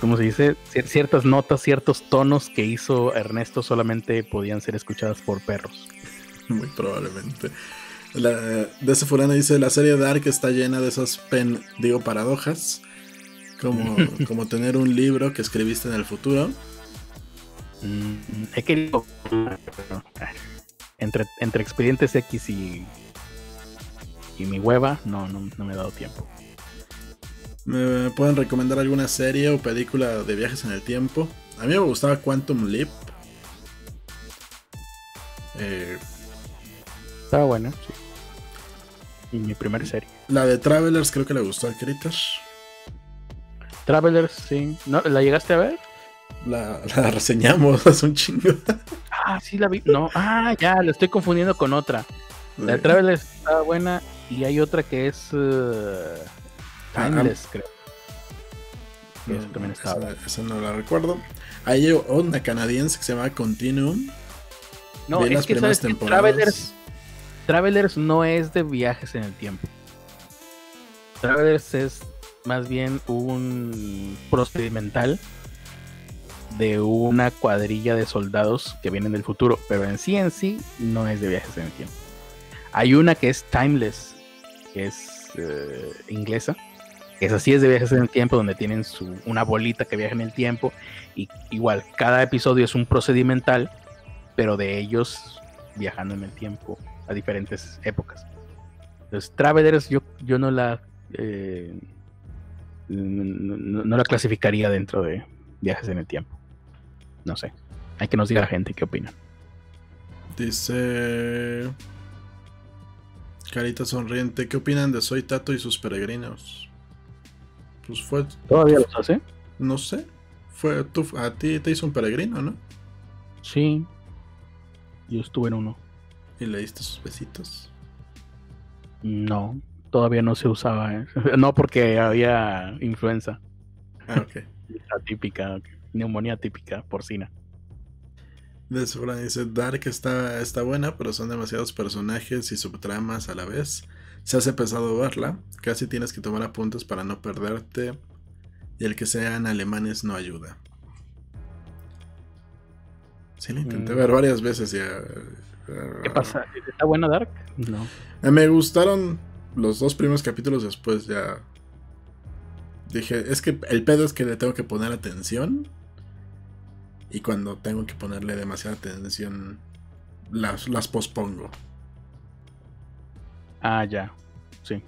Speaker 2: ¿cómo se dice? ciertas notas, ciertos tonos que hizo Ernesto solamente podían ser escuchadas por perros.
Speaker 1: Muy probablemente. de ese fulano dice, la serie Dark está llena de esas pen, digo, paradojas. Como, [laughs] como tener un libro que escribiste en el futuro.
Speaker 2: Mm, he querido... Entre, entre Expedientes X y, y mi hueva, no, no, no me he dado tiempo.
Speaker 1: ¿Me pueden recomendar alguna serie o película de viajes en el tiempo? A mí me gustaba Quantum Leap.
Speaker 2: Eh, Estaba buena, sí. Y mi primera serie.
Speaker 1: La de Travelers creo que le gustó a Critters.
Speaker 2: Travelers, sí. ¿No, ¿La llegaste a ver?
Speaker 1: La, reseñamos [laughs] hace un chingo.
Speaker 2: Ah, sí la vi. No, ah, ya, la estoy confundiendo con otra. La de Travelers estaba buena y hay otra que es... Eh, Timeless, creo.
Speaker 1: eso también estaba. Esa, no la recuerdo. Hay una canadiense que se llama Continuum.
Speaker 2: No, es que, sabes Travelers, Travelers no es de viajes en el tiempo. Travelers es más bien un procedimental de una cuadrilla de soldados que vienen del futuro, pero en sí en sí no es de viajes en el tiempo. Hay una que es Timeless, que es eh, inglesa, es así, es de viajes en el tiempo, donde tienen su, una bolita que viaja en el tiempo. Y igual, cada episodio es un procedimental, pero de ellos viajando en el tiempo a diferentes épocas. Entonces, Travelers yo, yo no la eh, no, la clasificaría dentro de viajes en el tiempo. No sé. Hay que nos diga la gente qué opina.
Speaker 1: Dice Carita sonriente, ¿qué opinan de Soy Tato y sus peregrinos? Pues fue.
Speaker 2: ¿Todavía los hace?
Speaker 1: No sé. Fue, tú, a ti te hizo un peregrino, ¿no?
Speaker 2: Sí. Yo estuve en uno.
Speaker 1: ¿Y le diste sus besitos?
Speaker 2: No, todavía no se usaba. ¿eh? [laughs] No, porque había influenza.
Speaker 1: Ah, ok. [laughs]
Speaker 2: típica, neumonía típica, porcina.
Speaker 1: De dice, Dark está, está buena, pero son demasiados personajes y subtramas a la vez. Se hace pesado verla, casi tienes que tomar apuntes para no perderte y el que sean alemanes no ayuda. Sí, la intenté mm. ver varias veces ya.
Speaker 2: ¿Qué pasa? ¿Está buena Dark? No.
Speaker 1: Eh, me gustaron los dos primeros capítulos, después ya. Dije, es que el pedo es que le tengo que poner atención. Y cuando tengo que ponerle demasiada atención, las, las pospongo.
Speaker 2: Ah, ya. Sí.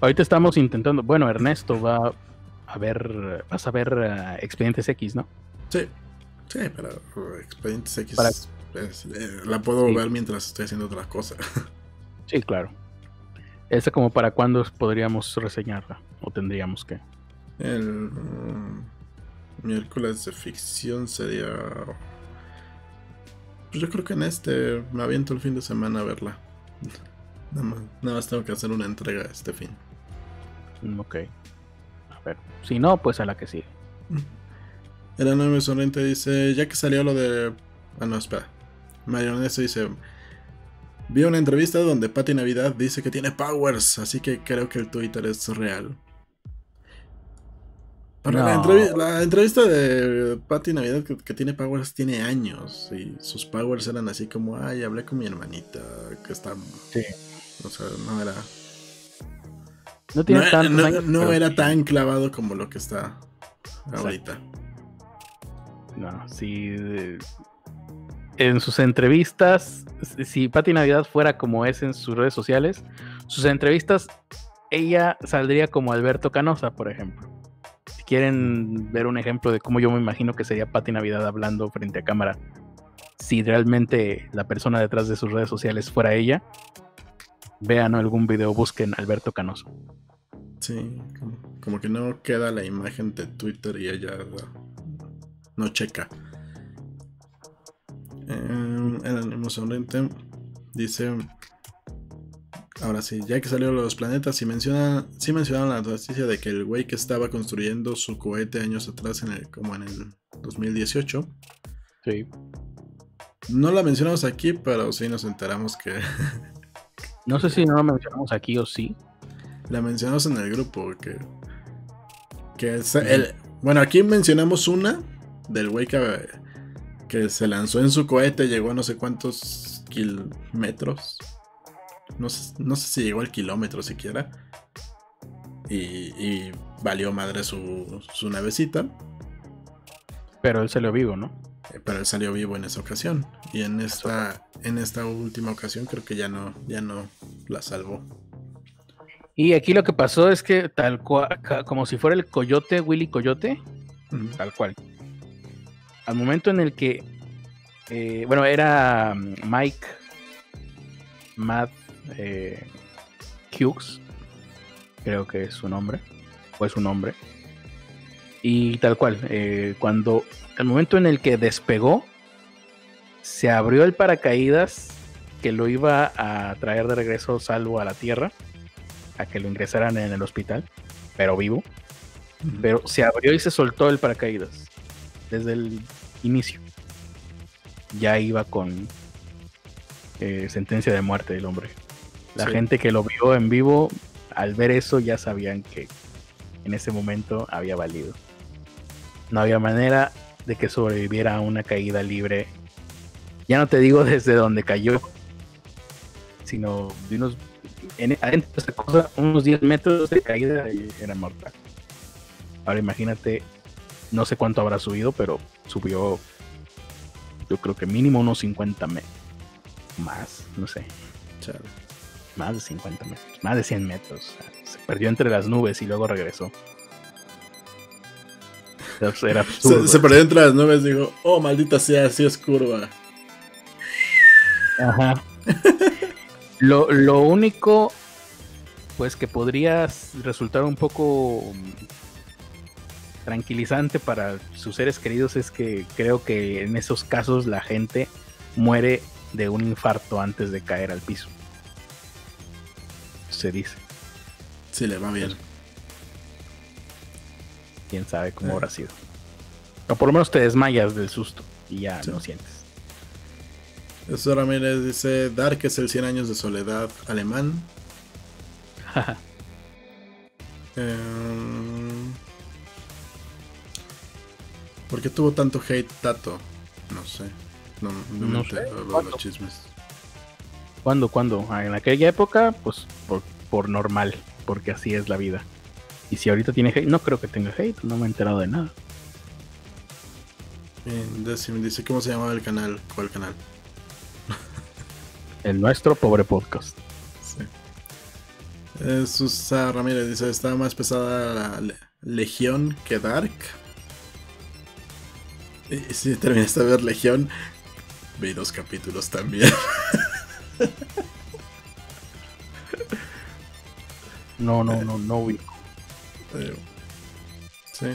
Speaker 2: Ahorita estamos intentando. Bueno, Ernesto va a ver. Vas a ver uh, Expedientes X, ¿no?
Speaker 1: Sí. Sí, pero uh, Expedientes X pues, eh, la puedo ver mientras estoy haciendo otra cosa. [laughs]
Speaker 2: sí, claro. ¿Esa como para cuándo podríamos reseñarla? ¿O tendríamos que?
Speaker 1: El uh, miércoles de ficción sería. Pues yo creo que en este me aviento el fin de semana a verla. [laughs] Nada más, nada más tengo que hacer una entrega este fin.
Speaker 2: Mm, ok. A ver. Si no, pues a la que sigue.
Speaker 1: El anónimo sonriente dice: Ya que salió lo de. Ah, no, espera. Mayonesa dice: Vi una entrevista donde Patty Navidad dice que tiene powers, así que creo que el Twitter es real. la, entrevista de Patty Navidad que, tiene powers tiene años y sus powers eran así como, ay, hablé con mi hermanita que está... Sí. O sea, no era... No, tiene no, era tan clavado como lo que está ahorita.
Speaker 2: No, sí en sus entrevistas, si Patti Navidad fuera como es en sus redes sociales, sus entrevistas, ella saldría como Alberto Canosa, por ejemplo. Si quieren ver un ejemplo de cómo yo me imagino que sería Patti Navidad hablando frente a cámara, si realmente la persona detrás de sus redes sociales fuera ella, vean algún video, busquen Alberto Canosa.
Speaker 1: Sí, como que no queda la imagen de Twitter y ella no checa. Eh, el ánimo sonriente dice. Ahora sí, ya que salió los planetas, y menciona, sí mencionaron la noticia de que el güey que estaba construyendo su cohete años atrás, en el, como en el 2018. Sí. No la mencionamos aquí, pero sí nos enteramos que. [laughs]
Speaker 2: no sé si no la mencionamos aquí o sí.
Speaker 1: La mencionamos en el grupo, que. que es el, bueno, aquí mencionamos una del güey que que se lanzó en su cohete, llegó a no sé cuántos kilómetros. No sé, no sé si llegó al kilómetro siquiera. Y, valió madre su, su, navecita.
Speaker 2: Pero él salió vivo, ¿no?
Speaker 1: Pero él salió vivo en esa ocasión. Y en esta, en esta última ocasión creo que ya no, ya no la salvó.
Speaker 2: Y aquí lo que pasó es que tal cual, como si fuera el coyote, Willy Coyote, tal cual al momento en el que, eh, bueno, era mm, Mike Matt eh, Hughes, creo que es su nombre, o es su nombre. Y tal cual, eh, cuando el momento en el que despegó, se abrió el paracaídas que lo iba a traer de regreso salvo a la tierra, a que lo ingresaran en el hospital, pero vivo. Pero se abrió y se soltó el paracaídas desde el inicio. Ya iba con eh, sentencia de muerte del hombre. La gente que lo vio en vivo, al ver eso, ya sabían que en ese momento había valido. No había manera de que sobreviviera a una caída libre. Ya no te digo desde donde cayó, sino de unos, en, adentro de esa cosa, unos 10 metros de caída y era mortal. Ahora imagínate no sé cuánto habrá subido, pero subió yo creo que mínimo unos 50 metros. Más, no sé. Más de 50 metros, más de 100 metros. se perdió entre las nubes y luego regresó. [laughs]
Speaker 1: se, perdió entre las nubes y dijo, oh maldita sea, así es curva.
Speaker 2: Ajá. [laughs] lo, lo único, pues que podría resultar un poco tranquilizante para sus seres queridos es que creo que en esos casos la gente muere de un infarto antes de caer al piso. Se dice.
Speaker 1: Si le va bien.
Speaker 2: Quién sabe cómo habrá sido. O por lo menos te desmayas del susto y ya no sientes.
Speaker 1: Eso Ramírez dice: Dark es el 100 años de soledad alemán. [laughs] eh, ¿Por qué tuvo tanto hate Tato? No sé. No, no, sé.
Speaker 2: los chismes. ¿Cuándo? ¿Cuándo? Ah, en aquella época, pues por, normal, porque así es la vida. Y si ahorita tiene hate, no creo que tenga hate, no me he enterado de nada.
Speaker 1: dice cómo se llamaba el canal. ¿Cuál canal?
Speaker 2: el nuestro pobre podcast. Sí.
Speaker 1: Eh, Susa Ramírez dice: Estaba más pesada la Legión que Dark. Y si terminaste de ver Legión, vi dos capítulos también.
Speaker 2: no, no, [laughs] no, no vi.
Speaker 1: Sí.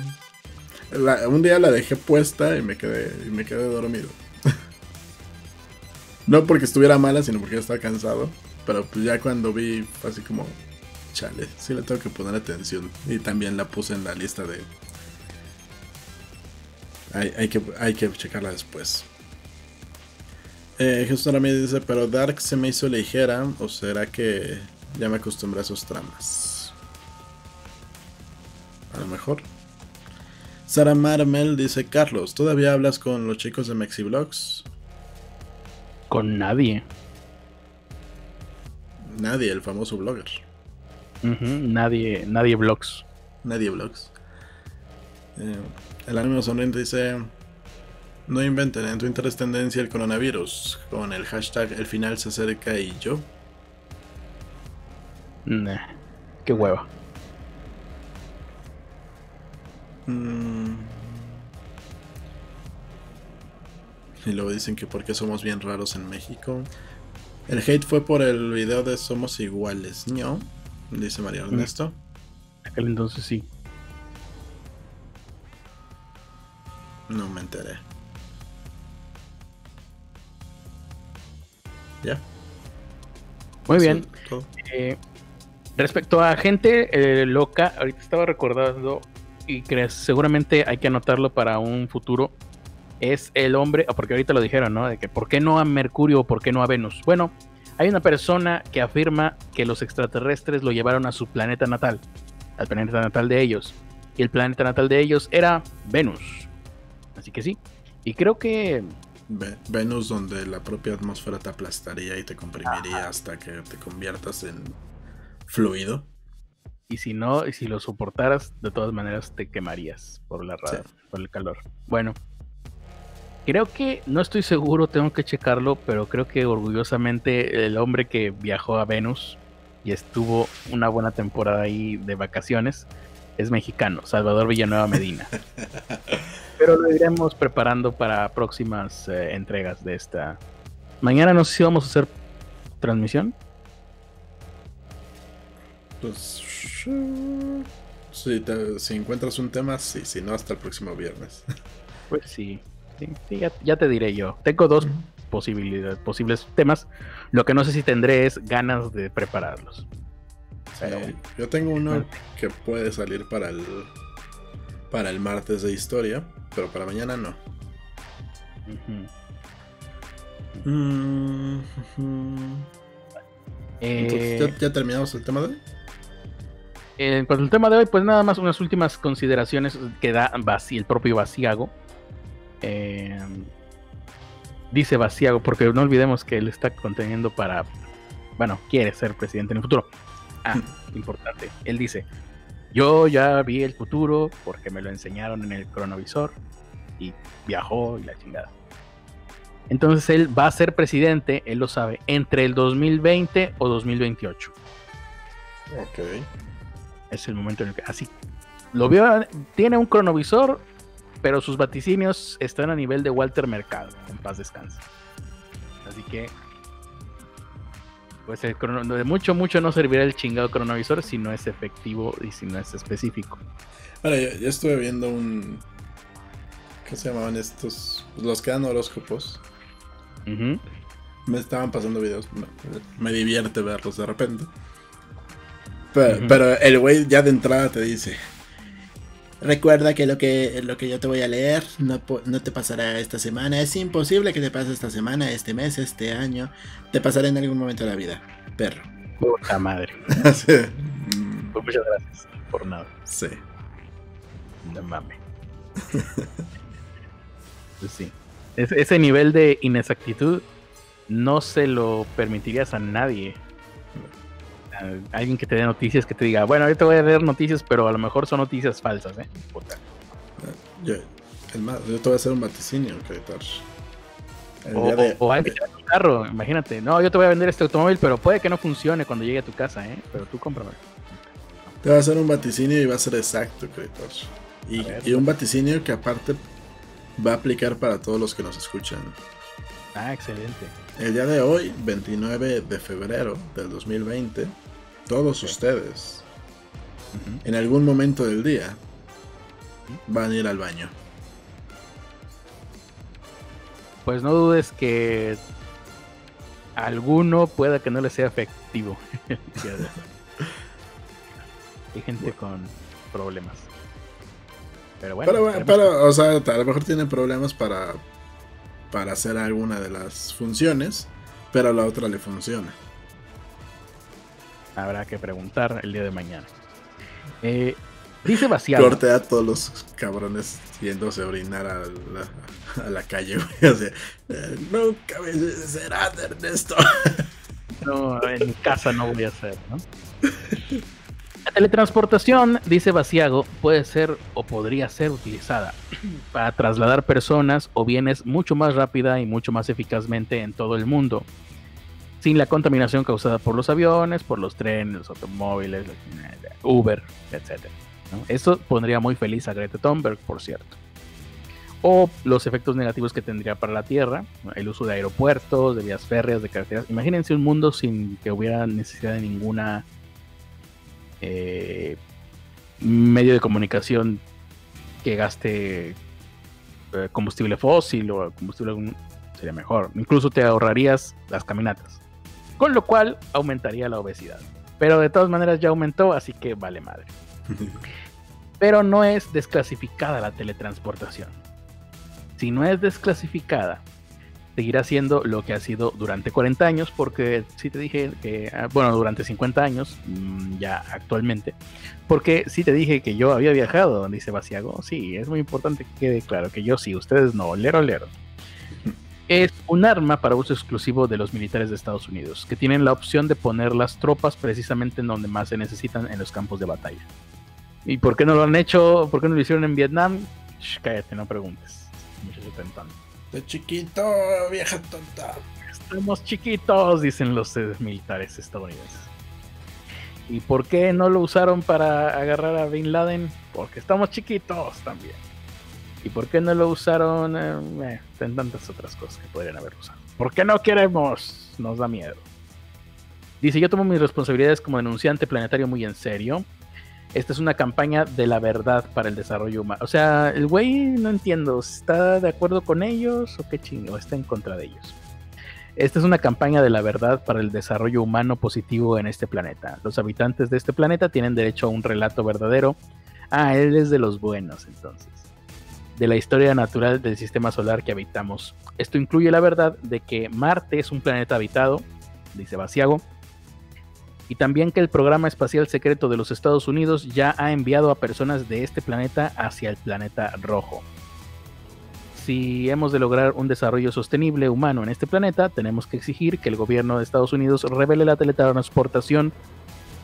Speaker 1: un día la dejé puesta y me quedé, y me quedé dormido. [laughs] no porque estuviera mala, sino porque estaba cansado. Pero pues ya cuando vi, así como, chale, sí le tengo que poner atención. Y también la puse en la lista de... Hay, que, hay que checarla después. Eh, Jesús me dice, pero Dark se me hizo ligera, o será que ya me acostumbré a sus tramas. A lo mejor. Sara Marmel dice, Carlos, ¿todavía hablas con los chicos de Mexiblogs?
Speaker 2: Con nadie.
Speaker 1: Nadie, el famoso blogger.
Speaker 2: Nadie, nadie blogs.
Speaker 1: Nadie blogs. Eh, el ánimo sonriente dice: No inventen en tu interés tendencia el coronavirus. Con el hashtag el final se acerca y yo.
Speaker 2: Nah, qué hueva.
Speaker 1: Mm. Y luego dicen que porque somos bien raros en México. El hate fue por el video de Somos Iguales, ¿no? Dice María mm. Ernesto.
Speaker 2: Aquel entonces sí.
Speaker 1: No me enteré. ¿Ya?
Speaker 2: Muy bien. Eh, respecto a gente eh, loca, ahorita estaba recordando y crees, seguramente hay que anotarlo para un futuro. Es el hombre, porque ahorita lo dijeron, ¿no? De que ¿por qué no a Mercurio o por qué no a Venus? Bueno, hay una persona que afirma que los extraterrestres lo llevaron a su planeta natal, al planeta natal de ellos. Y el planeta natal de ellos era Venus. Así que sí. Y creo que...
Speaker 1: Venus donde la propia atmósfera te aplastaría y te comprimiría hasta que te conviertas en fluido.
Speaker 2: Y si no, y si lo soportaras, de todas maneras te quemarías por la por el calor. Bueno, Creo que, no estoy seguro, tengo que checarlo, pero creo que orgullosamente el hombre que viajó a Venus y estuvo una buena temporada ahí de vacaciones es mexicano, Salvador Villanueva Medina. [laughs] pero lo iremos preparando para próximas eh, entregas de esta. Mañana no sé si vamos a hacer transmisión.
Speaker 1: Pues si, si encuentras un tema, sí, si no, hasta el próximo viernes. [laughs]
Speaker 2: Pues sí. Sí, ya, te diré yo. Tengo dos posibilidades, posibles temas. Lo que no sé si tendré es ganas de prepararlos.
Speaker 1: yo tengo uno que puede salir para el para el martes de historia, pero para mañana no. Mm, eh, ¿ya, terminamos el tema de hoy?
Speaker 2: En cuanto al tema de hoy, pues nada más unas últimas consideraciones que da el propio Vaciago eh, dice Vaciago, porque no olvidemos que él está conteniendo para, bueno, quiere ser presidente en el futuro. Ah, importante. Él dice, yo ya vi el futuro porque me lo enseñaron en el cronovisor y viajó y la chingada. Entonces él va a ser presidente, él lo sabe, entre el 2020 o 2028.
Speaker 1: Ok.
Speaker 2: Es el momento en el que así lo vio, tiene un cronovisor pero sus vaticinios están a nivel de Walter Mercado, en paz descanse. Así que, pues el de mucho, mucho no servirá el chingado cronovisor si no es efectivo y si no es específico.
Speaker 1: Ahora, ya, estuve viendo un. ¿Qué se llamaban estos? Los que dan horóscopos. Me estaban pasando videos. Me, divierte verlos de repente. Pero, pero el güey ya de entrada te dice Recuerda que lo que, lo que yo te voy a leer no, te pasará esta semana. Es imposible que te pase esta semana, este mes, este año. Te pasará en algún momento de la vida, perro.
Speaker 2: Puta madre. [laughs] Pues muchas gracias por nada.
Speaker 1: Sí.
Speaker 2: No mames. [laughs] pues sí. ese nivel de inexactitud no se lo permitirías a nadie. Alguien que te dé noticias que te diga, bueno, yo te voy a dar noticias, pero a lo mejor son noticias falsas, ¿eh?
Speaker 1: Yo, yo te voy a hacer un vaticinio, creditor.
Speaker 2: O, de... o, alguien un carro, imagínate. No, yo te voy a vender este automóvil, pero puede que no funcione cuando llegue a tu casa, ¿eh? Pero tú cómprame.
Speaker 1: Te va a hacer un vaticinio y va a ser exacto, creditor. Y, y un vaticinio que aparte va a aplicar para todos los que nos escuchan.
Speaker 2: Ah, excelente.
Speaker 1: El día de hoy, 29 de febrero del 2020, todos ustedes, en algún momento del día, van a ir al baño.
Speaker 2: Pues no dudes que alguno pueda que no le sea efectivo. [laughs] Hay gente con problemas. Pero bueno.
Speaker 1: Pero, o sea, a lo mejor tienen problemas para, para hacer alguna de las funciones, pero a la otra le funciona.
Speaker 2: Habrá que preguntar el día de mañana. Eh, dice vaciado.
Speaker 1: Corte a todos los cabrones yéndose a orinar a la, a la calle, [laughs] güey. O sea, eh, nunca será Ernesto. [laughs]
Speaker 2: No, en casa no voy a hacer, ¿no? La [laughs] teletransportación, dice Vaciago, puede ser o podría ser utilizada [clears throat] para trasladar personas o bienes mucho más rápida y mucho más eficazmente en todo el mundo, sin la contaminación causada por los aviones, por los trenes, los automóviles, Uber, etc. Esto pondría muy feliz a Greta Thunberg, por cierto. O los efectos negativos que tendría para la Tierra, el uso de aeropuertos, de vías férreas, de carreteras. Imagínense un mundo sin que hubiera necesidad de ninguna eh, medio de comunicación que gaste eh, combustible fósil o combustible sería mejor. Incluso te ahorrarías las caminatas. Con lo cual aumentaría la obesidad. Pero de todas maneras ya aumentó, así que vale madre. [laughs] Pero no es desclasificada la teletransportación. Si no es desclasificada, seguirá siendo lo que ha sido durante 40 años, porque si te dije que, ah, bueno, durante 50 años, mm, ya actualmente, porque si te dije que yo había viajado, dice Basiago, sí, es muy importante que quede claro que yo sí, ustedes no, lero, lero. Es un arma para uso exclusivo de los militares de Estados Unidos, que tienen la opción de poner las tropas precisamente en donde más se necesitan en los campos de batalla. ¿Y por qué no lo han hecho? ¿Por qué no lo hicieron en Vietnam? cállate, no preguntes. Muchos
Speaker 1: de chiquito, vieja tonta.
Speaker 2: Estamos chiquitos, dicen los eh, militares estadounidenses. ¿Y por qué no lo usaron para agarrar a Bin Laden? Porque estamos chiquitos también. ¿Y por qué no lo usaron? Eh, eh en tantas otras cosas que podrían haber usado. ¿Por qué no queremos? Nos da miedo. Dice, yo tomo mis responsabilidades como denunciante planetario muy en serio esta es una campaña de la verdad para el desarrollo humano. O sea, el güey no entiendo, ¿está de acuerdo con ellos o qué chingo? ¿Está en contra de ellos? Esta es una campaña de la verdad para el desarrollo humano positivo en este planeta. Los habitantes de este planeta tienen derecho a un relato verdadero. Ah, él es de los buenos entonces. De la historia natural del sistema solar que habitamos. Esto incluye la verdad de que Marte es un planeta habitado, dice Basiago, y también que el programa espacial secreto de los Estados Unidos ya ha enviado a personas de este planeta hacia el planeta rojo. Si hemos de lograr un desarrollo sostenible humano en este planeta, tenemos que exigir que el gobierno de Estados Unidos revele la teletransportación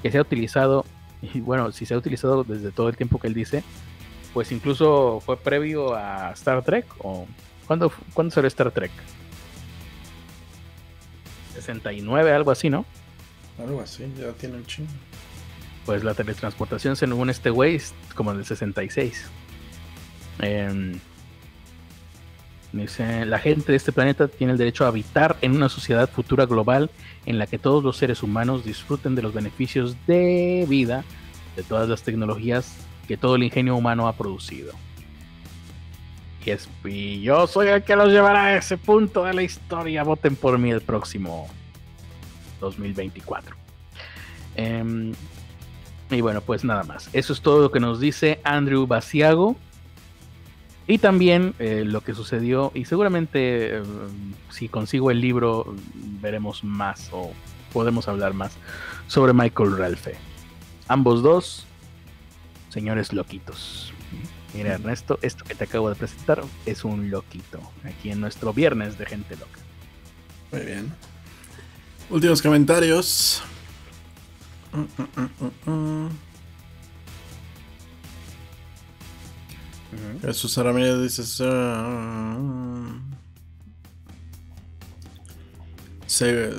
Speaker 2: que se ha utilizado, y bueno, si se ha utilizado desde todo el tiempo que él dice, pues incluso fue previo a Star Trek, o ¿cuándo, ¿cuándo salió Star Trek? 69, algo así, ¿no?
Speaker 1: Algo así, ya tiene un chingo.
Speaker 2: Pues la teletransportación, según este güey, es como del 66. Em, dice, la gente de este planeta tiene el derecho a habitar en una sociedad futura global en la que todos los seres humanos disfruten de los beneficios de vida de todas las tecnologías que todo el ingenio humano ha producido. Y, es, yo soy el que los llevará a ese punto de la historia. Voten por mí el próximo 2024. Em, y bueno, pues nada más. Eso es todo lo que nos dice Andrew Basiago. Y también eh, lo que sucedió, y seguramente em, si consigo el libro veremos más o podemos hablar más sobre Michael Ralph. Ambos dos, señores loquitos. Mira Ernesto, esto que te acabo de presentar es un loquito, aquí en nuestro viernes de gente loca.
Speaker 1: Muy bien. Últimos comentarios. Jesús Ramírez dice.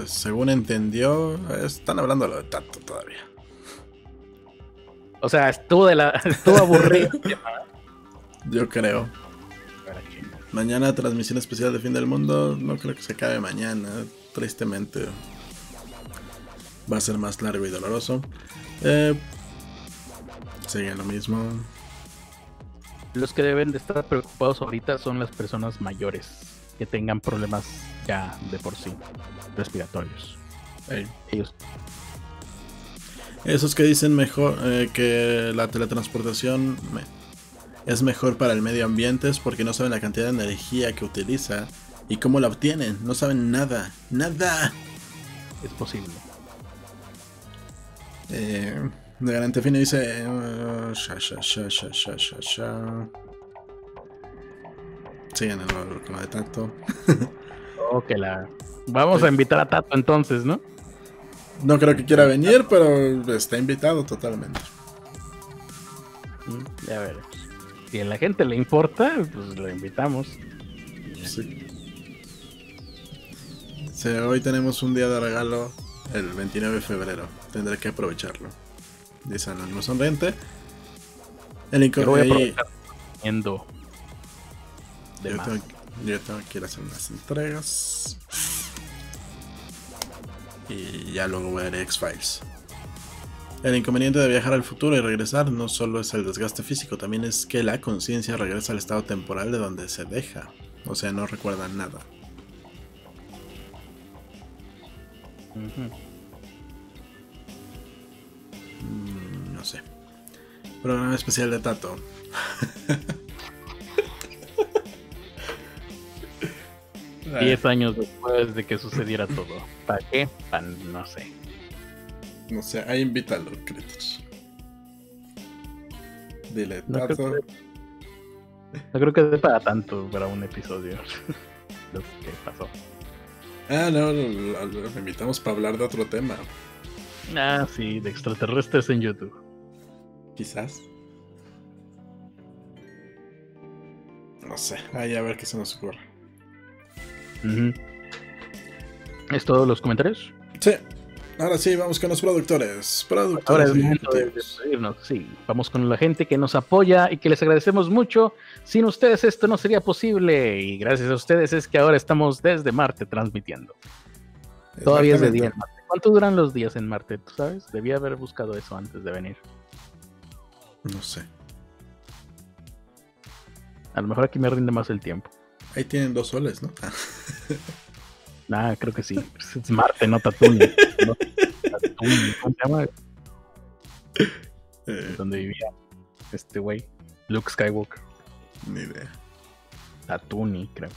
Speaker 1: según entendió, están hablando de lo de Tato todavía.
Speaker 2: O sea, estuvo de la. [laughs] estuvo aburrido.
Speaker 1: Yo creo. Mañana transmisión especial de fin del mundo. No creo que se acabe mañana. Tristemente. Va a ser más largo y doloroso. Eh, sigue lo mismo.
Speaker 2: Los que deben de estar preocupados ahorita son las personas mayores que tengan problemas ya de por sí respiratorios. Ellos.
Speaker 1: Esos que dicen mejor eh, que la teletransportación es mejor para el medio ambiente es porque no saben la cantidad de energía que utiliza y cómo la obtienen. No saben nada, nada.
Speaker 2: Es posible.
Speaker 1: Eh, de garante fino dice. Uh, sha, sha, sha, sha, sha, sha, sha. Siguen el con de Tato. [laughs]
Speaker 2: oh, que la. Vamos a invitar a Tato entonces, ¿no?
Speaker 1: No creo que quiera venir, pero está invitado totalmente.
Speaker 2: Mm, ya veremos. Si a la gente le importa, pues lo invitamos.
Speaker 1: Sí. sí. Hoy tenemos un día de regalo el 29 de febrero. Tendré que aprovecharlo. Dice Anónimo Sonriente. El incorrecto.
Speaker 2: Yo,
Speaker 1: tengo, yo tengo que ir a hacer unas entregas. Y ya luego voy a ver X-Files. El inconveniente de viajar al futuro y regresar no solo es el desgaste físico, también es que la conciencia regresa al estado temporal de donde se deja. O sea, no recuerda nada. Mm, no sé. Programa especial de Tato. [laughs]
Speaker 2: Diez años después de que sucediera todo. ¿Para qué? no sé.
Speaker 1: No sé, ahí invítalo, Kratos. Dile,
Speaker 2: no. Creo que, no creo que para tanto para un episodio. [laughs] lo que pasó.
Speaker 1: Ah, no, lo invitamos para hablar de otro tema.
Speaker 2: Ah, sí, de extraterrestres en YouTube.
Speaker 1: Quizás. No sé, ahí a ver qué se nos ocurre.
Speaker 2: ¿Es todos los comentarios?
Speaker 1: Sí. Ahora sí, vamos con los productores. productores
Speaker 2: Ahora es momento de despedirnos. Sí, vamos con la gente que nos apoya y que les agradecemos mucho. Sin ustedes esto no sería posible y gracias a ustedes es que ahora estamos desde Marte transmitiendo. Todavía es de día en Marte. ¿Cuánto duran los días en Marte? ¿Tú sabes? Debía haber buscado eso antes de venir.
Speaker 1: No sé.
Speaker 2: A lo mejor aquí me rinde más el tiempo.
Speaker 1: Ahí tienen dos soles, ¿no? [laughs]
Speaker 2: Ah, creo que sí. Es Marte, no Tatooine. ¿Cómo se llama? [laughs] Eh. Donde vivía este güey, Luke Skywalker.
Speaker 1: Ni idea.
Speaker 2: Tatooine, creo.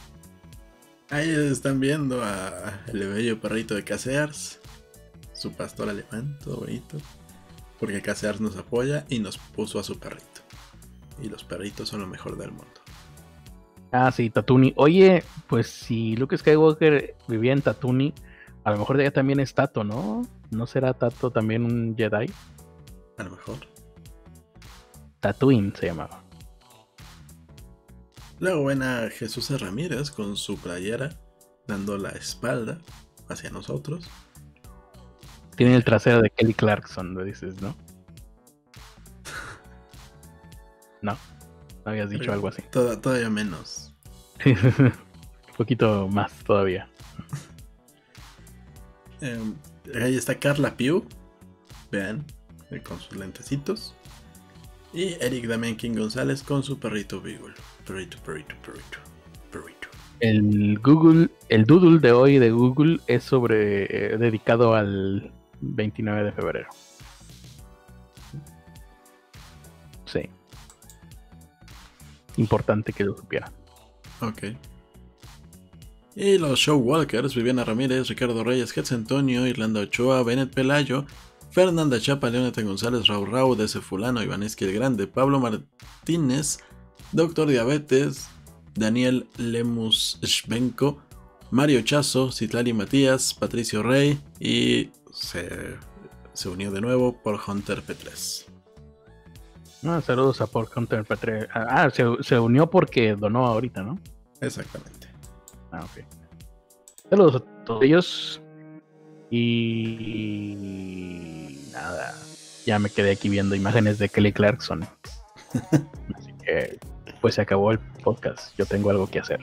Speaker 1: Ahí están viendo a el bello perrito de Casears, su pastor alemán, todo bonito. Porque Casears nos apoya y nos puso a su perrito. Y los perritos son lo mejor del mundo.
Speaker 2: Ah, sí, Tatooine. Oye, pues si Luke Skywalker vivía en Tatooine, a lo mejor de ella también es Tato, ¿no? ¿No será Tato también un Jedi?
Speaker 1: A lo mejor.
Speaker 2: Tatooine se llamaba.
Speaker 1: Luego ven a Jesús Ramírez con su playera dando la espalda hacia nosotros.
Speaker 2: Tiene el trasero de Kelly Clarkson, lo dices, no, [laughs] no habías dicho algo así.
Speaker 1: todavía menos. [laughs]
Speaker 2: Un poquito más todavía.
Speaker 1: Em, ahí está Carla Piu. Vean, eh, con sus lentecitos. Y Eric Damián King González con su perrito Beagle. Perrito, perrito, perrito, perrito.
Speaker 2: El Google, el doodle de hoy de Google es sobre eh, dedicado al 29 de febrero. Importante que lo supieran.
Speaker 1: Ok. Y los Showwalkers, Viviana Ramírez, Ricardo Reyes, Getz Antonio, Irlanda Ochoa, Bennett Pelayo, Fernanda Chapa, Leoneta González, Raúl Raúl, ese fulano, Ivaneski el Grande, Pablo Martínez, Doctor Diabetes, Daniel Lemus Shvenko, Mario Chazo, Citlali Matías, Patricio Rey y se unió de nuevo por Hunter P3.
Speaker 2: No, saludos a por Hunter P3. Ah, se, se, unió porque donó ahorita, ¿no?
Speaker 1: Exactamente.
Speaker 2: Ah, ok. Saludos a todos ellos. Y nada, ya me quedé aquí viendo imágenes de Kelly Clarkson. [laughs] Así que, pues se acabó el podcast. Yo tengo algo que hacer.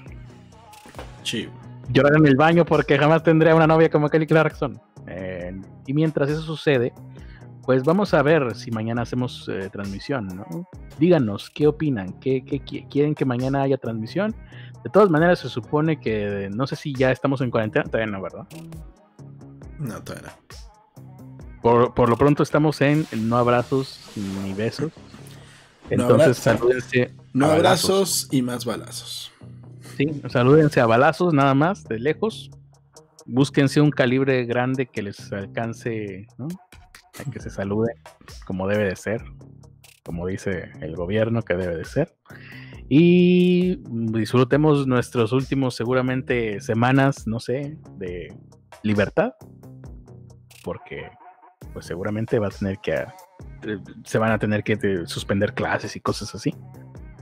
Speaker 1: Chivo.
Speaker 2: Llorar en el baño porque jamás tendré una novia como Kelly Clarkson. Eh, y mientras eso sucede, pues vamos a ver si mañana hacemos eh, transmisión, ¿no? Díganos, ¿qué opinan? ¿Qué, quieren que mañana haya transmisión? De todas maneras, se supone que no sé si ya estamos en cuarentena, todavía no, ¿verdad?
Speaker 1: No, todavía no.
Speaker 2: Por, lo pronto estamos en no abrazos ni besos. Entonces, salúdense.
Speaker 1: No abrazos y más balazos.
Speaker 2: Sí, salúdense a balazos nada más, de lejos. Búsquense un calibre grande que les alcance, ¿no? Que se saluden como debe de ser, como dice el gobierno que debe de ser. Y disfrutemos nuestros últimos, seguramente, semanas, no sé, de libertad. Porque, pues seguramente va a tener que, eh, se van a tener que eh, suspender clases y cosas así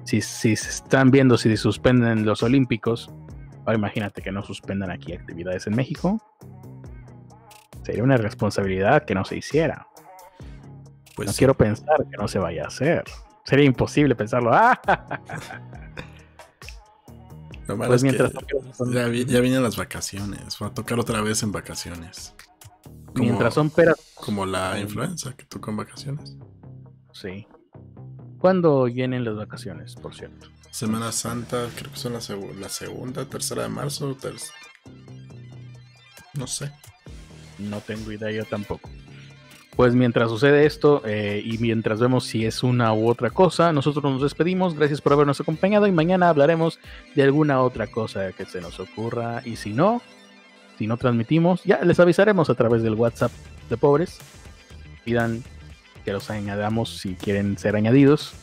Speaker 2: si, si se están viendo si suspenden los Olímpicos, ahora imagínate que no suspendan aquí actividades en México. Sería una responsabilidad que no se hiciera. Pues no quiero pensar que no se vaya a hacer. Sería imposible pensarlo. [laughs]
Speaker 1: pues mientras ya, vienen las vacaciones. Va a tocar otra vez en vacaciones.
Speaker 2: mientras son peras.
Speaker 1: Como la influenza que tocó en vacaciones.
Speaker 2: Sí. ¿Cuándo vienen las vacaciones, por cierto?
Speaker 1: Semana Santa, creo que son la, segunda, tercera de marzo. No sé.
Speaker 2: No tengo idea yo tampoco. Pues mientras sucede esto eh, y mientras vemos si es una u otra cosa, nosotros nos despedimos. Gracias por habernos acompañado y mañana hablaremos de alguna otra cosa que se nos ocurra. Y si no, si no transmitimos, ya les avisaremos a través del WhatsApp de pobres. Pidan que los añadamos si quieren ser añadidos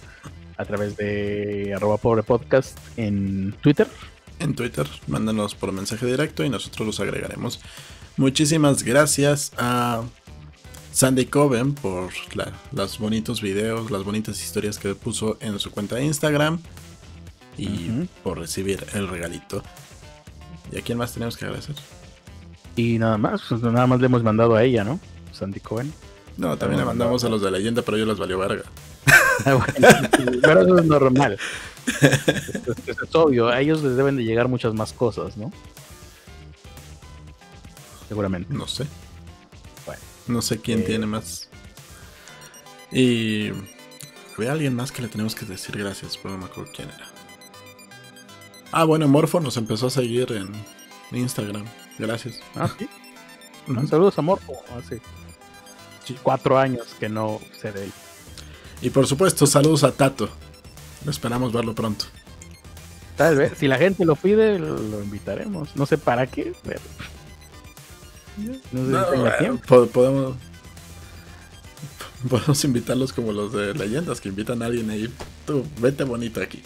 Speaker 2: a través de arroba pobre podcast en Twitter.
Speaker 1: En Twitter, mándanos por mensaje directo y nosotros los agregaremos. Muchísimas gracias a Sandy Coven por los bonitos videos, las bonitas historias que puso en su cuenta de Instagram y por recibir el regalito. ¿Y a quién más tenemos que agradecer?
Speaker 2: Y nada más, pues nada más le hemos mandado a ella, ¿no? Sandy Coven.
Speaker 1: No, también le mandamos a los de leyenda, pero yo los valió verga.
Speaker 2: Ah, pero eso es normal. [laughs] Eso, es obvio, a ellos les deben de llegar muchas más cosas, ¿no? Seguramente.
Speaker 1: No sé. Bueno. No sé quién eh, tiene más. Y había alguien más que le tenemos que decir gracias, pero no me acuerdo quién era. Ah, bueno, Morfo nos empezó a seguir en Instagram. Gracias.
Speaker 2: Ah, sí. [laughs] Saludos a Morfo. Ah, sí cuatro años que no sé de él.
Speaker 1: Y por supuesto, saludos a Tato. Esperamos verlo pronto.
Speaker 2: Tal vez, si la gente lo pide, lo, invitaremos. No sé para qué, pero.
Speaker 1: No sé podemos. Podemos invitarlos como los de leyendas que invitan a alguien ahí. Tú, vete bonito aquí.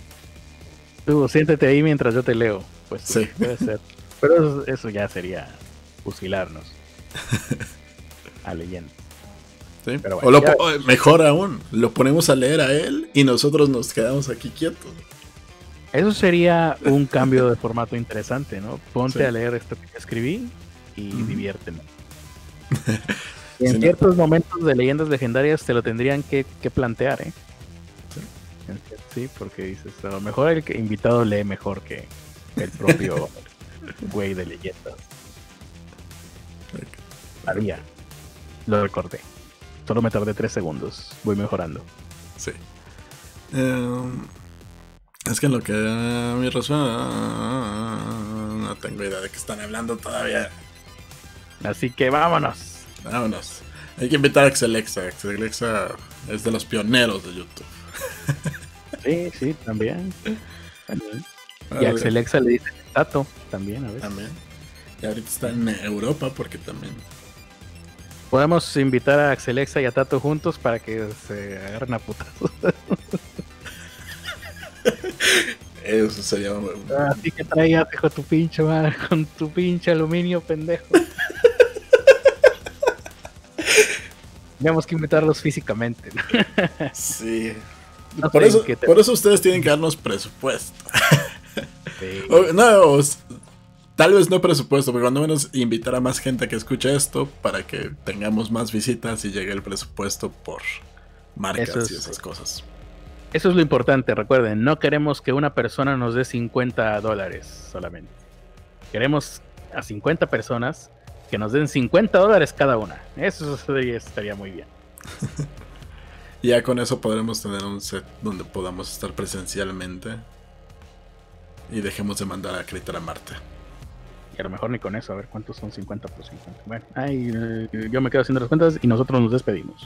Speaker 2: Tú, siéntete ahí mientras yo te leo. Pues sí. Puede ser. [laughs] Pero eso, eso ya sería fusilarnos [laughs] a leyendas
Speaker 1: o mejor aún, lo ponemos a leer a él y nosotros nos quedamos aquí quietos.
Speaker 2: Eso sería un cambio de formato interesante, ¿no? Ponte a leer esto que escribí y diviérteme. [laughs] en ciertos momentos de leyendas legendarias te lo tendrían que, plantear, ¿eh? Sí. porque dices, a lo mejor el invitado lee mejor que el propio [laughs] güey de leyendas. Había. Lo recordé. Solo me tardé tres segundos. Voy mejorando.
Speaker 1: Sí. Em, es que en lo que a mi resuena, no tengo idea de qué están hablando todavía.
Speaker 2: Así que vámonos.
Speaker 1: Vámonos. Hay que invitar a Axelexa. Axelexa es de los pioneros de YouTube.
Speaker 2: Sí, sí, también. Y Axelexa le dice Tato también a veces.
Speaker 1: También. Y ahorita está en Europa porque también
Speaker 2: Podemos invitar a Axelexa y a Tato juntos para que se agarren a putazos.
Speaker 1: Eso sería muy
Speaker 2: Así que traigas con tu pinche madre, con tu pinche aluminio pendejo. Tenemos que invitarlos físicamente. [laughs]
Speaker 1: sí. por, eso, por eso ustedes tienen que darnos presupuesto. [laughs] no, tal vez no presupuesto, pero cuando menos invitar a más gente a que escuche esto para que tengamos más visitas y llegue el presupuesto por marcas y esas cosas.
Speaker 2: Eso es lo importante, recuerden, no queremos que una persona nos dé 50 dólares solamente. Queremos a 50 personas que nos den 50 dólares cada una. Eso estaría muy bien. [laughs]
Speaker 1: ya con eso podremos tener un set donde podamos estar presencialmente y dejemos de mandar a acreditar a Marte.
Speaker 2: Y a lo mejor ni con eso, a ver cuántos son 50 por 50. Bueno, ahí, eh, yo me quedo haciendo las cuentas y nosotros nos despedimos.